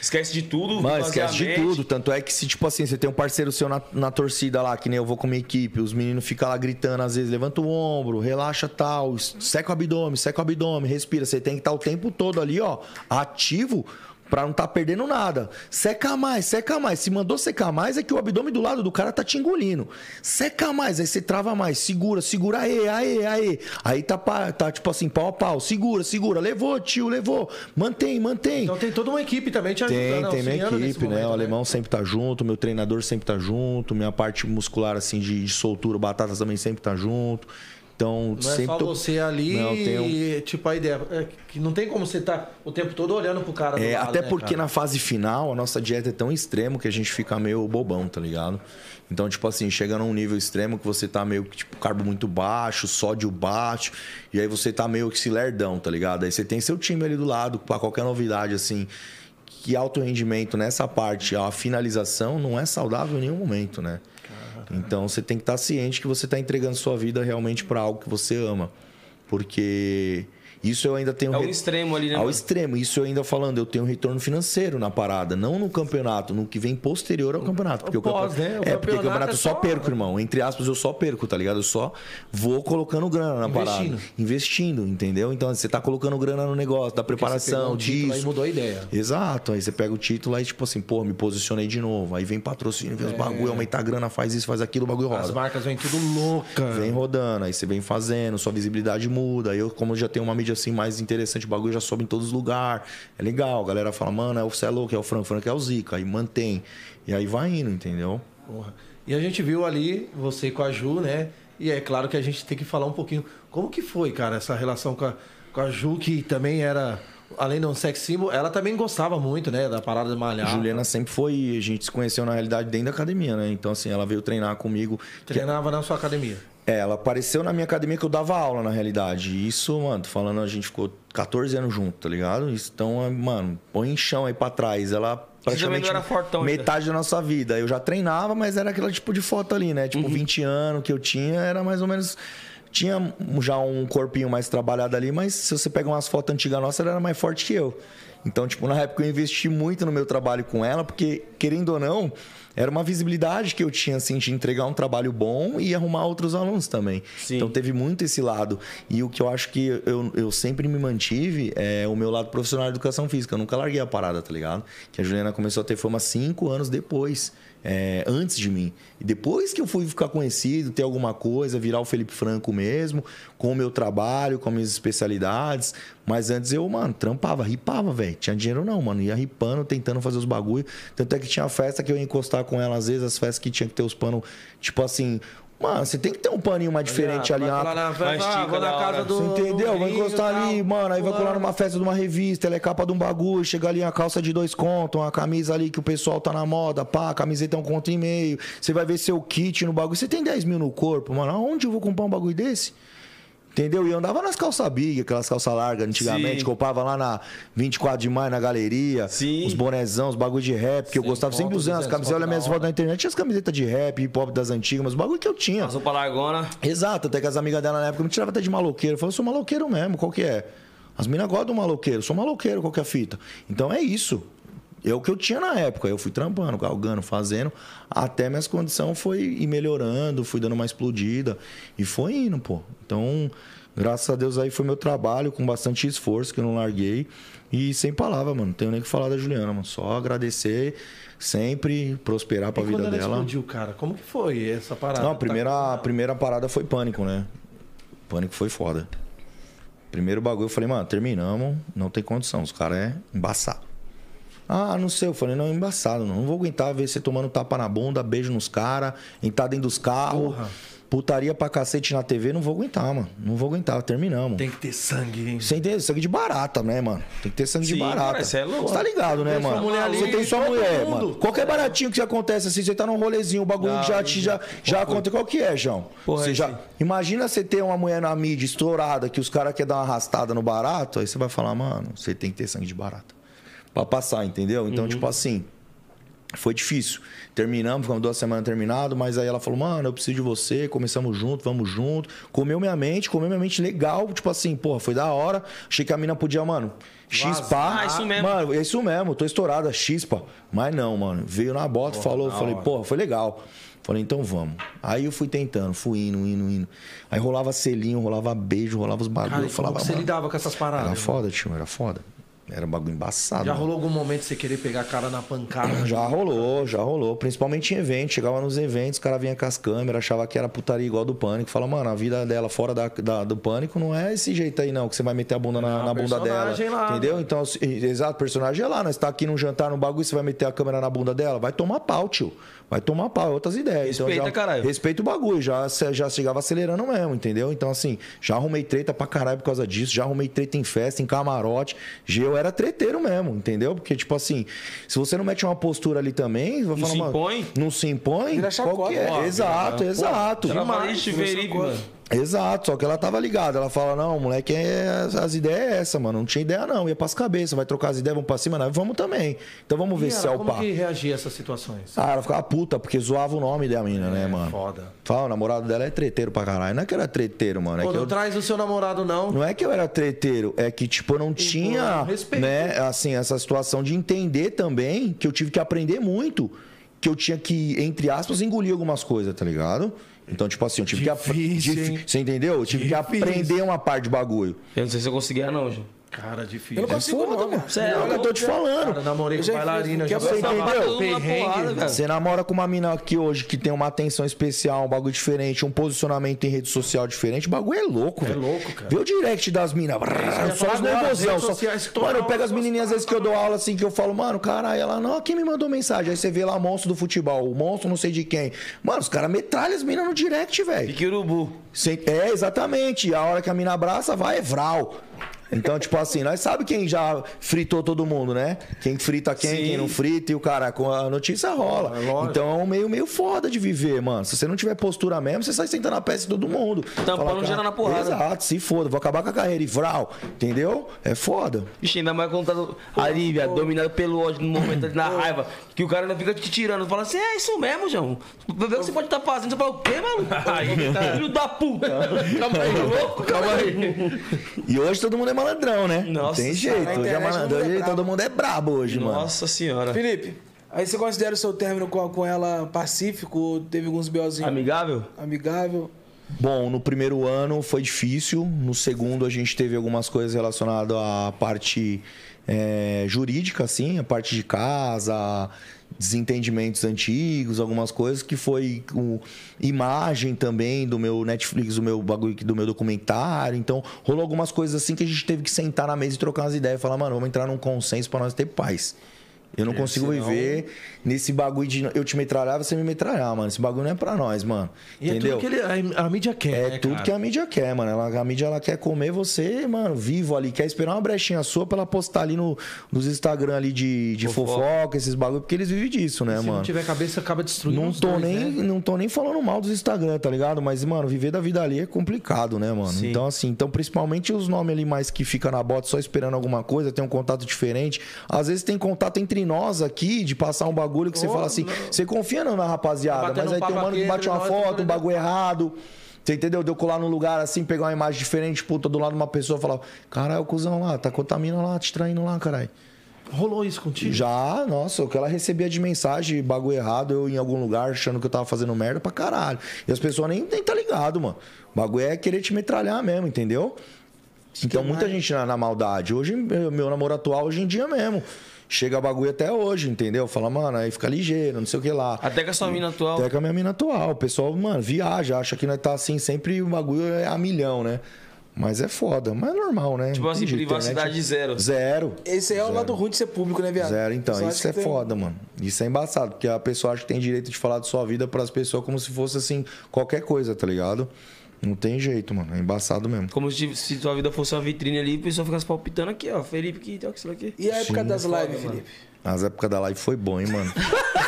esquece de tudo. Mano, esquece de tudo. Tanto é que se, tipo assim, você tem um parceiro seu na, na torcida lá, que nem eu vou com a minha equipe, os meninos ficam lá gritando, às vezes, levanta o ombro, relaxa tal, seca o abdômen, seca o abdômen, respira. Você tem que estar o tempo todo ali, ó, ativo. Pra não tá perdendo nada. Seca mais, seca mais. Se mandou secar mais, é que o abdômen do lado do cara tá te engolindo. Seca mais, aí você trava mais. Segura, segura, aê, aê, aê. Aí tá, tá tipo assim, pau a pau. Segura, segura. Levou, tio, levou. Mantém, mantém. Então tem toda uma equipe também te ajudando, Tem, tem minha equipe, né? momento, O alemão sempre tá junto, meu treinador sempre tá junto, minha parte muscular, assim, de, de soltura, batatas também sempre tá junto. Então, Não é sempre só tô- você ali Não, um- e, tipo, a ideia é que não tem como você estar o tempo todo olhando pro cara É, lado, até né, porque cara? na fase final a nossa dieta é tão extremo que a gente fica meio bobão, tá ligado? Então, tipo assim, chega num nível extremo que você tá meio que, tipo, carbo muito baixo, sódio baixo, e aí você tá meio que se lerdão, tá ligado? Aí você tem seu time ali do lado, pra qualquer novidade, assim, que alto rendimento nessa parte, a finalização não é saudável em nenhum momento, né? Então você tem que estar ciente que você está entregando sua vida realmente para algo que você ama. Porque isso eu ainda tenho. É o re- extremo ali, né, Ao mano? extremo. Isso eu ainda falando, eu tenho um retorno financeiro na parada. Não no campeonato, no que vem posterior ao campeonato. Porque o, pós, campe- né? O É, porque o campeonato campeonato é eu só só- perco, irmão. Entre aspas, eu só perco, tá ligado? Eu só vou colocando grana na parada. Investindo. Investindo, entendeu? Então você tá colocando grana no negócio, da Porque você pegou preparação, disso. Aí mudou a ideia. Exato, aí você pega o título aí, tipo assim, pô, me posicionei de novo. Aí vem patrocínio, vem os bagulho, aumenta a grana, faz isso, faz aquilo, o bagulho É. As roda. marcas vêm tudo louca. Vem rodando, aí você vem fazendo, sua visibilidade muda. Aí eu, como eu já tenho uma mídia assim mais interessante, o bagulho já sobe em todos os lugares. É legal, a galera fala, mano, é o Celo, que é o Franco, Franco é o Zica. Aí mantém. E aí vai indo, entendeu? Porra. E a gente viu ali você com a Ju, né? E é claro que a gente tem que falar um pouquinho como que foi, cara, essa relação com a, com a Ju, que também era, além de um sex symbol, ela também gostava muito, né? Da parada de malhar. Juliana sempre foi, a gente se conheceu na realidade dentro da academia, né? Então, assim, ela veio treinar comigo. que- Treinava na sua academia. É, ela apareceu na minha academia que eu dava aula, na realidade. E Isso, mano, tô falando, a gente ficou 14 anos junto, tá ligado? Então, é, mano, põe em chão aí pra trás. Ela praticamente fortão metade da nossa vida. Eu já treinava, mas era aquele tipo de foto ali, né? Uhum. Tipo, 20 anos que eu tinha, era mais ou menos tinha já um corpinho mais trabalhado ali, mas se você pega umas fotos antigas nossas, ela era mais forte que eu. Então, tipo, na época eu investi muito no meu trabalho com ela, porque, querendo ou não, era uma visibilidade que eu tinha, assim, de entregar um trabalho bom e arrumar outros alunos também. Sim. Então, teve muito esse lado. E o que eu acho que eu, eu sempre me mantive é o meu lado profissional de educação física. Eu nunca larguei a parada, tá ligado? Que a Juliana começou a ter fama cinco anos depois. É, antes de mim. E depois que eu fui ficar conhecido, ter alguma coisa, virar o Felipe Franco mesmo, com o meu trabalho, com as minhas especialidades. Mas antes eu, mano, trampava, ripava, velho. Tinha dinheiro não, mano. Ia ripando, tentando fazer os bagulho. Tanto é que tinha festa que eu ia encostar com ela, às vezes, as festas que tinha que ter os panos, tipo assim. Mano, você tem que ter um paninho mais diferente ali. Vai uma- na ah, tica vou da na casa do. você entendeu? do Vai encostar e tal. ali, mano. Aí vai colar numa festa de uma revista, ela é capa de um bagulho. Chega ali a calça de dois contos, uma camisa ali que o pessoal tá na moda, pá, a camiseta é um conto e meio. Você vai ver seu kit no bagulho. Você tem 10 mil no corpo, mano. Aonde eu vou comprar um bagulho desse? Entendeu? E eu andava nas calças big, aquelas calças largas antigamente, Sim. comprava lá na 24 de maio na galeria, Sim. os bonezão, os bagulho de rap, que eu gostava sempre usando as as camisetas, olha minhas fotos na internet, tinha as camisetas de rap, hip hop das antigas, mas os bagulho que eu tinha. Passou pra largona. Exato, até que as amigas dela na época me tiravam até de maloqueiro. Eu falei, eu sou maloqueiro mesmo, qual que é? As minas gostam do maloqueiro, eu sou maloqueiro, qual que é a fita? Então é isso. É o que eu tinha na época. Eu fui trampando, galgando, fazendo, até minhas condições foi ir melhorando, fui dando uma explodida. E foi indo, pô. Então, graças a Deus aí foi meu trabalho, com bastante esforço, que eu não larguei. E sem palavra, mano. Não tenho nem o que falar da Juliana, mano. Só agradecer, sempre prosperar pra E vida ela dela. explodiu, cara, como que foi essa parada? Não, a primeira, Tá- a primeira parada foi pânico, né? Pânico foi foda. Primeiro bagulho, eu falei, mano, terminamos, não tem condição, os caras é embaçado. Ah, não sei, eu falei, não, é embaçado, não, não vou aguentar ver você tomando tapa na bunda, beijo nos caras, entrar dentro dos carros, putaria pra cacete na TV, não vou aguentar, mano. Não vou aguentar, terminamos. Tem que ter sangue, hein? Você entende? Sangue de barata, né, mano? Tem que ter sangue de Sim, barata. cara, é louco. Você tá ligado, né, Tem sua mano? mulher ali, você tem sua todo mulher, mundo. mano. Qualquer baratinho que acontece assim, você tá num rolezinho, o bagulho já te já, já acontece. Qual que é, João? Porra, você é já, imagina você ter uma mulher na mídia estourada que os caras querem dar uma arrastada no barato, aí você vai falar, mano, você tem que ter sangue de barata. Pra passar, entendeu? Então, Uhum. tipo assim, foi difícil. Terminamos, ficamos duas semanas terminado, mas aí ela falou, mano, eu preciso de você, começamos junto, vamos junto. Comeu minha mente, comeu minha mente legal, tipo assim, porra, foi da hora. Achei que a mina podia, mano, chispar. Ah, isso mesmo. Mano, é isso mesmo, tô estourada, chispa. Mas não, mano, veio na bota, falou, falei, porra, foi legal. Falei, então vamos. Aí eu fui tentando, fui indo, indo, indo. Aí rolava selinho, rolava beijo, rolava os bagulhos. Cara, eu como falava, que você mano, lidava com essas paradas? era foda, tio, era foda. Era um bagulho embaçado. Já mano. rolou algum momento você querer pegar a cara na pancada? Já rolou, já rolou. Principalmente em eventos. Chegava nos eventos, os caras vinham com as câmeras, achava que era putaria igual do pânico. Fala, mano, a vida dela fora da, da- do pânico não é esse jeito aí, não, que você vai meter a bunda na, É na bunda dela. lá, entendeu? Então, se- exato, o personagem é lá. Nós tá aqui num jantar, num bagulho, você vai meter a câmera na bunda dela? Vai tomar pau, tio. Vai tomar pau, é outras ideias. Respeita, então, já, caralho. Respeita o bagulho, já, já chegava acelerando mesmo, entendeu? Então, assim, já arrumei treta pra caralho por causa disso, já arrumei treta em festa, em camarote. Eu era treteiro mesmo, entendeu? Porque, tipo assim, se você não mete uma postura ali também, vai Não falar, se mano, impõe? Não se impõe? Vira qual chacota, que é? ó, exato, exato. Trabalhista Felipe, mano. Exato, só que ela tava ligada. Ela fala: não, moleque, é, as ideias é essa, mano. Não tinha ideia, não. Ia pras cabeças, vai trocar as ideias, vamos pra cima, não. Vamos também. Então vamos ver E se ela, é o como pá. que reagia a essas situações? Ah, ela ficava puta, porque zoava o nome da mina, né, mano? foda. Fala, o namorado dela é treteiro pra caralho. Não é que era treteiro, mano. É Pô, não eu... traz o seu namorado, não. Não é que eu era treteiro, é que, tipo, eu não tinha, respeito. né, assim, essa situação de entender também que eu tive que aprender muito. Que eu tinha que, entre aspas, engolir algumas coisas, tá ligado? Então, tipo assim, eu tive que... Difícil, Dif- hein? Você entendeu? Eu tive Difícil. que aprender uma parte de bagulho. Eu não sei se eu conseguia, não, João. Cara, difícil. Eu não consigo, não, mano. Sério, é o que eu tô te falando. Cara, namorei Eu com já bailarina, já você entendeu? Perrengue. Você namora com uma mina aqui hoje que tem uma atenção especial, um bagulho diferente, um posicionamento em rede social diferente, o bagulho é louco, velho. louco, cara. Vê o direct das minas. Só os nervosão. redes Só... Mano, eu pego as menininhas às vezes que eu dou aula assim, que eu falo, mano, caralho, ela, não, quem me mandou mensagem? Aí você vê lá monstro do futebol, o monstro não sei de quem. Mano, os caras metralham as minas no direct, velho. Pique urubu. É, exatamente. A hora que a mina abraça, vai, é vral. Então, tipo assim, nós sabe quem já fritou todo mundo, né? Quem frita quem, Sim. quem não frita, e o cara, com a notícia rola. É então é um meio, meio foda de viver, mano. Se você não tiver postura mesmo, você sai sentando a peça de todo mundo. Tampando geral na porrada. Exato, se foda, vou acabar com a carreira e vral, entendeu? É foda. Vixe, ainda mais contado ali, viado, dominado pelo ódio no momento ali, na raiva, que o cara ainda fica te tirando, fala assim, é isso mesmo, João. Vê o que você pode estar fazendo. Você fala, o quê, maluco? Filho da puta. Calma aí, louco, calma aí. E hoje todo mundo é malandrão, né? não Nossa tem senhora, jeito. Hoje é malandrão, todo mundo é hoje brabo. todo mundo é brabo hoje, mano. Nossa senhora. Felipe, aí você considera o seu término com, com ela pacífico? ou Teve alguns BOzinhos Amigável? amigável? Bom, no primeiro ano foi difícil. No segundo a gente teve algumas coisas relacionadas à parte é, jurídica, assim, a parte de casa, desentendimentos antigos, algumas coisas que foi com imagem também do meu Netflix, do meu bagulho, do meu documentário. Então, rolou algumas coisas assim que a gente teve que sentar na mesa e trocar umas ideias falar, mano, vamos entrar num consenso para nós ter paz. Eu não consigo senão- viver nesse bagulho de eu te metralhar, você me metralhar, mano. Esse bagulho não é pra nós, mano. E Entendeu? é tudo que ele, a, a mídia quer. É né, tudo cara? que a mídia quer, mano. Ela- a mídia ela quer comer você, mano, vivo ali. Quer esperar uma brechinha sua pra ela postar ali no, nos Instagram ali de, de Fofoca. fofoca, esses bagulho, porque eles vivem disso, né, Se mano? não tiver cabeça, acaba destruindo Não tô, dois, nem, né? não tô nem falando mal dos Instagram, tá ligado? Mas, mano, viver da vida ali é complicado, né, mano? Sim. Então, assim, então, principalmente os nomes ali mais que fica na bota só esperando alguma coisa, tem um contato diferente. Às vezes tem contato entre nós aqui, de passar um bagulho que você Oh, fala assim, não. você confia não na rapaziada, Tá mas aí um tem um mano que bate uma foto, um bagulho errado. Você entendeu? Deu colar num lugar assim, pegar uma imagem diferente, puta, do lado de uma pessoa e falar, caralho, o cuzão lá, tá contaminando lá, te traindo lá, caralho. Rolou isso contigo? Já, nossa, o que ela recebia de mensagem, bagulho errado, eu em algum lugar achando que eu tava fazendo merda pra caralho. E as pessoas nem, nem tá ligado, mano. O bagulho é querer te metralhar mesmo, entendeu? Então muita gente na, na maldade. Hoje, meu namoro atual, hoje em dia mesmo. Chega bagulho até hoje, entendeu? Fala, mano, aí fica ligeiro, não sei o que lá. Até com a sua mina atual. Até com a minha mina atual. O pessoal, mano, viaja, acha que nós tá assim, sempre o bagulho é a milhão, né? Mas é foda, mas é normal, né? Tipo assim, jeito, privacidade internet- zero. Zero. Esse aí é o lado ruim de ser público, né, viado? Zero, então. Só Isso é tem- foda, mano. Isso é embaçado, porque a pessoa acha que tem direito de falar de sua vida pras pessoas como se fosse, assim, qualquer coisa, tá ligado? Não tem jeito, mano. É embaçado mesmo. Como se, se tua vida fosse uma vitrine ali, o pessoal ficasse palpitando aqui, ó. Felipe, que tem isso aqui. E a época das foda, lives. Felipe? As épocas da live foi bom, hein, mano?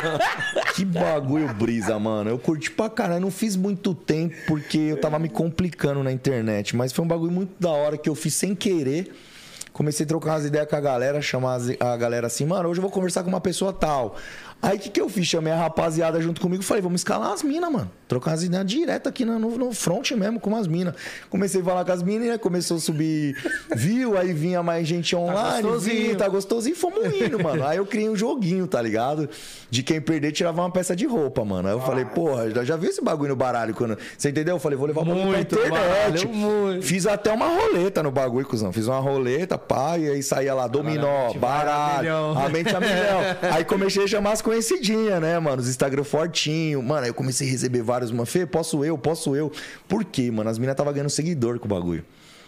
que bagulho brisa, mano. Eu curti pra caralho. Não fiz muito tempo porque eu tava me complicando na internet. Mas foi um bagulho muito da hora que eu fiz sem querer. Comecei a trocar umas ideias com a galera, chamar a galera assim, mano, hoje eu vou conversar com uma pessoa tal. Aí o que, que eu fiz? Chamei a rapaziada junto comigo falei, vamos escalar as minas, mano. Trocar as ideias direto aqui no, no, front mesmo, com as minas. Comecei a falar com as minas, né? Começou a subir view, aí vinha mais gente online, gostosinho. viu, tá gostosinho, fomos indo, mano. Aí eu criei um joguinho, tá ligado? De quem perder tirava uma peça de roupa, mano. Aí eu falei, porra, já, já viu esse bagulho no baralho quando. Você entendeu? Eu falei, vou levar o bagulho pra Muito internet. baralho, muito. Fiz até uma roleta no bagulho, cuzão. Fiz uma roleta, pá, e aí saía lá, dominó, baralho, a mente a milhão. Aí comecei a chamar as conhecidinhas, né, mano? Os Instagram fortinho. Mano, aí eu comecei a receber vários, mano. Fê, posso eu, posso eu. Por quê, mano? As minas tava ganhando seguidor com o bagulho.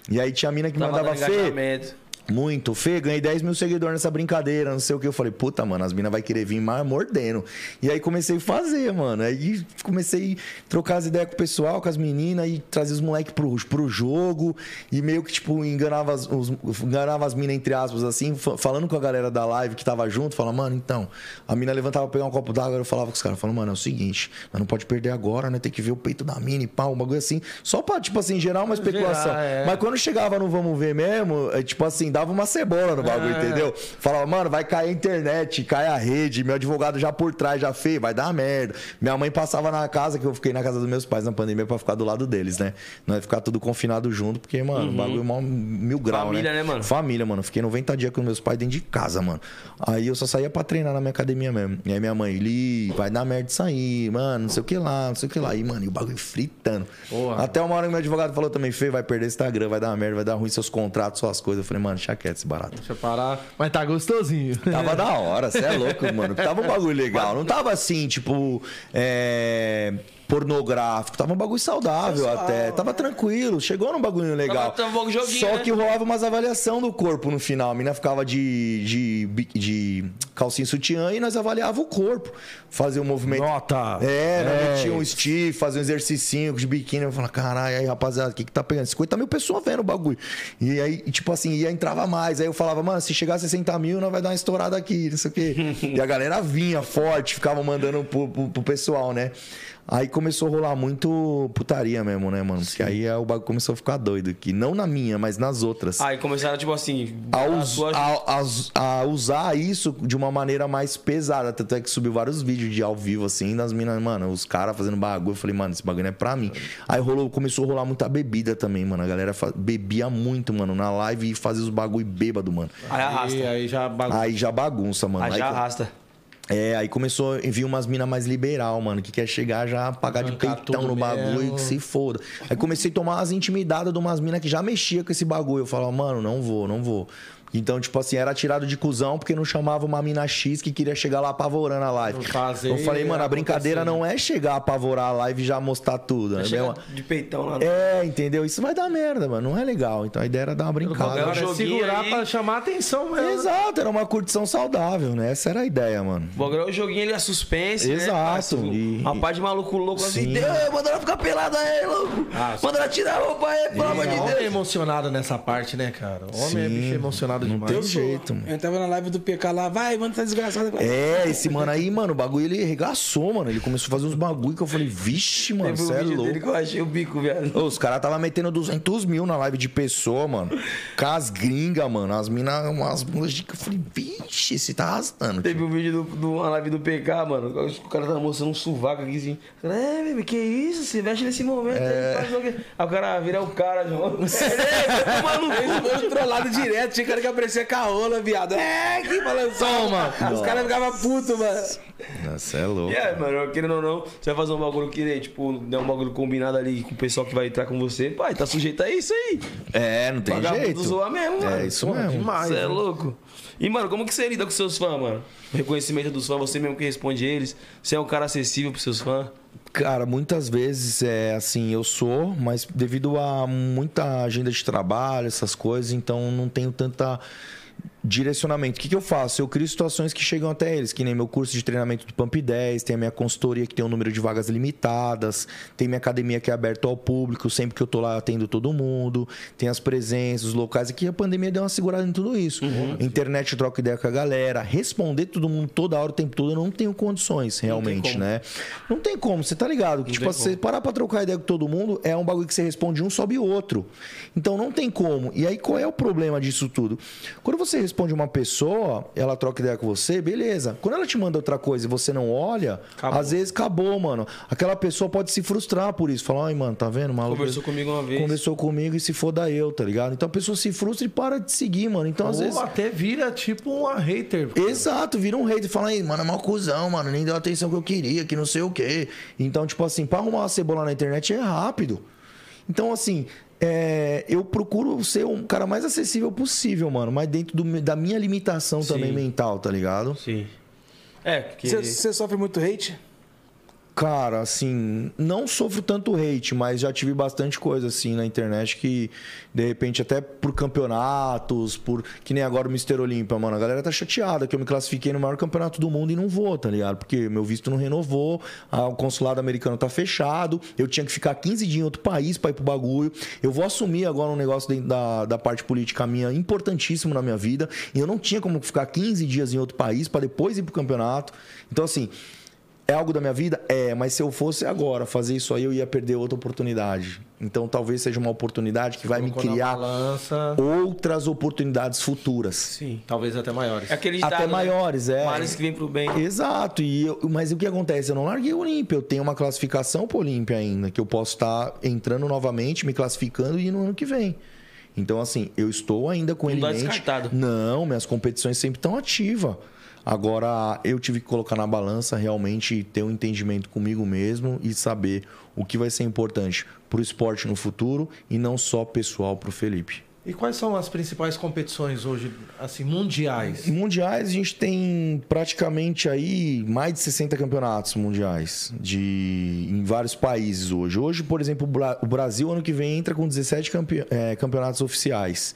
E aí tinha mina que Tava mandava, Fê. Muito. Fê, ganhei 10 mil seguidores nessa brincadeira, não sei o que. Eu falei, puta, mano, as minas vai querer vir mais mordendo. E aí comecei a fazer, mano. Aí comecei a trocar as ideias com o pessoal, com as meninas, e trazer os moleques pro, pro jogo. E meio que, tipo, enganava as, os- enganava as minas, entre aspas, assim, fa- falando com a galera da live que tava junto. Falava, mano, então. A mina levantava pra pegar um copo d'água, eu falava com os caras, falando, mano, é o seguinte, nós não pode perder agora, né? Tem que ver o peito da mina e pau, um bagulho assim. Só pra, tipo assim, gerar uma especulação. Gerar, é. Mas quando chegava no Vamos Ver mesmo, é, tipo assim, dava uma cebola no bagulho, É. entendeu? Falava, mano, vai cair a internet, cai a rede, meu advogado já por trás, já fez, vai dar merda. Minha mãe passava na casa, que eu fiquei na casa dos meus pais na pandemia pra ficar do lado deles, né? Não ia ficar tudo confinado junto, porque, mano, o bagulho é mó mil graus, Família, né, mano? Família, mano. Fiquei 90 dias com meus pais dentro de casa, mano. Aí eu só saía pra treinar na minha academia mesmo. E aí minha mãe, Li, vai dar merda isso aí, mano, não sei o que lá, não sei o que lá. E, mano, e o bagulho fritando. Porra. Até uma hora que meu advogado falou também, Fê, vai perder Instagram, vai dar merda, vai dar ruim seus contratos, suas coisas. Eu falei, mano, deixa quieto esse barato. Deixa eu parar. Mas tá gostosinho. Tava da hora, você é louco, mano. Tava um bagulho legal. Não tava assim, tipo. É... pornográfico. Tava um bagulho saudável Sensual, até. Tava né? tranquilo. Chegou num bagulho legal. Tava- tava um joguinho, Só né? que rolava umas avaliação do corpo no final. A mina ficava de, de, de calcinha sutiã e nós avaliava o corpo. Fazia um movimento. Nota. É, nós É. metia um stiff, fazia um exercício de biquíni. Eu falava, caralho, aí rapaziada, o que que tá pegando? 50 mil pessoas vendo o bagulho. E aí, tipo assim, ia entrava mais. Aí eu falava, mano, se chegar a 60 mil, nós vai dar uma estourada aqui, não sei o quê. e a galera vinha forte, ficava mandando pro, pro, pro pessoal, né? Aí começou a rolar muito putaria mesmo, né, mano? Porque aí é, o bagulho começou a ficar doido aqui. Não na minha, mas nas outras Aí começaram, tipo assim. a, us- a- a- a usar isso de uma maneira mais pesada. Tanto é que subiu vários vídeos de ao vivo, assim, das minas, mano, os caras fazendo bagulho. Eu falei, mano, esse bagulho não é pra mim. Aí rolou, começou a rolar muita bebida também, mano. A galera bebia muito, mano, na live e fazia os bagulho bêbado, mano. Aí arrasta. E aí já bagunça. Aí já bagunça, mano. Aí já co- arrasta. É, aí começou a vir umas minas mais liberal, mano, que quer chegar já pagar de peitão no bagulho e que se foda. Aí comecei a tomar as intimidadas de umas minas que já mexia com esse bagulho. Eu falava, mano, não vou, não vou. Então, tipo assim, era tirado de cuzão porque não chamava uma mina X que queria chegar lá apavorando a live. Fazer eu falei, mano, a brincadeira acontecer. não é chegar a apavorar a live e já mostrar tudo. né? Chega de peitão lá. no- É, entendeu? Isso vai dar merda, mano. Não é legal. Então a ideia era dar uma brincada. É joguinho segurar aí. pra chamar a atenção mesmo. né? Exato, era uma curtição saudável, né? Essa era a ideia, mano. O bagulho é o joguinho ali, a suspense. né, Exato, parceiro? e- Uma parte de maluco louco assim. Sim. "Ei, Manda ela ficar pelada aí, louco. Ah, Manda ela tirar a roupa aí, pelo amor de Homem é Deus. emocionado nessa parte, né, cara? Homem é Sim, bicho emocionado não demais. tem jeito, mano. Eu entrava na live do PK lá, vai, manda essa desgraçada. É, esse mano aí, mano, o bagulho ele regaçou, mano. Ele começou a fazer uns bagulho que eu falei, vixe, mano, Teve um você é louco. dele que eu achei o bico, viado. Os caras tava metendo 200 mil na live de pessoa, mano. Com as gringas, mano. As minas, umas bundas de... Eu falei, vixe, esse tá arrastando. Teve tio. um vídeo do- de uma live do PK, mano. O cara tava mostrando um sovaco aqui assim. É, bebê, que isso? Você mexe nesse momento aí, faz o quê? Aí o cara vira o cara, João. É. Eles foram trollados direto, tinha cara que aparecia com a rola, viado. É, que balançou, mano. Os caras ficavam putos, mano. Nossa, é louco. É, mano, querendo ou não, você vai fazer um bagulho que, tipo, der um bagulho combinado ali com o pessoal que vai entrar com você, pai, tá sujeito a isso aí. É, não tem Vagabundo jeito. zoa mesmo, mano. É isso Pô, mesmo. demais. Você é né? louco. E, mano, como que você lida com seus fãs, mano? O reconhecimento dos fãs, você mesmo que responde eles. Você é um cara acessível pros seus fãs? Cara, muitas vezes é assim, eu sou, mas devido a muita agenda de trabalho, essas coisas, então não tenho tanta direcionamento. O que, que eu faço? Eu crio situações que chegam até eles, que nem meu curso de treinamento do Pump 10, tem a minha consultoria que tem um número de vagas limitadas, tem minha academia que é aberta ao público, sempre que eu tô lá eu atendo todo mundo, tem as presenças, os locais, aqui a pandemia deu uma segurada em tudo isso. Internet eu troco ideia com a galera, responder todo mundo toda hora, o tempo todo, eu não tenho condições, realmente, como. né? Não tem como, você tá ligado? Que, tipo, você parar pra trocar ideia com todo mundo é um bagulho que você responde um, sobe o outro. Então não tem como. E aí qual é o problema disso tudo? Quando você responde uma pessoa, ela troca ideia com você, beleza. Quando ela te manda outra coisa e você não olha, Acabou. às vezes acabou, mano. Aquela pessoa pode se frustrar por isso. Falar, ai, mano, tá vendo? Maluco, Conversou comigo uma vez. Conversou comigo e se foda eu, tá ligado? Então a pessoa se frustra e para de seguir, mano. Então às Ou vezes. até vira tipo uma hater. Exato, vira um hater e fala aí, mano, é mal cuzão, mano, nem deu a atenção que eu queria, que não sei o quê. Então, tipo assim, pra arrumar uma cebola na internet é rápido. Então, assim, é, eu procuro ser um cara mais acessível possível, mano, mas dentro do- da minha limitação também Sim. mental, tá ligado? Sim. É, porque... Você você sofre muito hate? Cara, assim, não sofro tanto hate, mas já tive bastante coisa assim na internet que, de repente, até por campeonatos, por. Que nem agora o Mr. Olímpia, mano. A galera tá chateada que eu me classifiquei no maior campeonato do mundo e não vou, tá ligado? Porque meu visto não renovou, ah, o consulado americano tá fechado, eu tinha que ficar 15 dias em outro país pra ir pro bagulho. Eu vou assumir agora um negócio dentro da, da parte política minha importantíssimo na minha vida. E eu não tinha como ficar 15 dias em outro país pra depois ir pro campeonato. Então, assim. É algo da minha vida? É, mas se eu fosse agora fazer isso aí, eu ia perder outra oportunidade. Então talvez seja uma oportunidade que vai me criar balança, outras oportunidades futuras. Sim. talvez até maiores. É aquele Até né? maiores, é. Males que vem pro bem. Exato, e eu- mas o que acontece? Eu não larguei o Olímpia, eu tenho uma classificação pro Olímpia ainda, que eu posso estar entrando novamente, me classificando e ir no ano que vem. Então, assim, eu estou ainda com Não ele mente. descartado. Não, minhas competições sempre estão ativas. Agora, eu tive que colocar na balança realmente ter um entendimento comigo mesmo e saber o que vai ser importante pro esporte no futuro e não só pessoal pro Felipe. E quais são as principais competições hoje, assim, mundiais? Mundiais, a gente tem praticamente aí mais de 60 campeonatos mundiais de, em vários países hoje. Hoje, por exemplo, o Bra- o Brasil, ano que vem, entra com 17 campe- eh, campeonatos oficiais.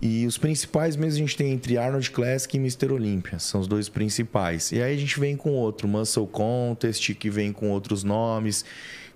E os principais mesmo a gente tem entre Arnold Classic e Mr. Olympia. São os dois principais. E aí a gente vem com outro, Muscle Contest, que vem com outros nomes.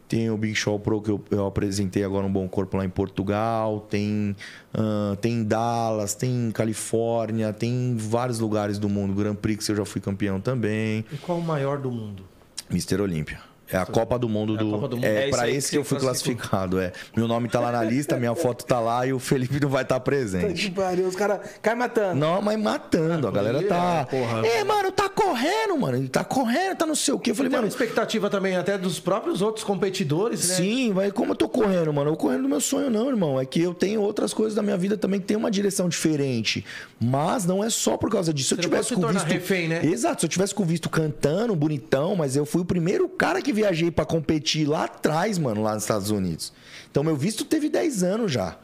Tem o Big Show Pro que eu, eu apresentei agora um bom corpo lá em Portugal. Tem, ah, tem em Dallas, tem em Califórnia, tem em vários lugares do mundo. Grand Prix eu já fui campeão também. E qual o maior do mundo? Mr. Olímpia. É a Copa do Mundo É do. Copa do Mundo. É, É aí esse que que eu fui classificado. É. Meu nome tá lá na lista, minha foto tá lá e o Felipe não vai estar Puta presente. que pariu, os caras caem matando. Não, mas matando. A galera tá. porra. É, mano, tá correndo, mano. Ele tá correndo, tá não sei o quê. Eu falei, Tem uma mano. expectativa também até dos próprios outros competidores, né? Sim, mas como eu tô correndo, mano? Eu correndo do meu sonho, não, irmão. É que eu tenho outras coisas da minha vida também que tem uma direção diferente. Mas não é só por causa disso. Se eu tivesse com visto. refém, né? Exato, se eu tivesse com o visto cantando, bonitão, mas eu fui o primeiro cara que viajei pra competir lá atrás, mano, lá nos Estados Unidos. Então meu visto teve 10 anos já.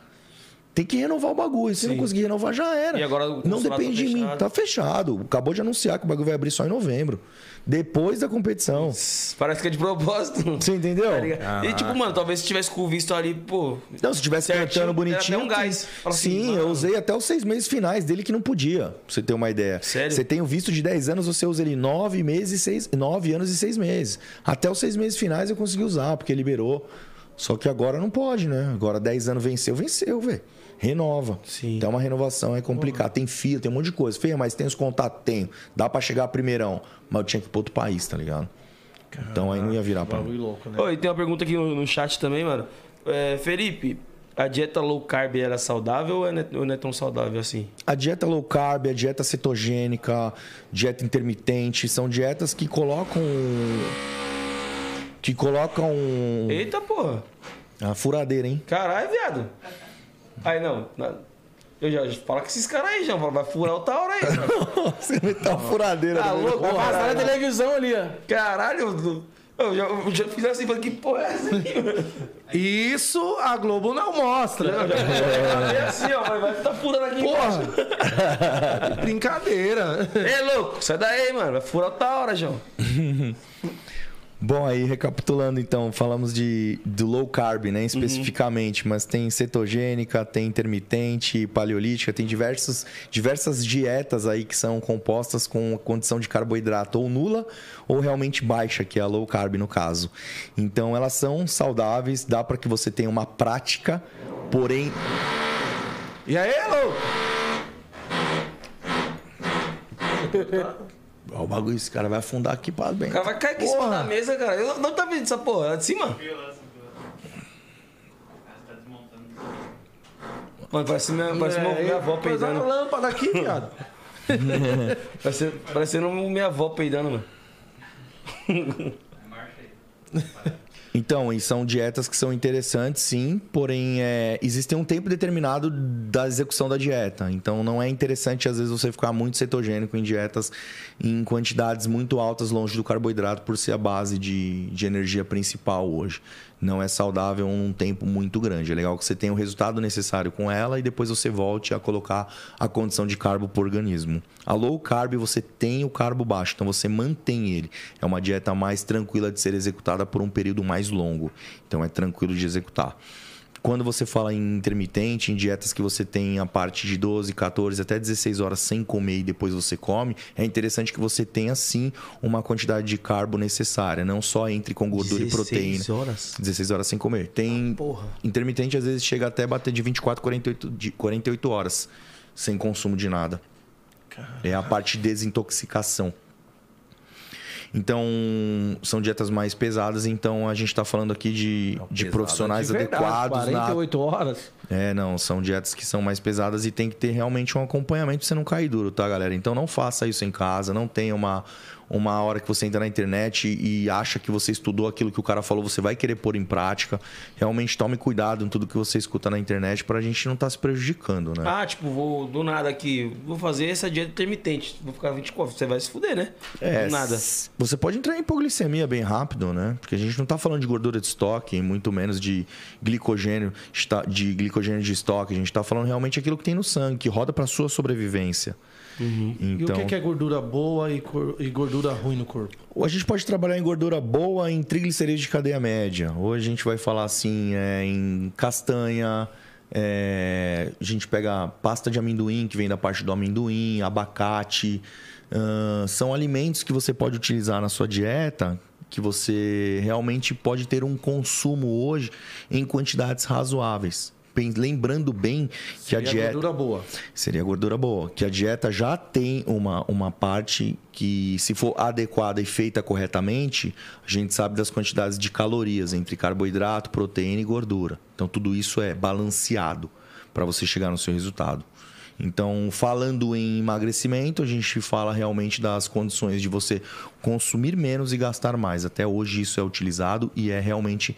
Tem que renovar o bagulho. Se não conseguir renovar, já era. E agora o não consulado depende tá de mim. Tá fechado. Acabou de anunciar que o bagulho vai abrir só em novembro. Depois da competição. Parece que é de propósito. Você entendeu? Tá ligado? E tipo, mano, talvez se tivesse com o visto ali, pô. Não, se tivesse Certinho, cantando bonitinho. até um gás. Fala assim, Sim, mano. eu usei até os seis meses finais dele que não podia, pra você ter uma ideia. Sério? Você tem o visto de 10 anos, você usa ele 9 meses e seis, 9 anos e 6 meses. Até os seis meses finais eu consegui usar, porque liberou. Só que agora não pode, né? Agora 10 anos venceu, venceu, velho. Renova. Sim. Então uma renovação é complicado. Tem fila, tem um monte de coisa. Feia, mas tem os contatos? Tenho. Dá pra chegar primeirão. Mas eu tinha que ir pra outro país, tá ligado? então aí não ia virar pra mim. Louco, né? Oi, tem uma pergunta aqui no, no chat também, mano. É, Felipe, a dieta low carb era saudável ou não é- ou não é tão saudável assim? A dieta low carb, a dieta cetogênica, dieta intermitente, são dietas que colocam. que colocam. Eita porra! A furadeira, hein? Caralho, viado. Aí não. na- Eu já fala com esses caras aí, já. Vai furar outra hora aí. Você meteu uma furadeira Tá meio louco? Vai passar na televisão ali, ó. Caralho, eu, já, eu já fiz assim, falei, que porra é essa aqui, mano? Isso a Globo não mostra. Eu já falei assim, ó, vai, vai tá furando aqui embaixo. Porra! Brincadeira. Ei, louco, sai daí, mano. Vai furar outra hora, João. Bom, aí recapitulando então, falamos de do low carb, né, especificamente, mas tem cetogênica, tem intermitente, paleolítica, tem diversos, diversas dietas aí que são compostas com condição de carboidrato ou nula ou realmente baixa, que é a low carb no caso. Então elas são saudáveis, dá para que você tenha uma prática, porém E aí, louco? Ó, o bagulho, esse cara vai afundar aqui para bem. O cara vai cair aqui em cima da mesa, cara. Eu não tá vendo essa porra? Lá de cima? Mano, parece minha, parece minha, minha avó peidando. lâmpada aqui, viado. Parece, parecendo minha avó peidando, mano. Então, e são dietas que são interessantes, sim, porém é, existe um tempo determinado da execução da dieta. Então, não é interessante, às vezes, você ficar muito cetogênico em dietas em quantidades muito altas, longe do carboidrato, por ser a base de, de energia principal hoje. Não é saudável um tempo muito grande. É legal que você tenha o resultado necessário com ela e depois você volte a colocar a condição de carbo para o organismo. A low carb, você tem o carbo baixo, então você mantém ele. É uma dieta mais tranquila de ser executada por um período mais longo. Então é tranquilo de executar. Quando você fala em intermitente, em dietas que você tem a parte de 12, 14 até 16 horas sem comer e depois você come, é interessante que você tenha sim uma quantidade de carbo necessária, não só entre com gordura e 16 proteína. horas? 16 horas sem comer. Tem porra. intermitente às vezes chega até bater de 24 a 48, de 48 horas sem consumo de nada. É a parte de desintoxicação. Então, são dietas mais pesadas, então a gente está falando aqui de, de Pesada profissionais de verdade, adequados na 48 horas. é, não, são dietas que são mais pesadas e tem que ter realmente um acompanhamento pra você não cair duro, tá, galera? Então não faça isso em casa, não tenha uma, uma hora que você entra na internet e acha que você estudou aquilo que o cara falou, você vai querer pôr em prática. Realmente tome cuidado em tudo que você escuta na internet pra gente não estar se prejudicando, né? Ah, tipo, vou do nada aqui, vou fazer essa dieta intermitente. Vou ficar 24. Você vai se fuder, né? É, Do nada. Você pode entrar em hipoglicemia bem rápido, né? Porque a gente não tá falando de gordura de estoque, muito menos de glicogênio, de glicogênio de estoque, a gente está falando realmente aquilo que tem no sangue, que roda para sua sobrevivência. E o Então, que que é gordura boa e cor- e gordura ruim no corpo? a gente pode trabalhar em gordura boa, em triglicerídeos de cadeia média. Ou a gente vai falar assim, é, em castanha. é, a gente pega pasta de amendoim, que vem da parte do amendoim, abacate. ahn, são alimentos que você pode utilizar na sua dieta, que você realmente pode ter um consumo hoje em quantidades razoáveis. Lembrando bem que a a dieta. gordura boa. Seria gordura boa. Que a dieta já tem uma, uma parte que, se for adequada e feita corretamente, a gente sabe das quantidades de calorias entre carboidrato, proteína e gordura. Então, tudo isso é balanceado para você chegar no seu resultado. Então, falando em emagrecimento, a gente fala realmente das condições de você consumir menos e gastar mais. Até hoje isso é utilizado e é realmente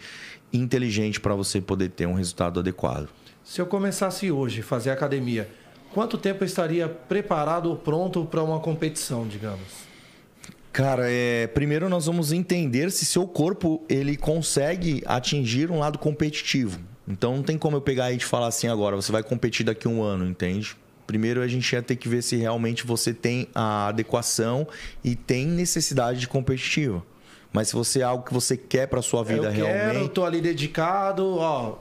inteligente para você poder ter um resultado adequado. Se eu começasse hoje a fazer academia, quanto tempo eu estaria preparado ou pronto para uma competição, digamos? Cara, é, primeiro nós vamos entender se seu corpo ele consegue atingir um lado competitivo. Então não tem como eu pegar e te falar assim agora, você vai competir daqui a um ano, entende? Primeiro a gente ia ter que ver se realmente você tem a adequação e tem necessidade de competitiva. Mas se você é algo que você quer para sua vida eu quero, realmente, tô ali dedicado, ó,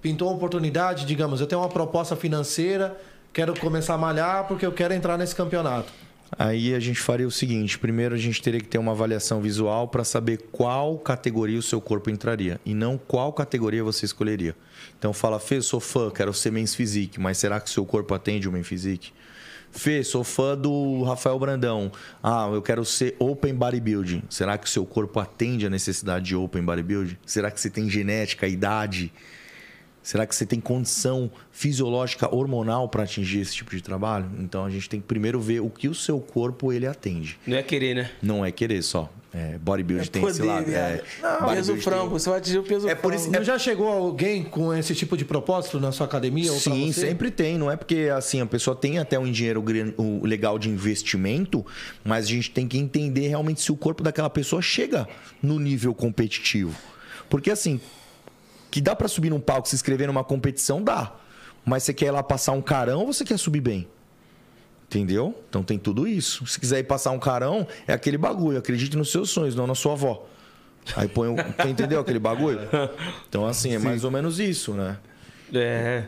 pintou uma oportunidade, digamos, eu tenho uma proposta financeira, quero começar a malhar porque eu quero entrar nesse campeonato. Aí a gente faria o seguinte: primeiro a gente teria que ter uma avaliação visual para saber qual categoria o seu corpo entraria e não qual categoria você escolheria. Então fala, Fê, sou fã, quero ser Men's Physique, mas será que o seu corpo atende o Men's Physique? Fê, sou fã do Rafael Brandão. Ah, eu quero ser Open Bodybuilding. Será que o seu corpo atende a necessidade de Open Bodybuilding? Será que você tem genética, idade? Será que você tem condição fisiológica hormonal para atingir esse tipo de trabalho? Então a gente tem que primeiro ver o que o seu corpo ele atende. Não é querer, né? Não é querer só. É, bodybuilding tem esse Poder, lado. viado. É, Não, peso frango, tem- você vai atingir o peso É por frango. isso- Não já chegou alguém com esse tipo de propósito na sua academia Sim, você? sempre tem. Não é porque assim a pessoa tem até um dinheiro legal de investimento, mas a gente tem que entender realmente se o corpo daquela pessoa chega no nível competitivo. Porque assim, que dá pra subir num palco, se inscrever numa competição, dá. Mas você quer ir lá passar um carão ou você quer subir bem? Entendeu? Então tem tudo isso. Se quiser ir passar um carão, é aquele bagulho. Acredite nos seus sonhos, não na sua avó. Aí põe o. Entendeu aquele bagulho? Então, assim, é mais ou menos isso, né? É.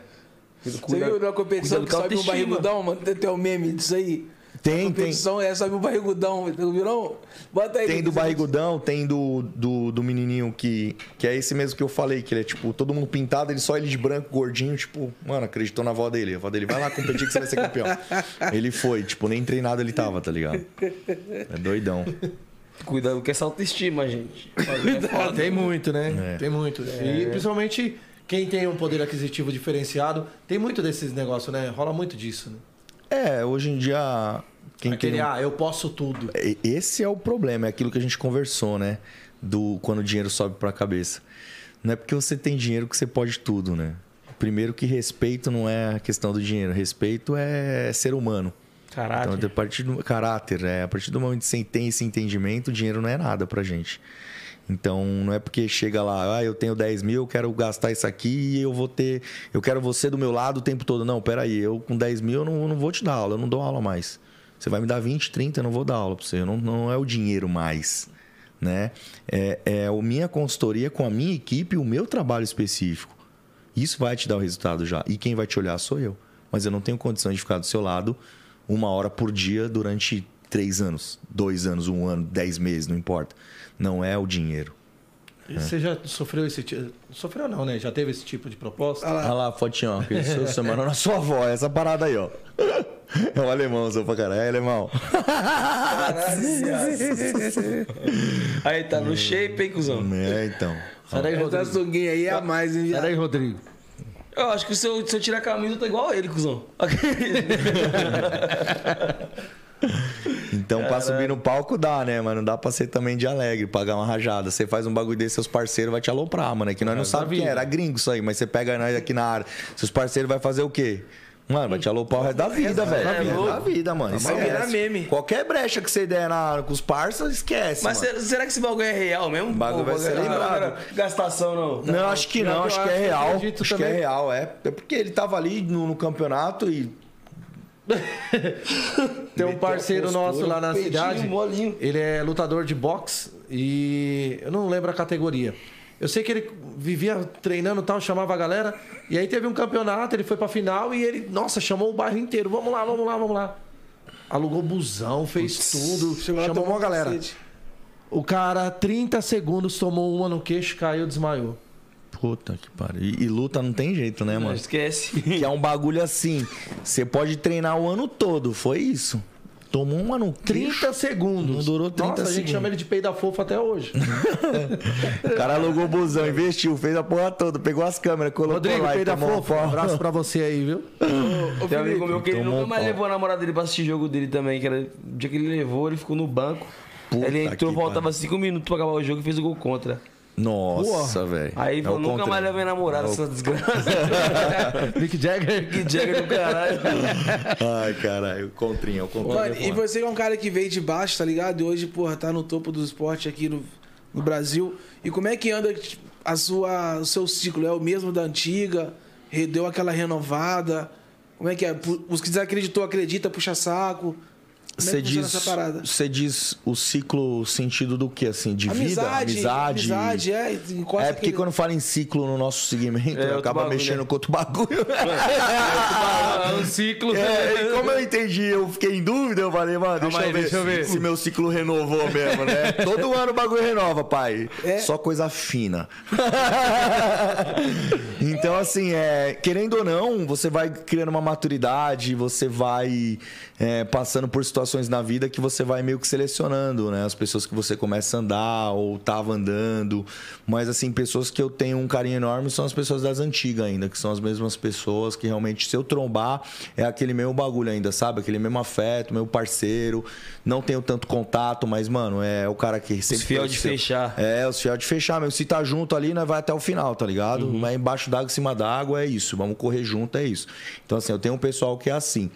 Você viu na competição que sobe um barrigudão, mano? Tem, tem um meme disso aí. Tem, Na tem. competição é sobe um barrigudão, não? Bota aí. Tem do barrigudão, tem do, do, do menininho que, que é esse mesmo que eu falei, que ele é tipo, todo mundo pintado, ele só ele de branco, gordinho, tipo, mano, acreditou na avó dele. A avó dele vai lá competir que você vai ser campeão. ele foi, tipo, nem treinado ele tava, tá ligado? É doidão. Cuidado com essa autoestima, gente. É foda. Tem muito, né? É. Tem muito. E principalmente quem tem um poder aquisitivo diferenciado, tem muito desses negócios, né? Rola muito disso, né? É, hoje em dia. Quem Aquele, tem um- ah, eu posso tudo. Esse é o problema, é aquilo que a gente conversou, né? Do quando o dinheiro sobe pra cabeça. Não é porque você tem dinheiro que você pode tudo, né? Primeiro que respeito não é a questão do dinheiro, respeito é ser humano. Caraca. Então, a partir do caráter, é, a partir do momento que você tem esse entendimento, o dinheiro não é nada pra gente. Então, não é porque chega lá, ah, eu tenho 10 mil, eu quero gastar isso aqui e eu vou ter. Eu quero você do meu lado o tempo todo. Não, peraí, eu com 10 mil eu não, eu não vou te dar aula, eu não dou aula mais. Você vai me dar 20, 30, eu não vou dar aula pra você. Não, não é o dinheiro mais. Né? É, é a minha consultoria com a minha equipe o meu trabalho específico. Isso vai te dar o resultado já. E quem vai te olhar sou eu. Mas eu não tenho condição de ficar do seu lado uma hora por dia durante três anos, dois anos, um ano, dez meses, não importa. Não é o dinheiro. E Você já sofreu esse tipo. Sofreu não, né? Já teve esse tipo de proposta? Olha lá, fotinho, ó. Que seu semana na sua avó, essa parada aí, ó. É um alemão, sou pra caralho. É alemão. Aí tá no shape, hein, cuzão? É, então. Essa Rodrigo. aí é a mais, hein, viado? Rodrigo. Eu acho que se eu, se eu tirar a camisa, eu tô igual a ele, cuzão. Então, pra subir no palco dá, né, mano? Não dá pra ser também de alegre, pagar uma rajada. Você faz um bagulho desse, seus parceiros vai te aloprar, mano. É que nós não É, sabemos da quem era gringo isso aí, mas você pega nós aqui na área. Seus parceiros vai fazer o quê? Mano, vai te alopar o resto da vida, velho. é É, da vida, mano. Vai virar meme. Qualquer brecha que você der na, com os parceiros, esquece. Mas mano. será, será que esse bagulho é real mesmo? O bagulho Pô, vai ser não lembrado. era Gastação não. Não, acho que não, eu acho que é real. Acho que é também. real, é. É porque ele tava ali no, no campeonato e. Tem um parceiro a postura, nosso lá na cidade. molinho. Ele é lutador de boxe e eu não lembro a categoria. Eu sei que ele vivia treinando e tal, chamava a galera. E aí teve um campeonato, ele foi pra final e ele, nossa, chamou o bairro inteiro. Vamos lá, vamos lá, vamos lá. Alugou busão, fez tudo, chamou uma galera. cacete. O cara, 30 segundos, tomou uma no queixo, caiu, desmaiou. Puta que pariu. E, e luta não tem jeito, né, Não mano? esquece. Que é um bagulho assim. Você pode treinar o ano todo, foi isso. Tomou uma no 30 queixo. segundos. Não durou 30 Nossa, a gente segundos. chama ele de peida fofa até hoje. O cara alugou o busão, investiu, fez a porra toda, pegou as câmeras, colocou Rodrigo, lá e peida fofa, um abraço pra você aí, viu? Tem um amigo meu que ele nunca mais pau. levou a namorada dele pra assistir jogo dele também. Que era, o dia que ele levou, ele ficou no banco. Puta ele entrou, pariu. 5 minutos pra acabar o jogo e fez o gol contra. Nossa, velho. Aí É falou, o nunca contrário. mais levei namorada, É essa desgraça. Mick Jagger. que Jagger do caralho. Ai, caralho, contrinha, o contrário. Mano, e você é um cara que veio de baixo, tá ligado? E hoje, porra, tá no topo do esporte aqui no, no Brasil. E como é que anda tipo, a sua, o seu ciclo? É o mesmo da antiga? Deu aquela renovada? Como é que é? Os que desacreditou, acredita, puxa saco. É Você funciona diz, você diz o ciclo, sentido do que, assim? De vida? Amizade, Amizade? amizade, é. encosta É porque aquele- quando fala em ciclo no nosso segmento, É, acaba bagulho, mexendo né? com outro bagulho. É um ciclo. É, e como eu entendi, eu fiquei em dúvida, eu falei, mano, deixa, aí, eu ver, deixa eu ver. se meu ciclo renovou mesmo, né? Todo ano o bagulho renova, pai. É. Só coisa fina. então, assim, é, querendo ou não, você vai criando uma maturidade, você vai é, passando por situações na vida que você vai meio que selecionando, né? As pessoas que você começa a andar ou tava andando. Mas, assim, pessoas que eu tenho um carinho enorme são as pessoas das antigas ainda, que são as mesmas pessoas que realmente, se eu trombar, é aquele mesmo bagulho ainda, sabe? Aquele mesmo afeto, meu parceiro. Não tenho tanto contato, mas, mano, é o cara que sempre. fiel foi de seu. fechar. É, os fiel de fechar mesmo. Se tá junto ali, nós vai até o final, tá ligado? Uhum. Mas embaixo d'água, em cima d'água, é isso. Vamos correr junto, é isso. Então, assim, eu tenho um pessoal que é assim.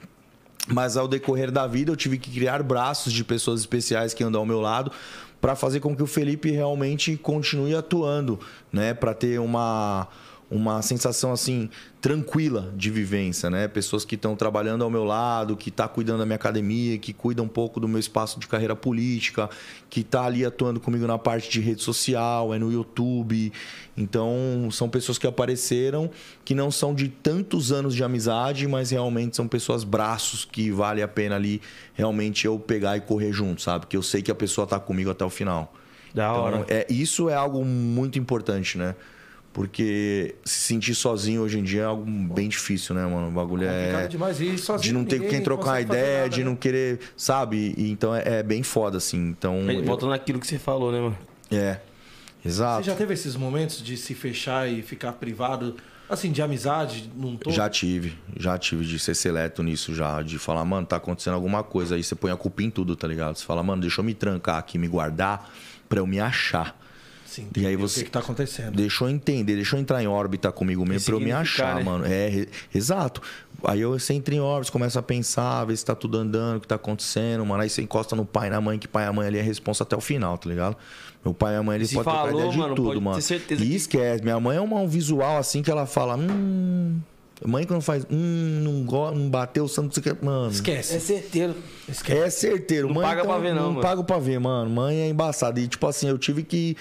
Mas ao decorrer da vida, eu tive que criar braços de pessoas especiais que andam ao meu lado para fazer com que o Felipe realmente continue atuando, né? Para ter uma uma sensação assim tranquila de vivência, né? Pessoas que estão trabalhando ao meu lado, que tá cuidando da minha academia, que cuidam um pouco do meu espaço de carreira política, que tá ali atuando comigo na parte de rede social, é no YouTube. Então, são pessoas que apareceram que não são de tantos anos de amizade, mas realmente são pessoas braços que vale a pena ali realmente eu pegar e correr junto, sabe? Que eu sei que a pessoa tá comigo até o final. Da hora. Então, é, isso é algo muito importante, né? Porque se sentir sozinho hoje em dia é algo bem difícil, né, mano? O bagulho Complicado é. demais. E sozinho De não ter com quem trocar fazer ideia, nada, de né? não querer, sabe? E, então é, é bem foda, assim. Então. Aí, eu- Volta naquilo que você falou, né, mano? É. Você Exato. já teve esses momentos de se fechar e ficar privado, assim, de amizade num todo? Já tive, já tive de ser seleto nisso já, de falar, mano, tá acontecendo alguma coisa aí, você põe a culpa em tudo, tá ligado? Você fala, mano, deixa eu me trancar aqui, me guardar pra eu me achar. Sim, E aí você- O que, que tá acontecendo? Deixa eu entender, deixa eu entrar em órbita comigo mesmo pra eu me achar, né? mano. É, exato. Aí eu, você entra em órbita, começa a pensar, ver se tá tudo andando, o que tá acontecendo, mano. Aí você encosta no pai e na mãe, que pai e a mãe ali é responsa até o final, tá ligado? Meu pai e a mãe, eles podem trocar falou, ideia de mano, tudo, ter mano. certeza e que- esquece. Minha mãe é uma- um visual assim que ela fala, hum... Mãe quando faz, hum, não, go- não bateu o santo, não sei o que, mano. Esquece. É certeiro. É certeiro. Não mãe, paga então, pra ver, não, Não mano. pago pra ver, mano. Mãe é embaçada. E, tipo assim, eu tive que,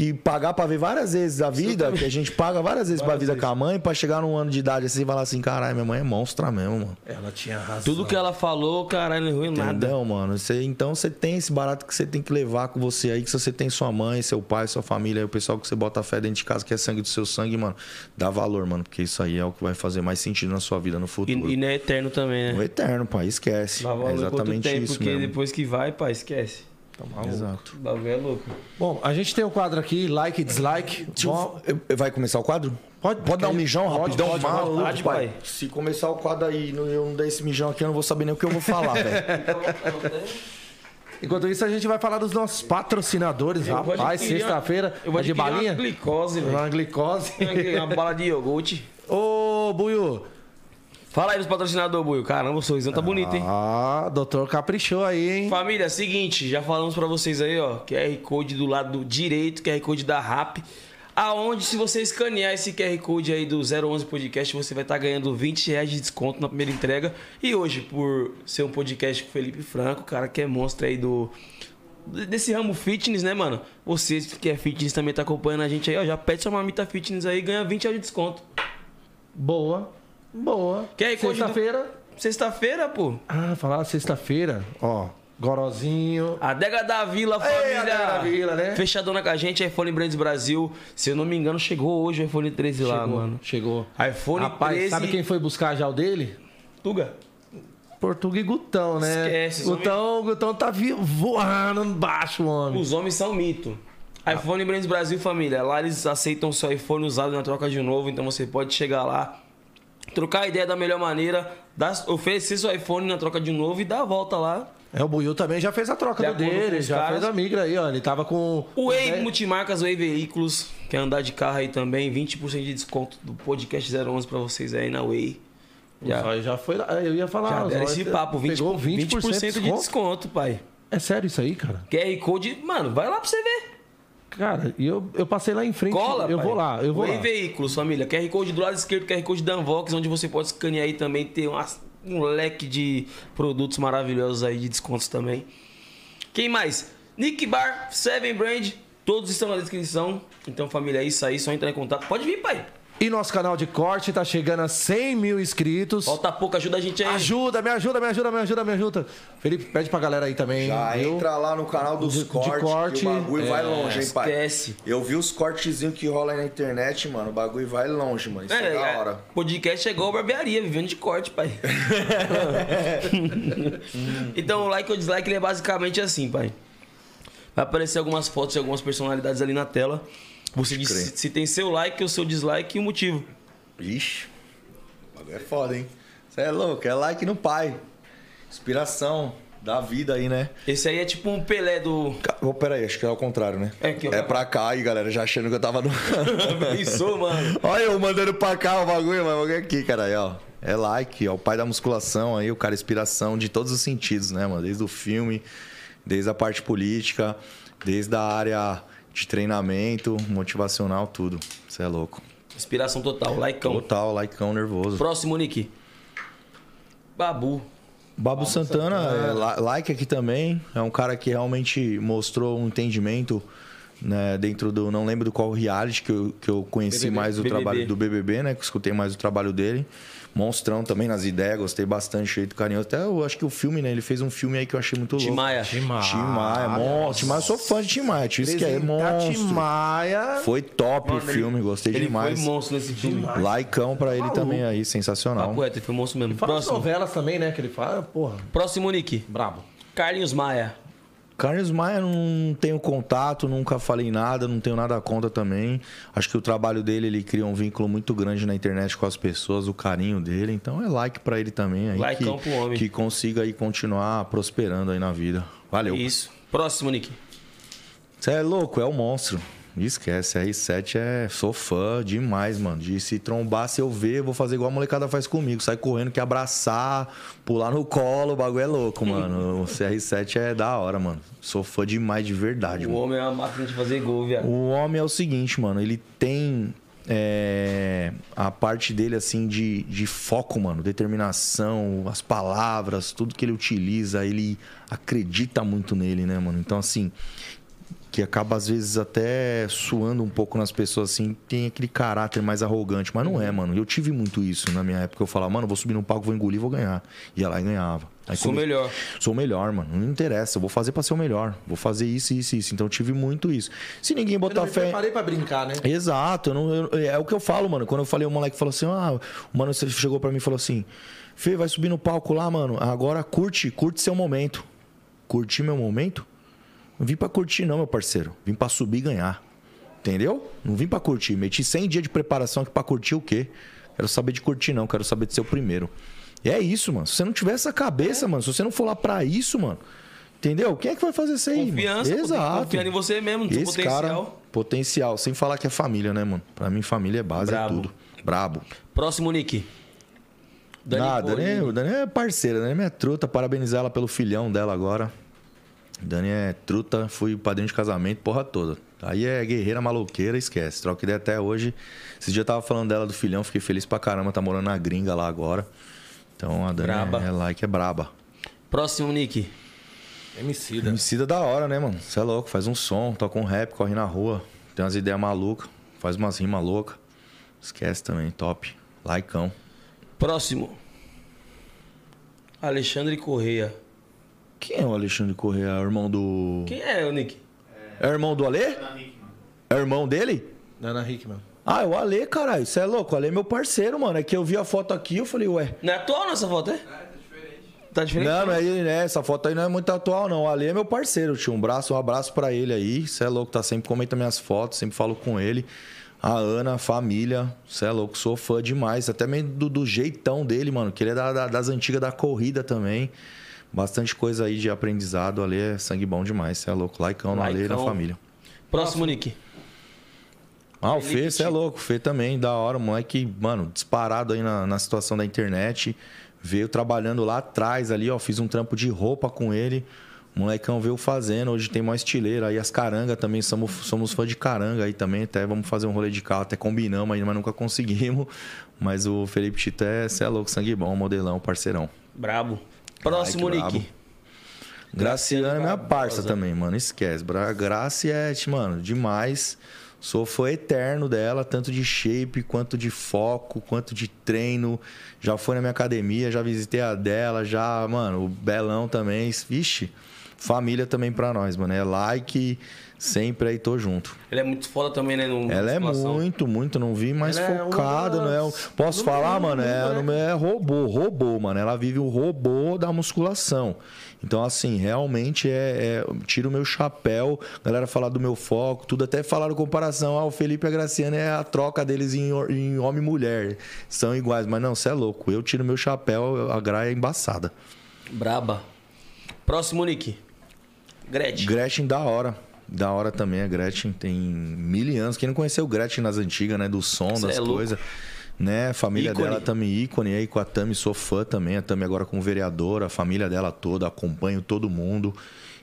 que pagar pra ver várias vezes a vida, que a gente paga várias vezes pra vida com a mãe, pra chegar num ano de idade assim e falar assim, caralho, minha mãe é monstra mesmo, mano. Ela tinha razão. Tudo que ela falou, caralho, não é ruim nada. Entendeu, mano? Você, então você tem esse barato que você tem que levar com você aí, que se você tem sua mãe, seu pai, sua família, aí o pessoal que você bota fé dentro de casa, que é sangue do seu sangue, mano, dá valor, mano, porque isso aí é o que vai fazer mais sentido na sua vida no futuro. E, e não é eterno também, né? eterno, pai, esquece. Dá É valor quanto exatamente tempo, isso porque mesmo. depois que vai, pai, esquece. Exato. O bagulho é louco. Bom, a gente tem um quadro aqui, like e dislike. Bom, Vai começar o quadro? Pode- pode dar um pode, mijão pode, rapidão? pode, Maluco, vontade, pai. pai. Se começar o quadro aí e eu não der esse mijão aqui, eu não vou saber nem o que eu vou falar, velho. enquanto isso, a gente vai falar dos nossos patrocinadores. Eu Rapaz, sexta-feira, Eu vou é de balinha? Uma glicose, velho. Uma glicose. uma bala de iogurte. Ô, Buiu, Fala aí dos patrocinadores, Buio. Caramba, o sorrisão tá bonito, hein? Ah, doutor caprichou aí, hein? Família, seguinte, já falamos pra vocês aí, ó, QR Code do lado direito, QR Code da RAP, aonde se você escanear esse QR Code aí do 011 Podcast, você vai estar ganhando 20 reais de desconto na primeira entrega. E hoje, por ser um podcast com o Felipe Franco, cara que é monstro aí do desse ramo fitness, né, mano? Você que é fitness também tá acompanhando a gente aí, ó, já pede sua marmita fitness aí e ganha 20 reais de desconto. Boa. Boa. Code do- Sexta-feira. Sexta-feira, pô. Ah, falar sexta-feira, ó. Gorozinho. Adega da Vila, família. Adega da Vila, né? Fechadona com a gente, iPhone Brands Brasil. Se eu não me engano, chegou hoje o iPhone 13 lá, chegou, mano. Chegou. iPhone Rapaz, 13. sabe quem foi buscar já o dele? Tuga. Portuga e Gutão, né? Esquece, Gutão, Gutão tá voando baixo, homem. Os homens são mito. iPhone Brands Brasil, família. Lá eles aceitam seu iPhone usado na troca de novo, então você pode chegar lá, trocar a ideia da melhor maneira, dar- oferecer seu iPhone na troca de novo e dar a volta lá. É, o Buiu também já fez a troca De do dele, os já caras. fez a migra aí, ó. Ele tava com. O Way né? Multimarcas, Way Veículos, quer andar de carro aí também, 20% de desconto do podcast 011 pra vocês aí na Way. Já, Já, foi lá. Eu ia falar. já esse papo, 20%, pegou 20 20% de desconto. desconto, pai. É sério isso aí, cara? QR Code, mano, vai lá pra você ver. Cara, e eu, eu passei lá em frente. Cola, eu pai. vou lá, eu vou Way lá. Veículos, família. QR Code do lado esquerdo, QR Code da Unvox, onde você pode escanear aí também, ter umas- um leque de produtos maravilhosos aí, de descontos também. Quem mais? Nick Bar, Seven Brand, todos estão na descrição. Então, família, é isso aí, só entrar em contato. Pode vir, pai. E nosso canal de corte tá chegando a 100 mil inscritos. Falta pouco, ajuda a gente aí. Ajuda, me ajuda, me ajuda, me ajuda, me ajuda. Felipe, pede pra galera aí também. Já viu? entra lá no canal dos De- de cortes, corte, que o bagulho vai é, longe, hein, pai? esquece. Eu vi os cortezinhos que rolam aí na internet, mano. O bagulho vai longe, mano. Isso é, da É, hora. podcast é igual barbearia, vivendo de corte, pai. então o like ou dislike ele é basicamente assim, pai. Vai aparecer algumas fotos de algumas personalidades ali na tela. Você diz se, se tem seu like ou seu dislike e o motivo. Ixi, o bagulho é foda, hein? Você é louco, é like no pai. Inspiração da vida aí, né? Esse aí é tipo um Pelé do. Oh, pera aí, acho que é o contrário, né? É aqui, ó. É pra cá aí, galera, já achando que eu tava no... Pensou, mano. Olha eu mandando pra cá o bagulho, mas o bagulho é aqui, cara, aí, ó. É like, ó, o pai da musculação aí, o cara inspiração de todos os sentidos, né, mano? Desde o filme, desde a parte política, desde a área de treinamento, motivacional, tudo. Você é louco. Inspiração total, likeão. Total, likeão nervoso. Próximo, Nick. Babu. Babu Santana, é, la- like aqui também. É um cara que realmente mostrou um entendimento né, dentro do. Não lembro do qual reality que eu, que eu conheci BBB. mais o BBB. trabalho do BBB, né? Que eu escutei mais o trabalho dele. Monstrão também nas ideias, gostei bastante, jeito carinhoso. Até eu acho que o filme, né? Ele fez um filme aí que eu achei muito louco. Tim Maia. Tim Maia. Tim Maia, monstro. Tim Maia, eu sou fã de Tim Maia. Tio, isso que é monstro. Maia. Foi top o Mano, ele- filme, gostei Ele demais. foi monstro nesse filme. Likeão pra ele Maluco. também aí, sensacional. Papo reto, ele foi monstro mesmo. Próximo. novelas também, né? Que ele fala, porra, Próximo, Nick. brabo. Carlinhos Maia. Carlos Maia não tenho contato, nunca falei nada, não tenho nada contra também. Acho que o trabalho dele, ele cria um vínculo muito grande na internet com as pessoas, o carinho dele. Então é like pra ele também aí. Likeão que, pro homem. que consiga aí continuar prosperando aí na vida. Valeu. Isso. Próximo, Nick. Você é louco, é o monstro. Esquece, R7 é. Sou fã demais, mano. De se trombar, se eu ver, vou fazer igual a molecada faz comigo. Sai correndo, que abraçar, pular no colo, o bagulho é louco, mano. O CR7 é da hora, mano. Sou fã demais de verdade, O mano. homem é uma máquina de fazer gol, viado. O homem é o seguinte, mano, ele tem é, a parte dele, assim, de, de foco, mano, determinação, as palavras, tudo que ele utiliza, ele acredita muito nele, né, mano? Então, assim, que acaba às vezes até suando um pouco nas pessoas, assim, tem aquele caráter mais arrogante, mas não é, mano. Eu tive muito isso na minha época. Eu falava, mano, vou subir no palco, vou engolir, vou ganhar. Ia lá e ganhava. Aí Sou come- melhor. Sou o melhor, mano. Não interessa. Eu vou fazer pra ser o melhor. Vou fazer isso, isso, isso. Então eu tive muito isso. Se ninguém Eu botar fé. preparei pra brincar, né? Exato, eu não- eu- é o que eu falo, mano. Quando eu falei, o moleque falou assim: ah, o mano você chegou pra mim e falou assim: Fê, vai subir no palco lá, mano. Agora curte, curte seu momento. Curtir meu momento? Não vim pra curtir, não, meu parceiro. Vim pra subir e ganhar. Entendeu? Não vim pra curtir. Meti 100 dias de preparação aqui pra curtir o quê? Quero saber de curtir, não. Quero saber de ser o primeiro. E é isso, mano. Se você não tiver essa cabeça, mano, se você não for lá pra isso, mano. Entendeu? Quem é que vai fazer isso aí? mano? Confiança, que Exato. confiar em você mesmo, no seu potencial. cara, potencial. Sem falar que é família, né, mano? Pra mim, família é base, Brabo. é tudo. Brabo. Próximo, Nick. Dani Nada, Polini. o Dani é parceira, Dani é minha truta. Parabenizar ela pelo filhão dela agora. Dani é truta, fui padrinho de casamento, porra toda. Aí é guerreira maluqueira, esquece. Troca ideia até hoje. Esse dia eu tava falando dela do filhão, fiquei feliz pra caramba, tá morando na gringa lá agora. Então a Dani Braba. é, é like, é braba. Próximo, Nick. Emicida. Emicida da hora, né, mano? Você é louco, faz um som, toca um rap, corre na rua, tem umas ideias malucas, faz umas rimas loucas. Esquece também, top. Laicão. Próximo. Alexandre Correia. Quem é o Alexandre Correia? É o irmão do. Quem é o Nick? É o irmão do Alê? É o irmão dele? Dana Hickman. Ah, é o Ale, caralho. Você é louco? O Ale é meu parceiro, mano. É que eu vi a foto aqui eu falei, ué. Não é atual nessa foto, é? Tá diferente. Não, não é ele, né? Essa foto aí não é muito atual, não. O Ale é meu parceiro, tio. Um braço, um abraço pra ele aí. Você é louco, tá sempre comenta minhas fotos, sempre falo com ele. A Ana, a família, você é louco, sou fã demais. Até mesmo do, do jeitão dele, mano. Que ele é da- da- das antigas da corrida também. Bastante coisa aí de aprendizado. Ali é sangue bom demais. Você é louco. Laicão no Ale e na família. Próximo, Nick. Ah, o Fê, você é louco. O Fê também, da hora. Moleque, mano, disparado aí na, na situação da internet. Veio trabalhando lá atrás ali, ó. Fiz um trampo de roupa com ele. O molecão veio fazendo. Hoje tem mais estileira. Aí as caranga também, somos, somos fã de caranga aí também. Até vamos fazer um rolê de carro. Até combinamos aí, mas nunca conseguimos. Mas o Felipe Tito é, você é louco, sangue bom, modelão, parceirão. Brabo. Próximo, Ai, Nick. Graciana é minha parça também, mano. Esquece. É, mano, demais. Sou fã eterno dela, tanto de shape, quanto de foco, quanto de treino. Já foi na minha academia, já visitei a dela, já, mano, o Belão também. Vixe, família também pra nós, mano. É like, sempre aí tô junto. Ele é muito foda também, né? No, Ela é muito, muito, não vi mais Ela é focada, uma não é? Posso falar, mundo, mano? É, né? é robô, robô, mano. Ela vive o robô da musculação. Então, assim, realmente é, é- Tiro o meu chapéu, a galera falar do meu foco, tudo até falaram comparação. Ah, o Felipe e a Graciana é a troca deles em, em homem e mulher. São iguais, mas não, você é louco. Eu tiro meu chapéu, a Gra é embaçada. Braba. Próximo, Nick. Gretchen. Gretchen, da hora. Da hora também, a Gretchen tem mil anos. Quem não conheceu Gretchen nas antigas, né? Do som, Cê das é coisas. Né? A família Ícone. dela também ícone aí com a Tami, sou fã também. A Tami agora como vereadora, a família dela toda, acompanho todo mundo.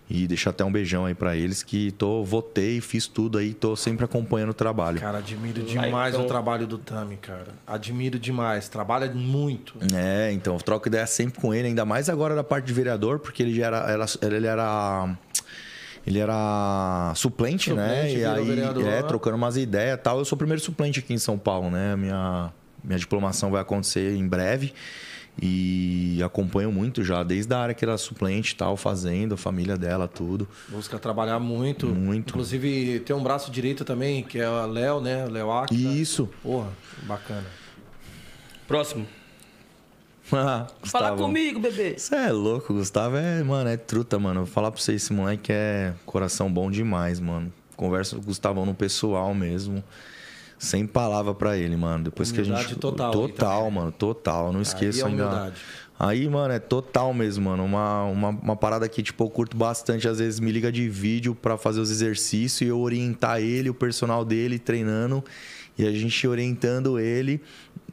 E deixar até um beijão aí pra eles que tô, votei, fiz tudo aí, tô sempre acompanhando o trabalho. Cara, admiro demais então- o trabalho do Tami, cara. Admiro demais. Trabalha muito. É, então, eu troco ideia sempre com ele, ainda mais agora da parte de vereador, porque ele já era. era- ele era. Ele era suplente, né? Suplente, E virou aí, vereador. é, trocando umas ideias e tal. Eu sou o primeiro suplente aqui em São Paulo, né? Minha, minha diplomação vai acontecer em breve. E acompanho muito já, desde a área que era suplente e tal, fazendo, a família dela, tudo. Busca trabalhar muito. Muito. Inclusive, tem um braço direito também, que é o Léo, né? Léo Acta. Isso. Porra, bacana. Próximo. Fala Fala comigo, bebê. Você é louco, Gustavo é, mano, é truta, mano. Vou falar pra você, esse moleque é coração bom demais, mano. Converso com o Gustavão no pessoal mesmo. Sem palavra pra ele, mano. Depois que a Humildade gente. total Total, mano, total. Não esqueço é ainda. humildade. Aí, mano, é total mesmo, mano. Uma, uma, uma parada que, tipo, eu curto bastante. Às vezes me liga de vídeo pra fazer os exercícios e eu orientar ele, o personal dele, treinando. E a gente orientando ele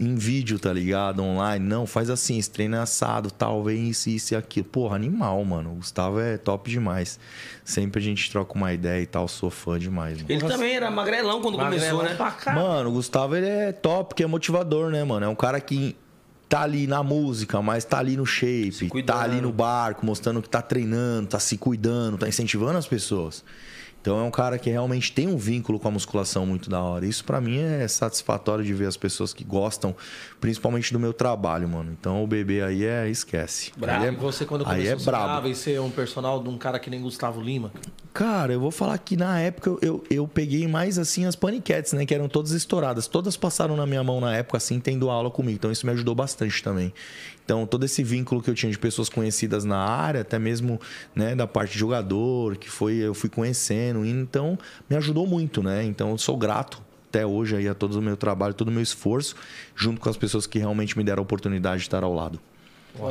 em vídeo, tá ligado? Online. Não, faz assim, esse treino é assado, tal, vem isso, isso e aquilo. Porra, animal, mano. O Gustavo é top demais. Sempre a gente troca uma ideia e tal. Sou fã demais, mano. Ele também era magrelão quando começou, né? Mano, o Gustavo ele é top, porque é motivador, né, mano? É um cara que tá ali na música, mas tá ali no shape, tá ali no barco, mostrando que tá treinando, tá se cuidando, tá incentivando as pessoas. Então é um cara que realmente tem um vínculo com a musculação muito da hora. Isso pra mim é satisfatório de ver as pessoas que gostam, principalmente do meu trabalho, mano. Então o bebê aí é esquece. Brabo. Aí é, E você, quando aí começou, é brabo. em ser um personal de um cara que nem Gustavo Lima? Cara, eu vou falar que na época eu, eu, eu peguei mais assim as paniquetes, né? Que eram todas estouradas. Todas passaram na minha mão na época, assim, tendo aula comigo. Então isso me ajudou bastante também. Então, todo esse vínculo que eu tinha de pessoas conhecidas na área, até mesmo né, da parte de jogador, que foi, eu fui conhecendo, então me ajudou muito, né? Então, eu sou grato até hoje aí a todo o meu trabalho, todo o meu esforço, junto com as pessoas que realmente me deram a oportunidade de estar ao lado.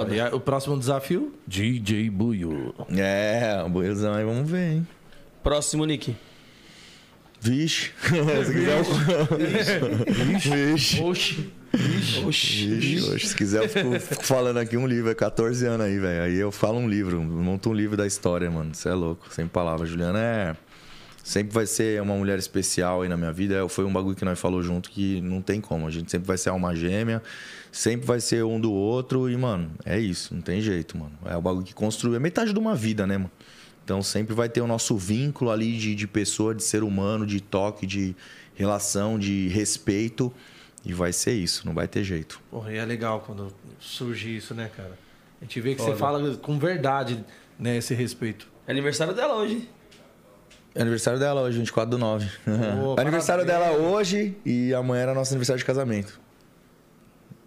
E aí, o próximo desafio? DJ Buio. É, boizão aí, vamos ver, hein? Próximo, Nick. Vixe. Se quiser, eu- Vixe. Oxi. Oxi. Ixi, oxe, se quiser, eu fico, fico falando aqui um livro, é 14 anos aí, velho. Aí eu falo um livro, monto um livro da história, mano. Você é louco, sem palavras. Juliana é. Sempre vai ser uma mulher especial aí na minha vida. É, Foi um bagulho que nós falou junto que não tem como. A gente sempre vai ser alma gêmea, sempre vai ser um do outro. E, mano, é isso, não tem jeito, mano. É o bagulho que construiu. É metade de uma vida, né, mano? Então sempre vai ter o nosso vínculo ali de, de pessoa, de ser humano, de toque, de relação, de respeito. E vai ser isso, não vai ter jeito. Porra, e é legal quando surge isso, né, cara? A gente vê que você fala com verdade, né, esse respeito. É aniversário dela hoje. É aniversário dela hoje, 24 do 9. Ô, É aniversário parabéns. dela hoje e amanhã era nosso aniversário de casamento.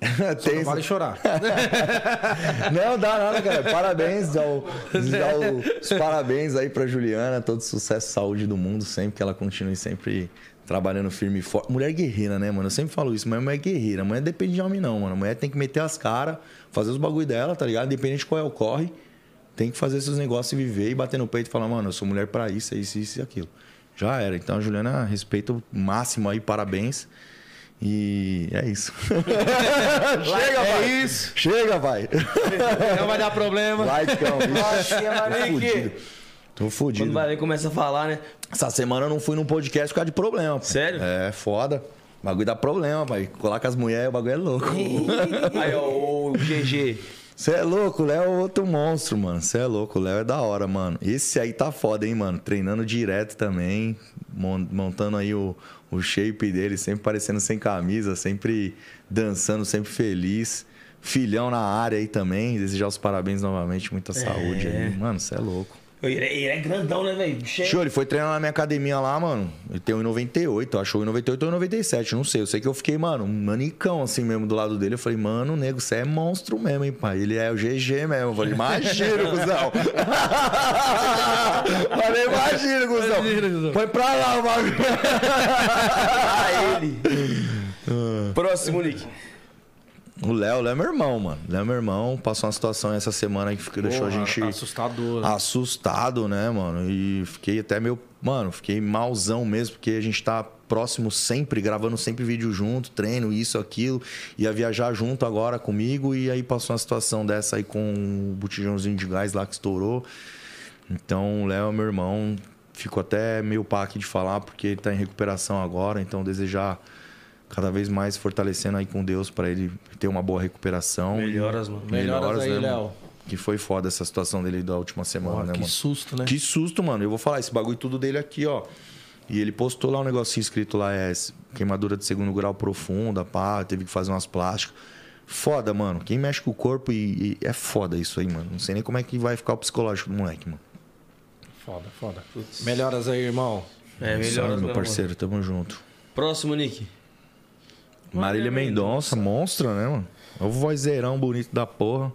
Tem não vale chorar. Não, dá nada, cara. Parabéns, dá, o- dá os parabéns aí pra Juliana, todo sucesso e saúde do mundo, sempre que ela continue sempre trabalhando firme e forte. Mulher guerreira, né, mano? Eu sempre falo isso, mas mulher guerreira. Mulher depende de homem, não, mano. A mulher tem que meter as caras, fazer os bagulho dela, tá ligado? Independente de qual é o corre, tem que fazer seus negócios e viver e bater no peito e falar, mano, eu sou mulher pra isso, é isso, isso e aquilo. Já era. Então, Juliana, respeito máximo aí, parabéns. E é isso. Chega, é vai. isso. Chega, vai. Não vai dar problema. Vai, cão. Fudido. Tô Quando fudido. vai ver, começa a falar, né? Essa semana eu não fui num podcast por causa de problema. pô. Sério? É, foda. O bagulho dá problema, pai. Colar com as mulheres, o bagulho é louco. Aí, ó, o GG. Você é louco, o Léo é outro monstro, mano. Você é louco, o Léo é da hora, mano. Esse aí tá foda, hein, mano. Treinando direto também. mon- Montando aí o, o shape dele, sempre parecendo sem camisa, sempre dançando, sempre feliz. Filhão na área aí também. Desejar os parabéns novamente, muita saúde aí. Mano, você é louco. Ele é, ele é grandão, né, velho? Cheio. Show, ele foi treinar na minha academia lá, mano. Ele tem 1,98, achou 1,98 ou 1,97, não sei. Eu sei que eu fiquei, mano, um manicão assim mesmo do lado dele. Eu falei, mano, nego, você é monstro mesmo, hein, pai? Ele é o GG mesmo. Eu falei, imagina, cuzão. falei, imagina, cuzão. Imagina, cuzão. Põe pra lá o bagulho. Ah, ele. Próximo, Nick. O Léo, Léo é meu irmão, mano. Léo é meu irmão. Passou uma situação essa semana que deixou a gente. Assustador. assustado, né, mano? E fiquei até meio. Mano, fiquei malzão mesmo, porque a gente tá próximo sempre, gravando sempre vídeo junto, treino, isso, aquilo. Ia viajar junto agora comigo, e aí passou uma situação dessa aí com o botijãozinho de gás lá que estourou. Então, o Léo é meu irmão. Fico até meio pá aqui de falar, porque ele tá em recuperação agora, então desejar cada vez mais fortalecendo aí com Deus pra ele ter uma boa recuperação. Melhoras, mano. Melhoras aí, né, Léo. Que foi foda essa situação dele da última semana, Porra, né, que mano? susto, né? Que susto, mano. Eu vou falar esse bagulho tudo dele aqui, ó. E ele postou lá um negocinho escrito lá, é queimadura de segundo grau profunda, pá, teve que fazer umas plásticas. Foda, mano. Quem mexe com o corpo e, e é foda isso aí, mano. Não sei nem como é que vai ficar o psicológico do moleque, mano. Foda, foda. Melhoras aí, irmão. É, melhoras, meu parceiro. Tamo junto. Próximo, Nick. Marília Mendonça, monstra, né, mano? O vozeirão bonito da porra.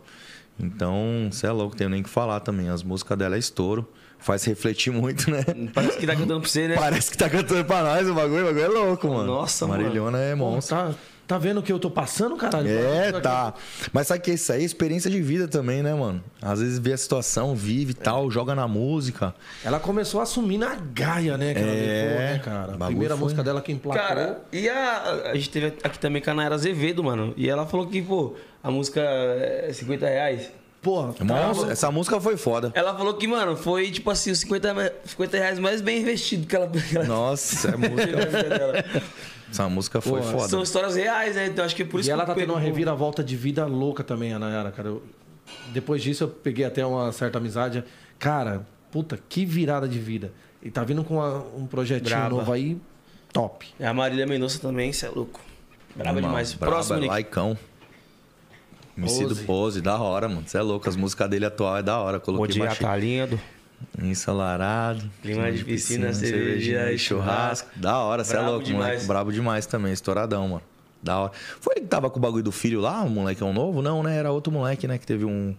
Então, você é louco, tenho nem que falar também. As músicas dela é estouro. Faz refletir muito, né? Parece que tá cantando pra você, né? Parece que tá cantando pra nós o bagulho. O bagulho é louco, mano. Nossa, mano. Marilhona é Pô, monstro. tá, tá vendo o que eu tô passando, caralho? É, tá. Mas sabe que isso aí é experiência de vida também, né, mano? Às vezes vê a situação, vive e tal, joga na música. Ela começou a assumir na gaia, né? Que ela É, levou, né, cara? A primeira foi- música dela que emplacou. Cara, e a, a gente teve aqui também com a Nayara Azevedo, mano. E ela falou que, pô, a música é 50 reais. Porra, tá- essa música foi foda. Ela falou que, mano, foi tipo assim, os 50, me- 50 reais mais bem investido que ela. ela Nossa, essa música, dela. Essa música foi Pô, foda. São histórias reais, né? Então acho que é por isso E que ela tá tendo uma reviravolta de vida louca também, a Nayara, cara. Eu- Depois disso eu peguei até uma certa amizade. Cara, puta, que virada de vida. E tá vindo com uma- um projetinho Braba. novo aí, top. É a Marília Mendonça também, você é louco. Braba Irmão, demais. braba, Próximo, Nick. Laicão. Pose. Pose, da hora, mano. Você é louco, as músicas dele atual é da hora. Bom Coloquei dia, baixinho. tá lindo. Ensolarado. Clima de piscina, cerveja e churrasco. Da hora, você é louco, demais. moleque. Brabo demais também, estouradão, mano. Da hora. Foi ele que tava com o bagulho do filho lá, o moleque é um novo? Não, né? Era outro moleque, né? Que teve um.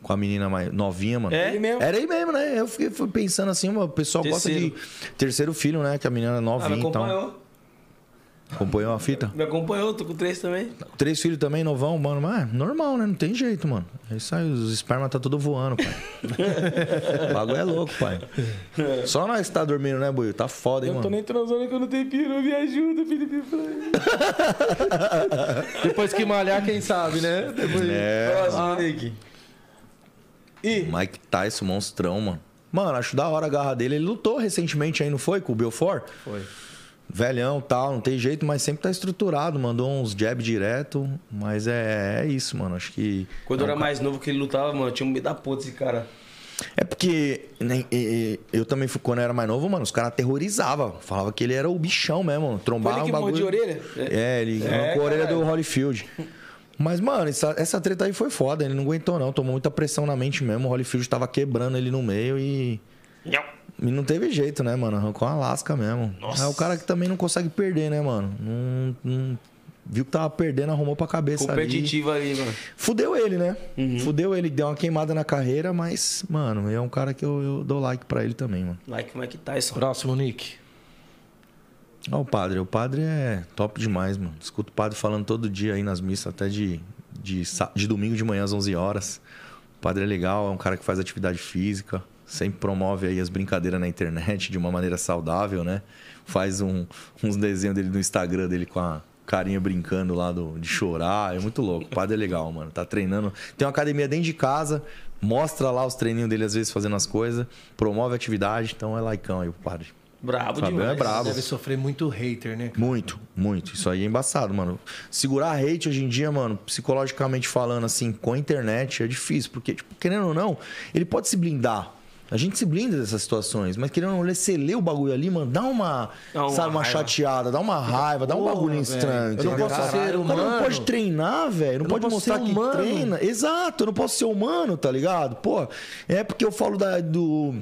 Com a menina mais novinha, mano. É? Ele mesmo. Era ele mesmo, né? Eu fiquei, fui pensando assim, mano, o pessoal gosta Terceiro. de. Terceiro filho, né? Que a menina é Ah, novinha, então. Acompanhou. A fita? Me acompanhou, tô com três também. Três filhos também, novão, mano. Mas é normal, né? Não tem jeito, mano. É isso aí, os espermas tá tudo voando, pai. o bagulho é louco, pai. Só nós que tá dormindo, né, Buio? Tá foda, hein, Eu não tô mano. nem transando que eu não tenho piru, me ajuda, Felipe Franco. Depois que malhar, quem sabe, né? Depois... É, Próximo, Nick. Mike Tyson, monstrão, mano. Mano, acho da hora a garra dele. Ele lutou recentemente aí, não foi? Com o Belfort? Foi. Velhão tal, não tem jeito, mas sempre tá estruturado. Mandou uns jab direto. Mas é, é isso, mano. Acho que. Quando eu era mais novo que ele lutava, mano, eu tinha um medo da porra desse cara. É porque né, e- e- eu também fui quando eu era mais novo, mano, os caras aterrorizavam. Falava que ele era o bichão mesmo, trombava Foi ele que bagulho. a orelha? É, ele É, arrancou a orelha do. Holyfield. Mas, mano, essa, essa treta aí foi foda. Ele não aguentou, não. Tomou muita pressão na mente mesmo. O Holyfield tava quebrando ele no meio e. E não teve jeito, né, mano? Arrancou uma lasca mesmo. Nossa. É o cara que também não consegue perder, né, mano? Não, não- viu que tava perdendo, arrumou pra cabeça ali. Competitivo ali, mano. Fudeu ele, né? Uhum. Fudeu ele, deu uma queimada na carreira, mas, mano, é um cara que eu, eu dou like pra ele também, mano. Like o Mike Tyson. Próximo, Nick. Ó, o padre, o padre é top demais, mano. Escuto o padre falando todo dia aí nas missas, até de, de, de domingo de manhã às 11 horas. O padre é legal, é um cara que faz atividade física, sempre promove aí as brincadeiras na internet de uma maneira saudável, né? Faz um- uns desenhos dele no Instagram dele com a carinha brincando lá do, de chorar, é muito louco. O padre é legal, mano. Tá treinando. Tem uma academia dentro de casa, mostra lá os treininhos dele às vezes fazendo as coisas, promove a atividade, então é laicão aí o padre. Brabo Fabiano demais. é brabo. Deve sofrer muito hater, né? cara? Muito, muito. Isso aí é embaçado, mano. Segurar hate hoje em dia, mano, psicologicamente falando, assim, com a internet é difícil. Porque, tipo, querendo ou não, ele pode se blindar. A gente se blinda dessas situações, mas querendo ou não, você lê o bagulho ali, mano, dá uma, Dá uma sabe, uma raiva. chateada, dá uma raiva, dá um Porra, bagulho estranho. Eu não posso ser O cara não humano. pode treinar, velho. Não não pode mostrar que humano. treina. Exato, eu não posso ser humano, tá ligado? Pô, é porque eu falo da, do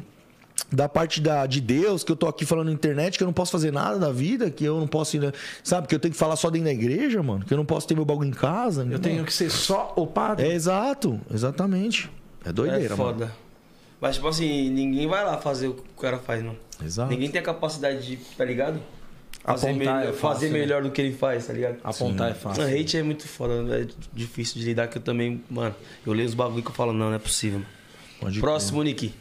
da parte da, de Deus, que eu tô aqui falando na internet, que eu não posso fazer nada da vida, que eu não posso ir, sabe, que eu tenho que falar só dentro da igreja, mano, que eu não posso ter meu bagulho em casa. Eu tenho que ser só o padre. É exato, exatamente. É doideira, é mano. Mas, tipo assim, ninguém vai lá fazer o que o cara faz, não. Exato. Ninguém tem a capacidade de, tá ligado? Fazer, Apontar melhor, é fácil, fazer né? melhor do que ele faz, tá ligado? Apontar é fácil. Não, hate é muito foda, é difícil de lidar, que eu também, mano, eu leio os bagulho que eu falo, não, não é possível. mano. Pode Próximo, Nick.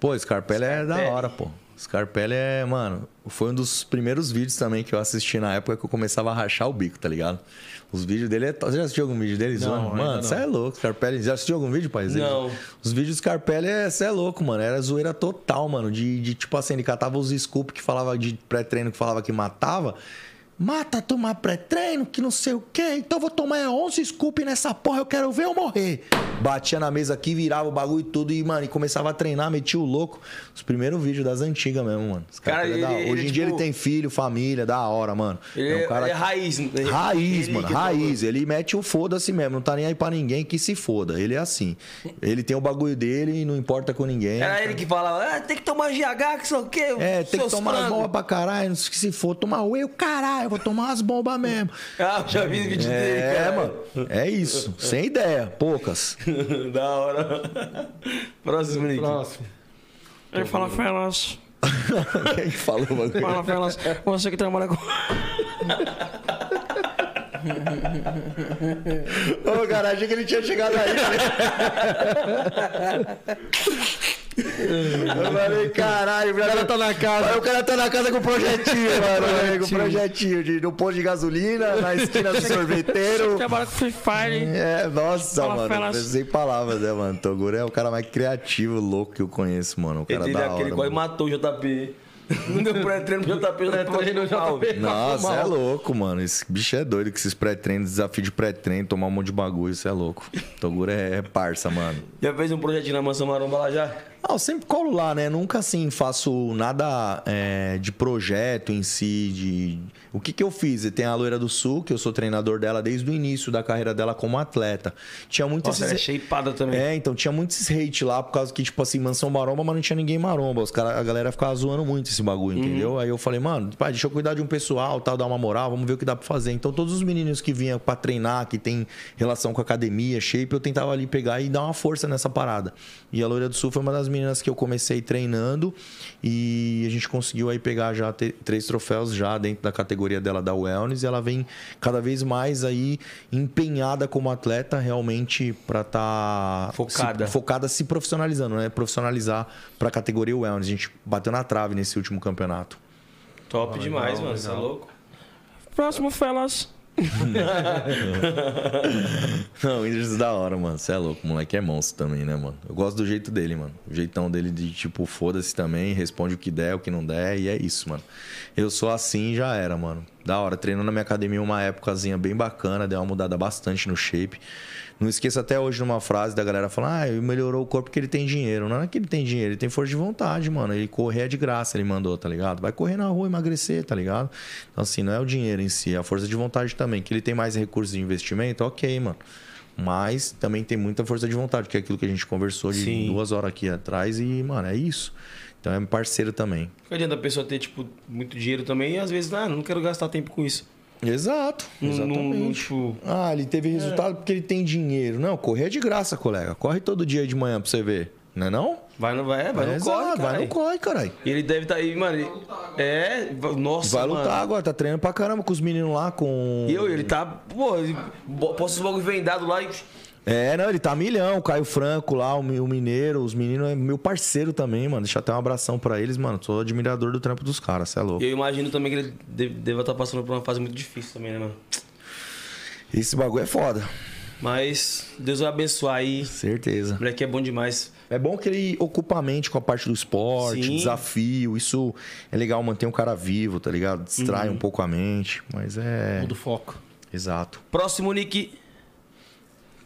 Pô, Scarpelli é da hora, pô. Scarpelli é, mano, foi um dos primeiros vídeos também que eu assisti na época que eu começava a rachar o bico, tá ligado? Os vídeos dele é. Você já assistiu algum vídeo dele? Não, Mano, você é louco, Scarpelli. Já assistiu algum vídeo, pai? Não. Os vídeos do Scarpelli é. Você é louco, mano. Era zoeira total, mano. De, de tipo assim, ele catava os scoop que falava de pré-treino que falava que matava. Mata tomar pré-treino, que não sei o quê. Então eu vou tomar 11 scoop nessa porra, eu quero ver eu morrer. Batia na mesa aqui, virava o bagulho e tudo e, mano, e começava a treinar, metia o louco. Os primeiros vídeos das antigas mesmo, mano. Esse Cara, cara é da- ele- Hoje ele, em dia ele tipo- tem filho, família, da hora, mano. Ele é um cara é raiz. ele- Raiz, ele mano, raiz. Ele mete o foda-se mesmo. Não tá nem aí pra ninguém que se foda. Ele é assim. Ele tem o bagulho dele e não importa com ninguém. Era ele que falava, ah, tem que tomar GH, que sei o quê. É, tem que tomar as frangos." bombas pra caralho. Não sei que se for. Tomar whey, o caralho. Eu vou tomar as bombas mesmo. Ah, já vi o vídeo dele, É, cara. mano. É isso. Sem ideia. Poucas. da hora. Próximo, Nick. Próximo. Ele fala, Felas, Quem falou o bagulho? fala, Felas, você que trabalha com. Ô, cara, achei que ele tinha chegado aí. Eu falei, caralho, o cara tá na casa. O cara tá na casa com projetinho, mano. Com projetinho de, no posto de gasolina, na esquina do sorveteiro. Trabalha com Free Fire. É, nossa, Fala, mano. Sem palavras, né, mano? Toguro é o cara mais criativo, louco que eu conheço, mano. O Ele cara teve da aquele hora. quase mano. matou o JP. Não deu pré-treino pro JP, Pré-treino, mal. JP. Nossa, é louco, mano. Esse bicho é doido com esses pré-treinos, desafio de pré-treino, tomar um monte de bagulho, isso é louco. Toguro é, é parça, mano. Já fez um projetinho na Mansão Maromba lá já? Ah, eu sempre colo lá, né? Nunca assim faço nada é, de projeto em si. De... O que, que eu fiz? Tem a Loira do Sul, que eu sou treinador dela desde o início da carreira dela como atleta. Tinha muito Nossa, ela é esses... shapeada também. É, então tinha muito esses hate lá, por causa que, tipo assim, mansão maromba, mas não tinha ninguém maromba. Os cara, a galera ficava zoando muito esse bagulho, entendeu? Aí eu falei, mano, pai, deixa eu cuidar de um pessoal, tal, dar uma moral, vamos ver o que dá pra fazer. Então todos os meninos que vinham pra treinar, que tem relação com academia, shape, eu tentava ali pegar e dar uma força nessa parada. E a Loira do Sul foi uma das meninas que eu comecei treinando e a gente conseguiu aí pegar já três troféus já dentro da categoria dela da Wellness e ela vem cada vez mais aí empenhada como atleta realmente pra tá Focada. se, focada se profissionalizando, né? Profissionalizar pra categoria Wellness. A gente bateu na trave nesse último campeonato. Top demais, mano. Você é louco? Próximo, Felas. Não, o Whindersson é da hora, mano. Você é louco. O moleque é monstro também, né, mano? Eu gosto do jeito dele, mano. O jeitão dele de, tipo, foda-se também, responde o que der, o que não der, e é isso, mano. Eu sou assim e já era, mano. Da hora. Treinou na minha academia uma épocazinha bem bacana, deu uma mudada bastante no shape. Não esqueça até hoje numa frase da galera falando, ah, ele melhorou o corpo porque ele tem dinheiro. Não é que ele tem dinheiro, ele tem força de vontade, mano. Ele correr é de graça, ele mandou, tá ligado? Vai correr na rua, emagrecer, tá ligado? Então, assim, não é o dinheiro em si, é a força de vontade também. Que ele tem mais recursos de investimento, ok, mano. Mas também tem muita força de vontade, que é aquilo que a gente conversou de Sim. duas horas aqui atrás. E, mano, é isso. Então é parceiro também. Não adianta a pessoa ter, tipo, muito dinheiro também e às vezes, ah, não quero gastar tempo com isso. Exato, exatamente. não, tipo, Ah, ele teve resultado porque ele tem dinheiro. Não, correr é de graça, colega. Corre todo dia de manhã pra você ver. Não é não? vai no, vai, vai no Exato, corre, vai caralho. no corre, caralho. E ele deve estar aí, mano. ele- É, nossa, Vai mano. lutar agora, tá treinando pra caramba com os meninos lá, com... E eu, ele tá, pô, ele bo- posta os bagulho vendado lá e. É, não, ele tá milhão, o Caio Franco lá, o o Mineiro, os meninos é meu parceiro também, mano. Deixa até um abração pra eles, mano. Sou admirador do trampo dos caras, cê é louco. E eu imagino também que ele deva estar passando por uma fase muito difícil também, né, mano? Esse bagulho é foda, Mas Deus vai abençoar aí. certeza. O moleque é bom demais. É bom que ele ocupa a mente com a parte do esporte, Sim. desafio. Isso é legal manter um cara vivo, tá ligado? Distrai um pouco a mente, mas é. Muda o foco. Exato. Próximo nick.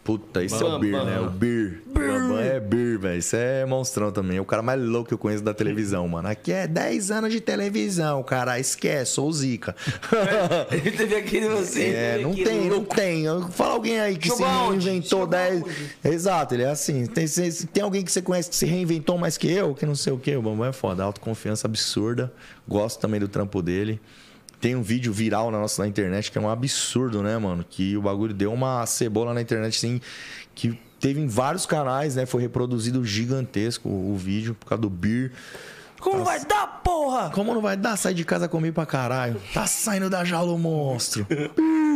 Puta, esse é o bam. né? O Bir. Bambam é Bir, velho. Isso é monstrão também. É o cara mais louco que eu conheço da televisão, mano. Aqui é 10 anos de televisão, cara. Esquece, sou o Zica. Ele teve aquele assim. É, não tem, não tem. Fala alguém aí que Jogou se reinventou Jogou 10. aonde? Exato, ele é assim. Tem, tem alguém que você conhece que se reinventou mais que eu, que não sei o quê. O Bambam é foda. Autoconfiança absurda. Gosto também do trampo dele. Tem um vídeo viral na nossa na internet que é um absurdo, né, mano? Que o bagulho deu uma cebola na internet, assim, que teve em vários canais, né? Foi reproduzido gigantesco o, o vídeo por causa do Beer. Como vai dar, porra? Como não vai dar? Sai de casa comigo pra caralho. Tá saindo da jaula o monstro.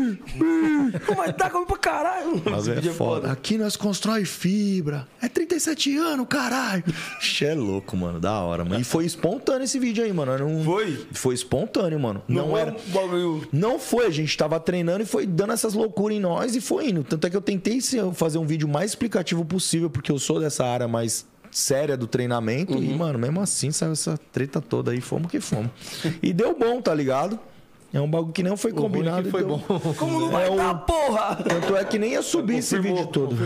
Como vai dar comigo pra caralho? Mas é foda. Aqui nós constrói fibra. É 37 anos, caralho. Ixi, é louco, mano. Da hora, mano. E foi espontâneo esse vídeo aí, mano. Era um- Foi? Foi espontâneo, mano. Não, Não, era. um bagulho. Não foi, a gente tava treinando e foi dando essas loucuras em nós e foi indo. Tanto é que eu tentei fazer um vídeo mais explicativo possível, porque eu sou dessa área mais séria do treinamento. E, mano, mesmo assim, saiu essa treta toda aí, fomos que fomos. E deu bom, tá ligado? É um bagulho que não foi é combinado. que e foi deu- bom. Como não vai É o- dar, porra? Tanto é que nem ia subir esse vídeo todo.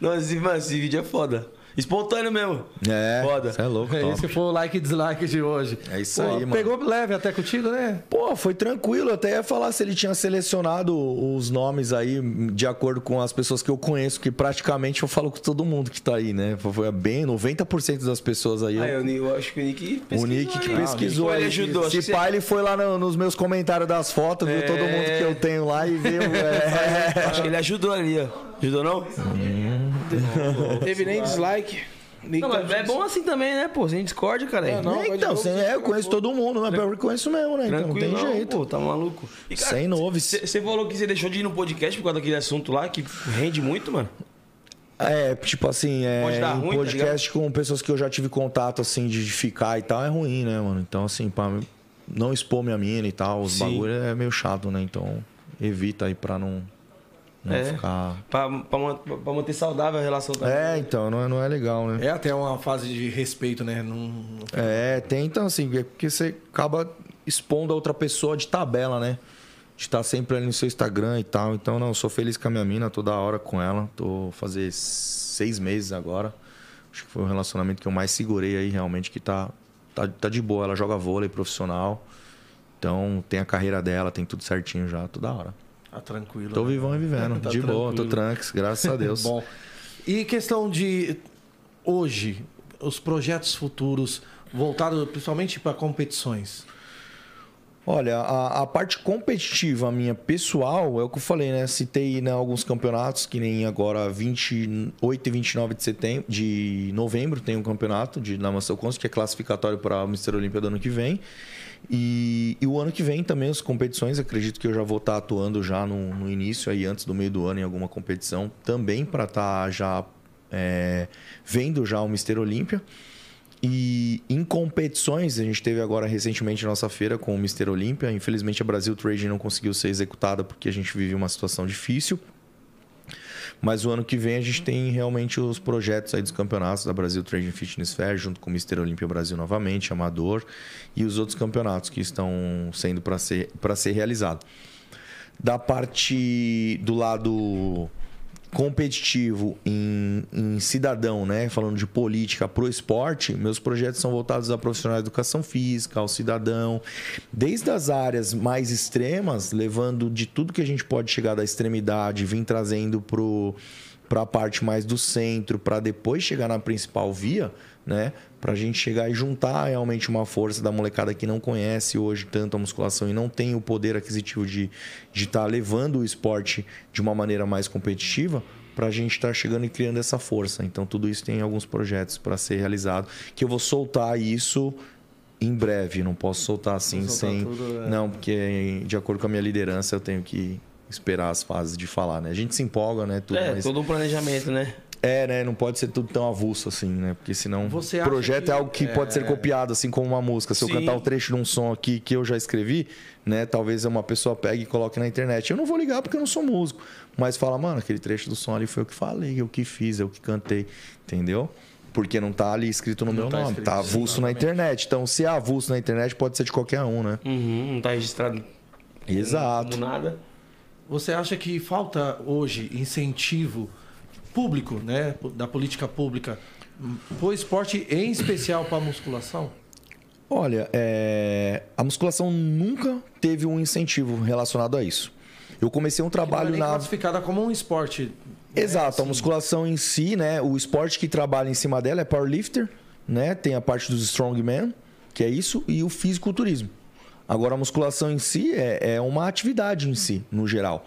Não, esse, mano, esse vídeo é foda. Espontâneo mesmo. É, Foda. Você é louco, top. Esse foi o like e dislike de hoje. É isso aí, mano. Pegou leve até contigo, né? Pô, foi tranquilo. Eu até ia falar se ele tinha selecionado os nomes aí de acordo com as pessoas que eu conheço, que praticamente eu falo com todo mundo que tá aí, né? Foi bem 90% das pessoas aí. Ah, eu, eu acho que o Nick pesquisou. o Nick que aí. pesquisou Ah, aí. Ele ajudou. Se que pá, ele foi lá no- nos meus comentários das fotos, viu É. todo mundo que eu tenho lá e viu. é. Acho que ele ajudou ali, ó. Ajudou não? Teve nem dislike. Nem Não, mas é bom assim também, né, pô? Sem Discord, cara. É, não. É, então, você é, eu conheço todo mundo, mas eu conheço mesmo, né? Então não Tranquilo, tem não, jeito. pô, tá maluco. E, cara, Sem noves. Você falou que você deixou de ir no podcast por causa daquele assunto lá que rende muito, mano. É, tipo assim, é, Pode dar ruim, tá podcast com pessoas que eu já tive contato, assim, de ficar e tal, é ruim, né, mano? Então, assim, pra não expor minha mina e tal, os Sim. bagulho é meio chato, né? Então, evita aí pra não, não É. ficar... Pra, pra, man- pra manter saudável a relação também. É, então, não é, não é legal, né? É até uma fase de respeito, né? Não, não- É, tem então, assim, é porque você acaba expondo a outra pessoa de tabela, né? De estar sempre ali no seu Instagram e tal. Então, não, eu sou feliz com a minha mina, toda hora com ela. Tô fazer seis meses agora. Acho que foi o relacionamento que eu mais segurei aí, realmente, que tá, tá, tá de boa. Ela joga vôlei profissional. Então, tem a carreira dela, tem tudo certinho já, toda hora. Tá tranquilo. Tô né? vivão e vivendo. Tá de boa, tô tranquilo. tranques, graças a Deus. Bom. E questão de hoje, os projetos futuros voltados principalmente para competições. Olha, a, a parte competitiva minha pessoal, é o que eu falei, né? Citei né, alguns campeonatos, que nem agora 28 e 29 de setembro, de novembro tem um campeonato de na Mansell Conce, que é classificatório para o Mister Olímpia do ano que vem. E, e o ano que vem também as competições, acredito que eu já vou estar atuando já no, no início, aí antes do meio do ano, em alguma competição, também para estar já é, vendo já o Mister Olímpia. E em competições, a gente teve agora recentemente nossa feira com o Mr. Olímpia. Infelizmente a Brasil Trading não conseguiu ser executada porque a gente vive uma situação difícil. Mas o ano que vem a gente tem realmente os projetos aí dos campeonatos da Brasil Trading Fitness Fair, junto com o Mr. Olímpia Brasil novamente, Amador, e os outros campeonatos que estão sendo para ser, pra ser realizado. Da parte do lado competitivo em, em cidadão, né? Falando de política pro esporte, meus projetos são voltados a profissional de educação física, ao cidadão, desde as áreas mais extremas, levando de tudo que a gente pode chegar da extremidade, vim trazendo pro para a parte mais do centro, para depois chegar na principal via, né? Para a gente chegar e juntar realmente uma força da molecada que não conhece hoje tanto a musculação e não tem o poder aquisitivo de estar tá levando o esporte de uma maneira mais competitiva, para a gente estar tá chegando e criando essa força. Então, tudo isso tem alguns projetos para ser realizado, que eu vou soltar isso em breve. Não posso soltar assim soltar sem. tudo, é. Não, porque de acordo com a minha liderança, eu tenho que esperar as fases de falar, né? A gente se empolga, né? Tudo, É, mas- todo um planejamento, né? É, né? Não pode ser tudo tão avulso assim, né? Porque senão. Você projeto que- é algo que pode ser copiado, assim como uma música. Se eu Sim. cantar um trecho de um som aqui que eu já escrevi, né? Talvez uma pessoa pegue e coloque na internet. Eu não vou ligar porque eu não sou músico. Mas fala, mano, aquele trecho do som ali foi eu que falei, eu que fiz, eu que cantei. Entendeu? Porque não tá ali escrito no meu tá nome, escrito, tá avulso na internet. Então, se é avulso na internet, pode ser de qualquer um, né? Uhum, não tá registrado Exato. como nada. Você acha que falta hoje incentivo público, né, da política pública, pro esporte, em especial para a musculação? Olha, é, a musculação nunca teve um incentivo relacionado a isso. Eu comecei um Não é trabalho na classificada como um esporte. né, Exato, a assim. musculação em si, né? O esporte que trabalha em cima dela é powerlifter, né? Tem a parte dos strongman, que é isso, e o fisiculturismo. Agora, a musculação em si é, é uma atividade em si, no geral.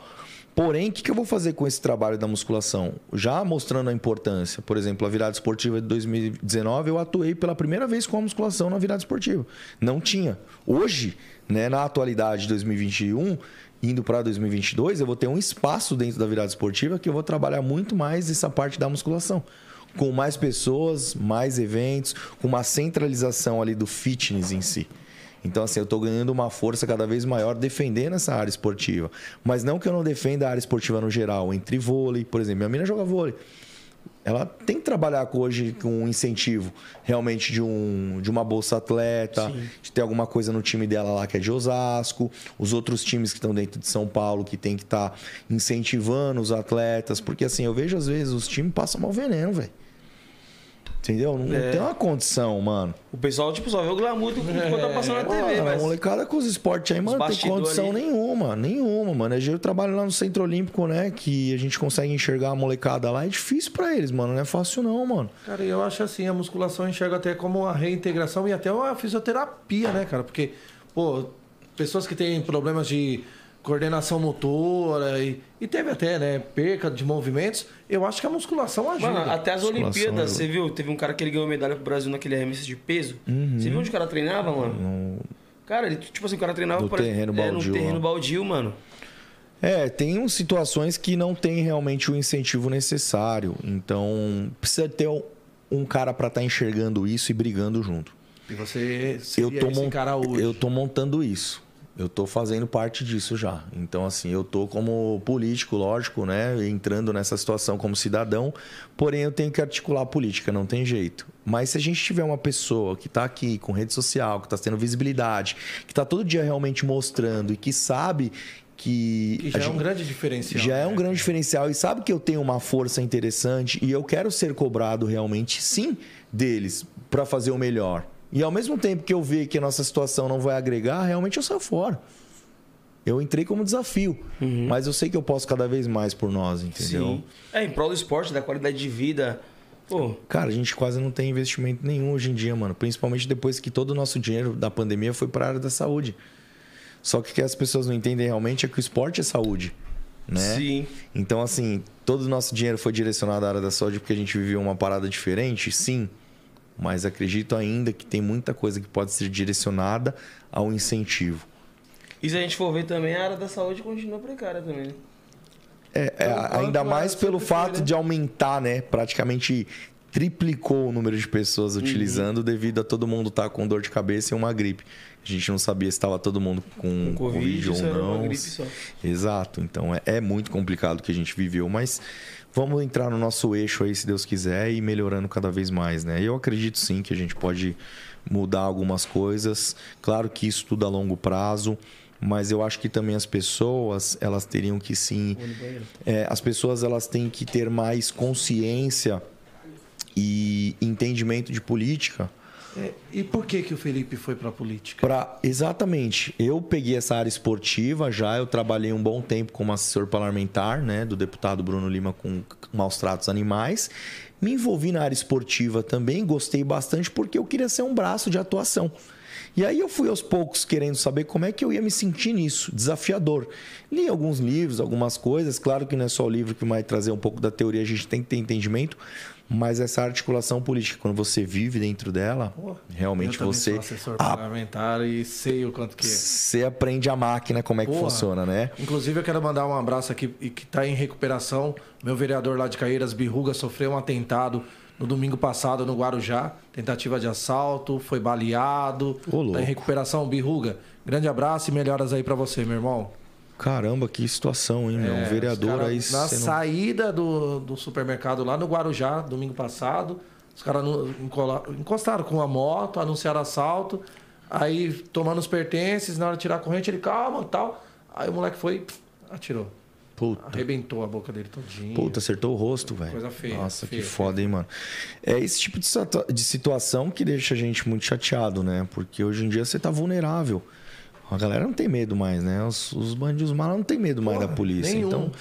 Porém, o que, que eu vou fazer com esse trabalho da musculação? Já mostrando a importância. Por exemplo, a virada esportiva de 2019, eu atuei pela primeira vez com a musculação na virada esportiva. Não tinha. Hoje, né, na atualidade de 2021, indo para 2022, eu vou ter um espaço dentro da virada esportiva que eu vou trabalhar muito mais essa parte da musculação. Com mais pessoas, mais eventos, com uma centralização ali do fitness em si. Então, assim, eu estou ganhando uma força cada vez maior defendendo essa área esportiva. Mas não que eu não defenda a área esportiva no geral, entre vôlei, por exemplo. Minha menina joga vôlei. Ela tem que trabalhar com- hoje com um incentivo realmente de, um, de uma bolsa atleta, de ter alguma coisa no time dela lá que é de Osasco, os outros times que estão dentro de São Paulo que tem que estar incentivando os atletas, porque assim, eu vejo às vezes os times passam mal veneno, velho. Entendeu? Não, não É. tem uma condição, mano. O pessoal, tipo, só vê o glamour do que tá passando na TV, Mano, mas... A molecada com os esportes aí, mano, não tem condição ali. nenhuma, nenhuma, mano. Eu trabalho lá no Centro Olímpico, né? Que a gente consegue enxergar a molecada lá. É difícil pra eles, mano. Não é fácil, não, mano. Cara, eu acho assim, a musculação eu enxergo até como uma reintegração e até uma fisioterapia, né, cara? Porque, pô, pessoas que têm problemas de coordenação motora e, e teve até, né, perca de movimentos, eu acho que a musculação ajuda. Mano, até as Olimpíadas, você viu? Teve um cara que ele ganhou medalha pro Brasil naquele arremesso de peso. Você viu onde o cara treinava, mano? Cara, ele, tipo assim, o cara treinava... No terreno É, baldio, no terreno ó. baldio, mano. É, tem uns situações que não tem realmente o incentivo necessário. Então, precisa ter um- um cara pra estar enxergando isso e brigando junto. E você eu tô, esse mon- cara hoje. eu tô montando isso. Eu tô fazendo parte disso já. Então, assim, eu tô como político, lógico, né? Entrando nessa situação como cidadão. Porém, eu tenho que articular a política, não tem jeito. Mas se a gente tiver uma pessoa que tá aqui com rede social, que tá tendo visibilidade, que tá todo dia realmente mostrando e que sabe que. Que já a é um gente- grande diferencial. já é um né? grande diferencial e sabe que eu tenho uma força interessante e eu quero ser cobrado realmente, sim, deles para fazer o melhor. E ao mesmo tempo que eu ver que a nossa situação não vai agregar, realmente eu saio fora. Eu entrei como desafio, mas eu sei que eu posso cada vez mais por nós, entendeu? Sim. É, em prol do esporte, da qualidade de vida. Pô, Cara, a gente quase não tem investimento nenhum hoje em dia, mano. Principalmente depois que todo o nosso dinheiro da pandemia foi para a área da saúde. Só que o que as pessoas não entendem realmente é que o esporte é saúde, né? sim. Então, assim, todo o nosso dinheiro foi direcionado à área da saúde porque a gente viveu uma parada diferente, sim. Mas acredito ainda que tem muita coisa que pode ser direcionada ao incentivo. E se a gente for ver também, a área da saúde continua precária também, né? É, é, Então, ainda mais pelo foi, fato né? de aumentar, né? Praticamente triplicou o número de pessoas Uhum. utilizando devido a todo mundo estar com dor de cabeça e uma gripe. A gente não sabia se estava todo mundo com, Com Covid, Covid, ou não. Exato. Então é, é muito complicado o que a gente viveu, mas vamos entrar no nosso eixo aí, se Deus quiser, e melhorando cada vez mais, né? Eu acredito sim que a gente pode mudar algumas coisas. Claro que isso tudo a longo prazo. Mas eu acho que também as pessoas, elas teriam que sim. é, as pessoas elas têm que ter mais consciência e entendimento de política É, e por que, que o Felipe foi pra política? Pra, exatamente. Eu peguei essa área esportiva já, eu trabalhei um bom tempo como assessor parlamentar, né, do deputado Bruno Lima com maus tratos animais. Me envolvi na área esportiva também, gostei bastante porque eu queria ser um braço de atuação. E aí eu fui aos poucos querendo saber como é que eu ia me sentir nisso, desafiador. Li alguns livros, algumas coisas, claro que não é só o livro que vai trazer um pouco da teoria, a gente tem que ter entendimento, mas essa articulação política, quando você vive dentro dela, realmente eu você sou assessor a- parlamentar e sei o quanto que é. você aprende a máquina, como é que Porra. funciona, né? Inclusive, eu quero mandar um abraço aqui e que está em recuperação. Meu vereador lá de Caeiras, Birruga, sofreu um atentado no domingo passado no Guarujá. Tentativa de assalto, foi baleado. Ô, louco. Tá em recuperação, Birruga. Grande abraço e melhoras aí para você, meu irmão. Caramba, que situação, hein, meu? Um É, vereador os cara, aí Na sendo... saída do, do supermercado lá no Guarujá, domingo passado, os caras encostaram com a moto, anunciaram assalto. Aí, tomando os pertences, na hora de tirar a corrente, ele, calma tal. Aí o moleque foi, atirou. Puta, Arrebentou a boca dele todinho. puta, acertou o rosto, velho. Coisa feia, Nossa, feia, que foda, hein, mano. É esse tipo de situação que deixa a gente muito chateado, né? Porque hoje em dia você tá vulnerável. A galera não tem medo mais, né? Os, os bandidos malas não tem medo mais Porra, da polícia. nenhum. Então,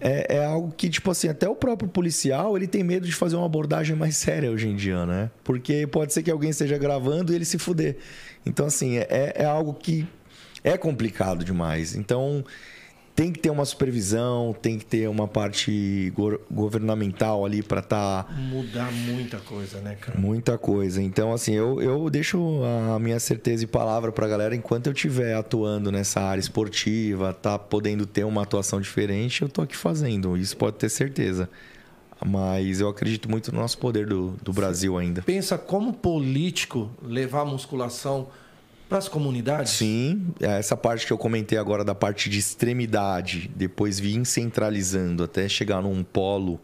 é, é algo que, tipo assim, até o próprio policial, ele tem medo de fazer uma abordagem mais séria hoje em dia, né? Porque pode ser que alguém esteja gravando e ele se fuder. Então, assim, é, é algo que é complicado demais. Então, tem que ter uma supervisão, tem que ter uma parte go- governamental ali para estar Mudar muita coisa, né, cara? muita coisa. Então, assim, eu, eu deixo a minha certeza e palavra pra galera enquanto eu estiver atuando nessa área esportiva, tá podendo ter uma atuação diferente, eu tô aqui fazendo. Isso pode ter certeza. Mas eu acredito muito no nosso poder do, do Brasil ainda. Pensa como político levar a musculação para as comunidades? Sim, essa parte que eu comentei agora da parte de extremidade, depois vir centralizando até chegar num polo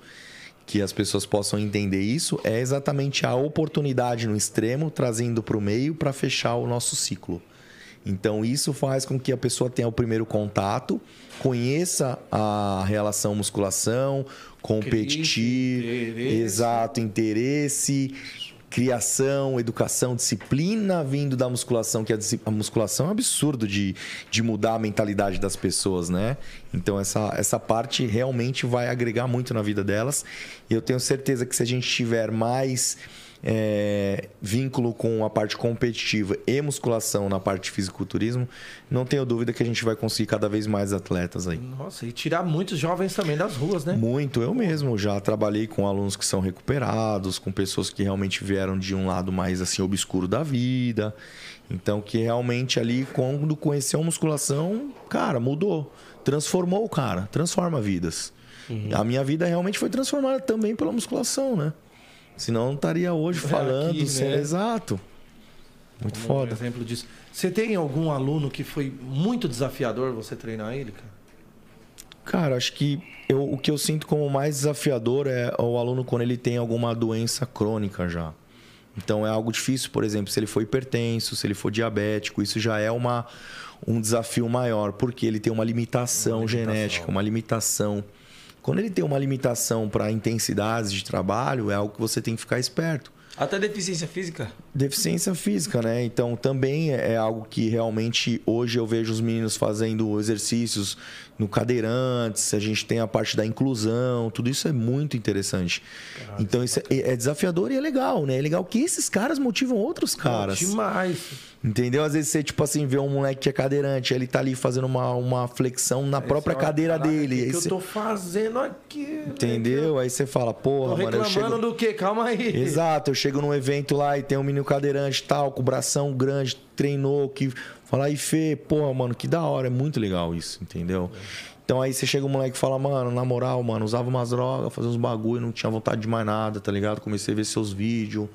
que as pessoas possam entender isso, é exatamente a oportunidade no extremo trazendo para o meio para fechar o nosso ciclo. Então isso faz com que a pessoa tenha o primeiro contato, conheça a relação musculação, competir, interesse. exato, interesse, criação, educação, disciplina vindo da musculação, que a, musculação é um absurdo de, de mudar a mentalidade das pessoas, né? Então essa, essa parte realmente vai agregar muito na vida delas. E eu tenho certeza que se a gente tiver mais é, vínculo com a parte competitiva e musculação na parte de fisiculturismo, não tenho dúvida que a gente vai conseguir cada vez mais atletas aí. Nossa, e tirar muitos jovens também das ruas, né? Muito, eu mesmo já trabalhei com alunos que são recuperados, com pessoas que realmente vieram de um lado mais assim obscuro da vida. Então que realmente ali quando conheceu a musculação, cara, mudou, transformou o cara, transforma vidas. A minha vida realmente foi transformada também pela musculação, né? Senão não estaria hoje É, falando, aqui, sendo né? exato. Muito Como foda. Um exemplo disso. Você tem algum aluno que foi muito desafiador você treinar ele, cara? Cara, acho que eu, o que eu sinto como mais desafiador é o aluno quando ele tem alguma doença crônica já. Então é algo difícil, por exemplo, se ele for hipertenso, se ele for diabético, isso já é uma, um desafio maior, porque ele tem uma limitação, Uma limitação. genética, uma limitação. Quando ele tem uma limitação para intensidades de trabalho, é algo que você tem que ficar esperto. Até deficiência física. Deficiência física, né? Então também é algo que realmente hoje eu vejo os meninos fazendo exercícios no cadeirantes, a gente tem a parte da inclusão, tudo isso é muito interessante. então isso é, é desafiador e é legal, né? É legal que esses caras motivam outros caras. Demais. Entendeu? Às vezes você, tipo assim, vê um moleque que é cadeirante, ele tá ali fazendo uma, uma flexão na própria Aí você olha, cadeira "Caraca, dele. O que, que você- eu tô fazendo aqui? Entendeu? Aí você fala, Tô porra, mano, eu chego... do quê? Calma aí. Exato, eu chego num evento lá e tem um menino cadeirante e tal, com o bração grande, treinou, que fala, aí Fê, pô, mano, que da hora, é muito legal isso, entendeu? Então aí você chega um moleque e fala, mano, na moral, mano, usava umas drogas, fazia uns bagulho, não tinha vontade de mais nada, tá ligado? Comecei a ver seus vídeos,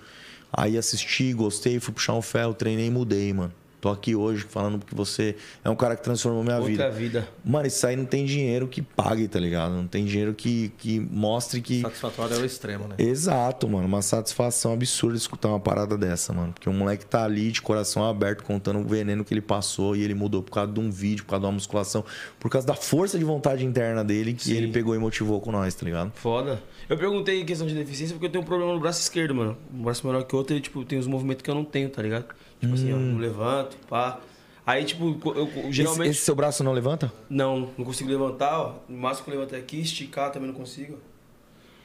aí assisti, gostei, fui puxar um ferro, treinei e mudei, mano. Tô aqui hoje falando que você é um cara que transformou minha Outra vida. vida. Mano, isso aí não tem dinheiro que pague, tá ligado? Não tem dinheiro que, que mostre que. Satisfatório é o extremo, né? Exato, mano. Uma satisfação absurda escutar uma parada dessa, mano. Porque um moleque tá ali de coração aberto contando o veneno que ele passou e ele mudou por causa de um vídeo, por causa de uma musculação, por causa da força de vontade interna dele que Sim. ele pegou e motivou com nós, tá ligado? Foda. Eu perguntei em questão de deficiência porque eu tenho um problema no braço esquerdo, mano. Um braço menor que o outro e, tipo, tem os movimentos que eu não tenho, tá ligado? Tipo assim, ó, Hum. não levanto, pá. Aí, tipo, eu, eu- geralmente. Esse, esse seu braço não levanta? Não, não consigo levantar, ó. O máximo que eu levanto é aqui, esticar também não consigo.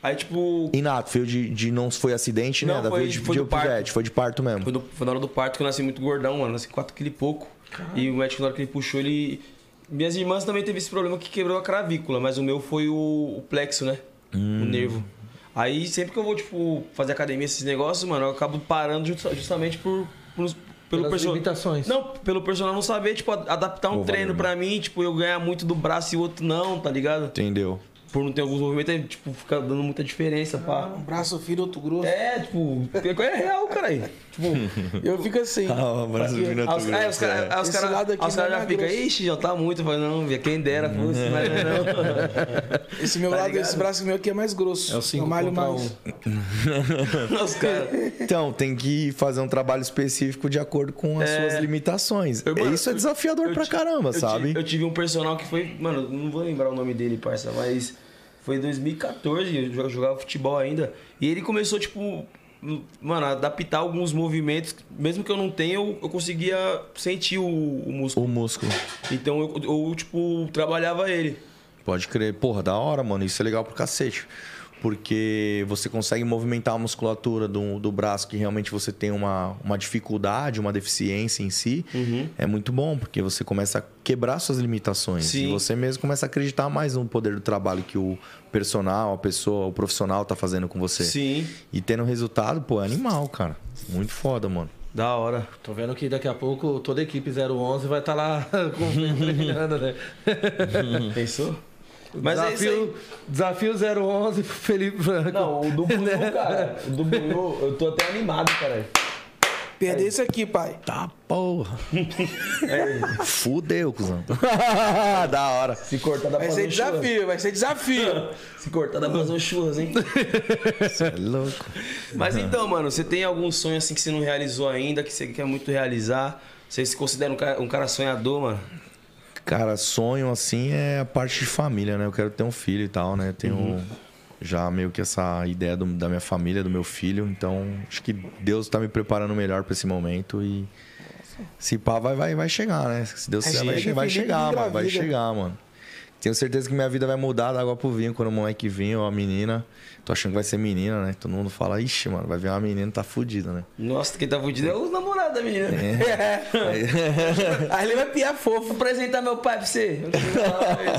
Aí, tipo. Inato, veio de, de não foi acidente, Não, né? Foi- de, foi de do parto. pivete, foi de parto mesmo. Foi, do- foi na hora do parto que eu nasci muito gordão, mano. Nasci 4 kg e pouco. E o médico, na hora que ele puxou, ele. Minhas irmãs também teve esse problema que quebrou a clavícula, mas o meu foi o, o plexo, né? Hum. O nervo. Aí sempre que eu vou, tipo, fazer academia, esses negócios, mano, eu acabo parando justa- justamente por. por pelo limitações. Não, pelo personal não saber, tipo, adaptar um Pô, treino valeu, pra mim, tipo, eu ganhar muito do braço e o outro não, tá ligado? Entendeu? Por não ter alguns movimentos, aí, tipo, fica dando muita diferença, pá. Um braço fino, outro grosso. É, tipo, é real, cara aí. Tipo, Eu fico assim. Ah, o braço Aqui, fino, ó. Aí os, caras cara, lado aqui aí os cara não é já ficam, ixi, já tá muito. Eu falei, não, via quem dera fosse, mas não. Esse meu Tá lado, ligado? esse braço meu aqui é mais grosso. É o 5 eu malho mais. 1. Os caras. Então, tem que fazer um trabalho específico de acordo com as É. suas limitações. Eu, mano, Isso é desafiador eu pra caramba, eu sabe? eu tive um personal que foi, mano, não vou lembrar o nome dele, parça, mas foi em 2014, eu jo- jogava futebol ainda. E ele começou, tipo, mano, adaptar alguns movimentos, mesmo que eu não tenha, eu, eu conseguia sentir o, o músculo. O músculo. Então eu, eu, tipo, trabalhava ele. Pode crer. Porra, da hora, mano. Isso é legal pro cacete. Porque você consegue movimentar a musculatura do, do braço que realmente você tem uma, uma dificuldade, uma deficiência em si. Uhum. É muito bom, porque você começa a quebrar suas limitações. Sim. E você mesmo começa a acreditar mais no poder do trabalho que o personal, a pessoa, o profissional tá fazendo com você. Sim, E tendo resultado, pô, é animal, cara. Muito foda, mano. da hora. Tô vendo que daqui a pouco toda a equipe 011 vai estar lá com né? Pensou? Mas é isso aí. desafio, desafio 011 pro Felipe Franco. Não, o do Buiu, cara. O do Buiu, eu tô até animado, cara. Perder isso aqui, pai. Tá porra. Fudeu, cuzão. da hora. Se cortar dá pra Vai fazer ser um churras. desafio, vai ser desafio. Se cortar dá pra fazer um churras, hein? É louco. Mas então, mano, você tem algum sonho assim que você não realizou ainda, que você quer muito realizar? Você se considera um cara, um cara sonhador, mano? Cara, sonho assim é a parte de família, né? Eu quero ter um filho e tal, né? Tenho já meio que essa ideia do- da minha família, do meu filho. Então, acho que Deus tá me preparando melhor pra esse momento e se pá, vai, vai, vai chegar, né? Se Deus quiser, vai, vai Felipe chegar, mano. Vai chegar, mano. Tenho certeza que minha vida vai mudar da água pro vinho quando o moleque vir ou a menina. Tô achando que vai ser menina, né? Todo mundo fala, ixi, mano, vai vir uma menina, tá fudida, né? Nossa, quem tá fudido é os namorados da menina. Aí ele vai piar fofo. Vou apresentar meu pai pra você.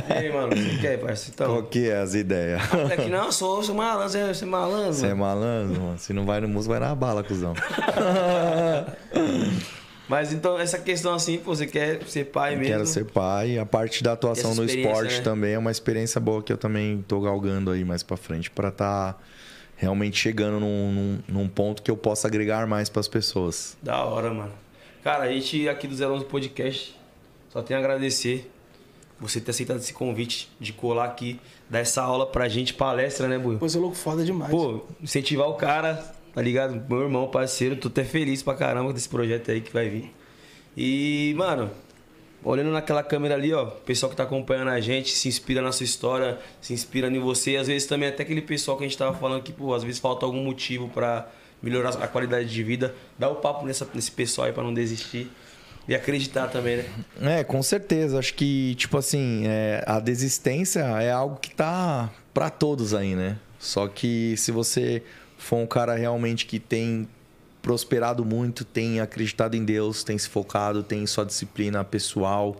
E aí, mano, o que quer, parceiro? Qual Então, que é as ideias? aqui não, sou, sou malandro, você é- é malandro. Você é malandro, mano. Se não vai no músico, vai na bala, cuzão. Mas então, essa questão assim, pô, você quer ser pai mesmo? Quero ser pai. A parte da atuação no esporte né? também é uma experiência boa que eu também tô galgando aí mais pra frente pra tá realmente chegando num, num, num ponto que eu possa agregar mais pras pessoas. Da hora, mano. Cara, a gente aqui do 011 Podcast só tem a agradecer você ter aceitado esse convite de colar aqui, dar essa aula pra gente, palestra, né, Buio? Pô, você é louco foda demais. Pô, incentivar o cara, tá ligado? Meu irmão, parceiro, tô até feliz pra caramba desse projeto aí que vai vir. E, mano, olhando naquela câmera ali, ó, o pessoal que tá acompanhando a gente se inspira na sua história, se inspira em você. E às vezes também até aquele pessoal que a gente tava falando que, pô, às vezes falta algum motivo pra melhorar a qualidade de vida. Dá o papo nessa, nesse pessoal aí pra não desistir. E acreditar também, né? É, com certeza. Acho que, tipo assim, é, a desistência é algo que tá pra todos aí, né? Só que se você for um cara realmente que tem prosperado muito, tem acreditado em Deus, tem se focado, tem sua disciplina pessoal,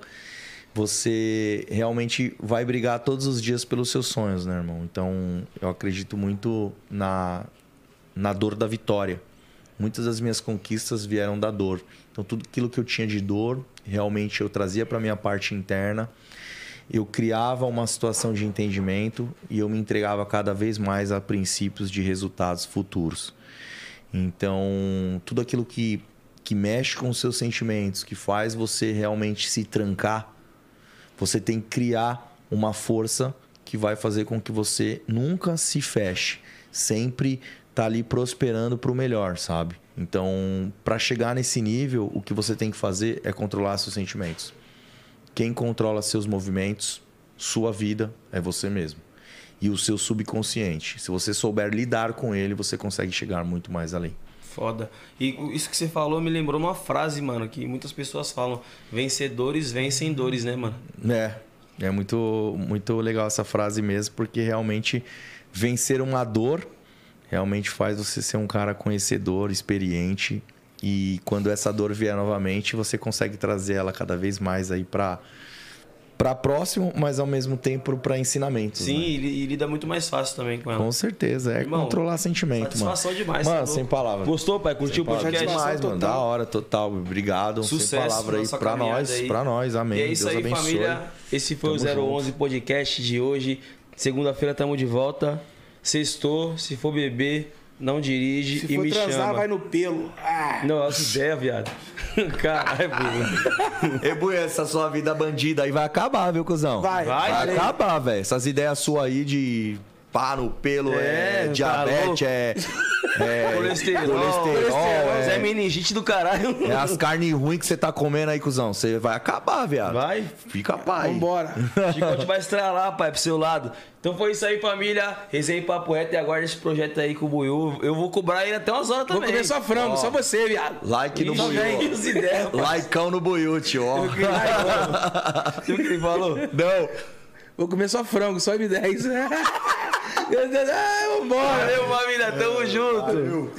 você realmente vai brigar todos os dias pelos seus sonhos, né, irmão? Então, eu acredito muito na, na dor da vitória. muitas das minhas conquistas vieram da dor. Então tudo aquilo que eu tinha de dor, realmente eu trazia para minha parte interna. Eu criava uma situação de entendimento e eu me entregava cada vez mais a princípios de resultados futuros. Então, tudo aquilo que, que mexe com os seus sentimentos, que faz você realmente se trancar, você tem que criar uma força que vai fazer com que você nunca se feche, sempre tá ali prosperando para o melhor, sabe? Então, para chegar nesse nível, o que você tem que fazer é controlar seus sentimentos. Quem controla seus movimentos, sua vida, é você mesmo. E o seu subconsciente. Se você souber lidar com ele, você consegue chegar muito mais além. Foda. E isso que você falou me lembrou uma frase, mano, que muitas pessoas falam: vencedores vencem dores, né, mano? É, é muito, muito legal essa frase mesmo, porque realmente vencer uma dor realmente faz você ser um cara conhecedor, experiente. E quando essa dor vier novamente, você consegue trazer ela cada vez mais aí para para próximo, mas ao mesmo tempo para ensinamentos. Sim, né? e, li- e lida muito mais fácil também com ela. Com certeza, é Irmão, controlar sentimento, satisfação mano. demais, Mano, tá sem palavras. Gostou, pai? Curtiu o podcast? demais, mano. total. Da hora, total. Obrigado. Sucesso sem palavra aí caminhada nós, pra nós. Amém. E é isso Deus aí, abençoe. família. Esse foi Tamo o 011 Podcast de hoje. Segunda-feira tamo de volta. Sextou, se for beber, não dirige Se e me transar, chama. vai no pelo. Ah. Não, essa ideia, viado. Caralho, Bruno. Ei, Buia, essa sua vida bandida aí vai acabar, viu, cuzão? Vai, Vai, Vai falei. acabar, velho. Essas ideias suas aí de pá no pelo, É, é, tá diabetes, louco. é, é Colesterol. colesterol, Zé é, meningite do caralho. é as carnes ruins que você tá comendo aí, cuzão. Você vai acabar, viado. Vai. Fica pai. Vambora. Chicote vai estralar, pai, pro seu lado. Então foi isso aí, família. Resenha em Papo Reto e aguarda esse projeto aí com o Buiu. Eu vou cobrar ele até umas horas Vou também. comer só frango, só você, viado. Like no Ixi, pai. Likeão no Buiute, ó. Viu o que ele falou? Não. Vou comer só frango, só M10. Meu Deus, ah, vambora. Valeu, família. Tamo junto.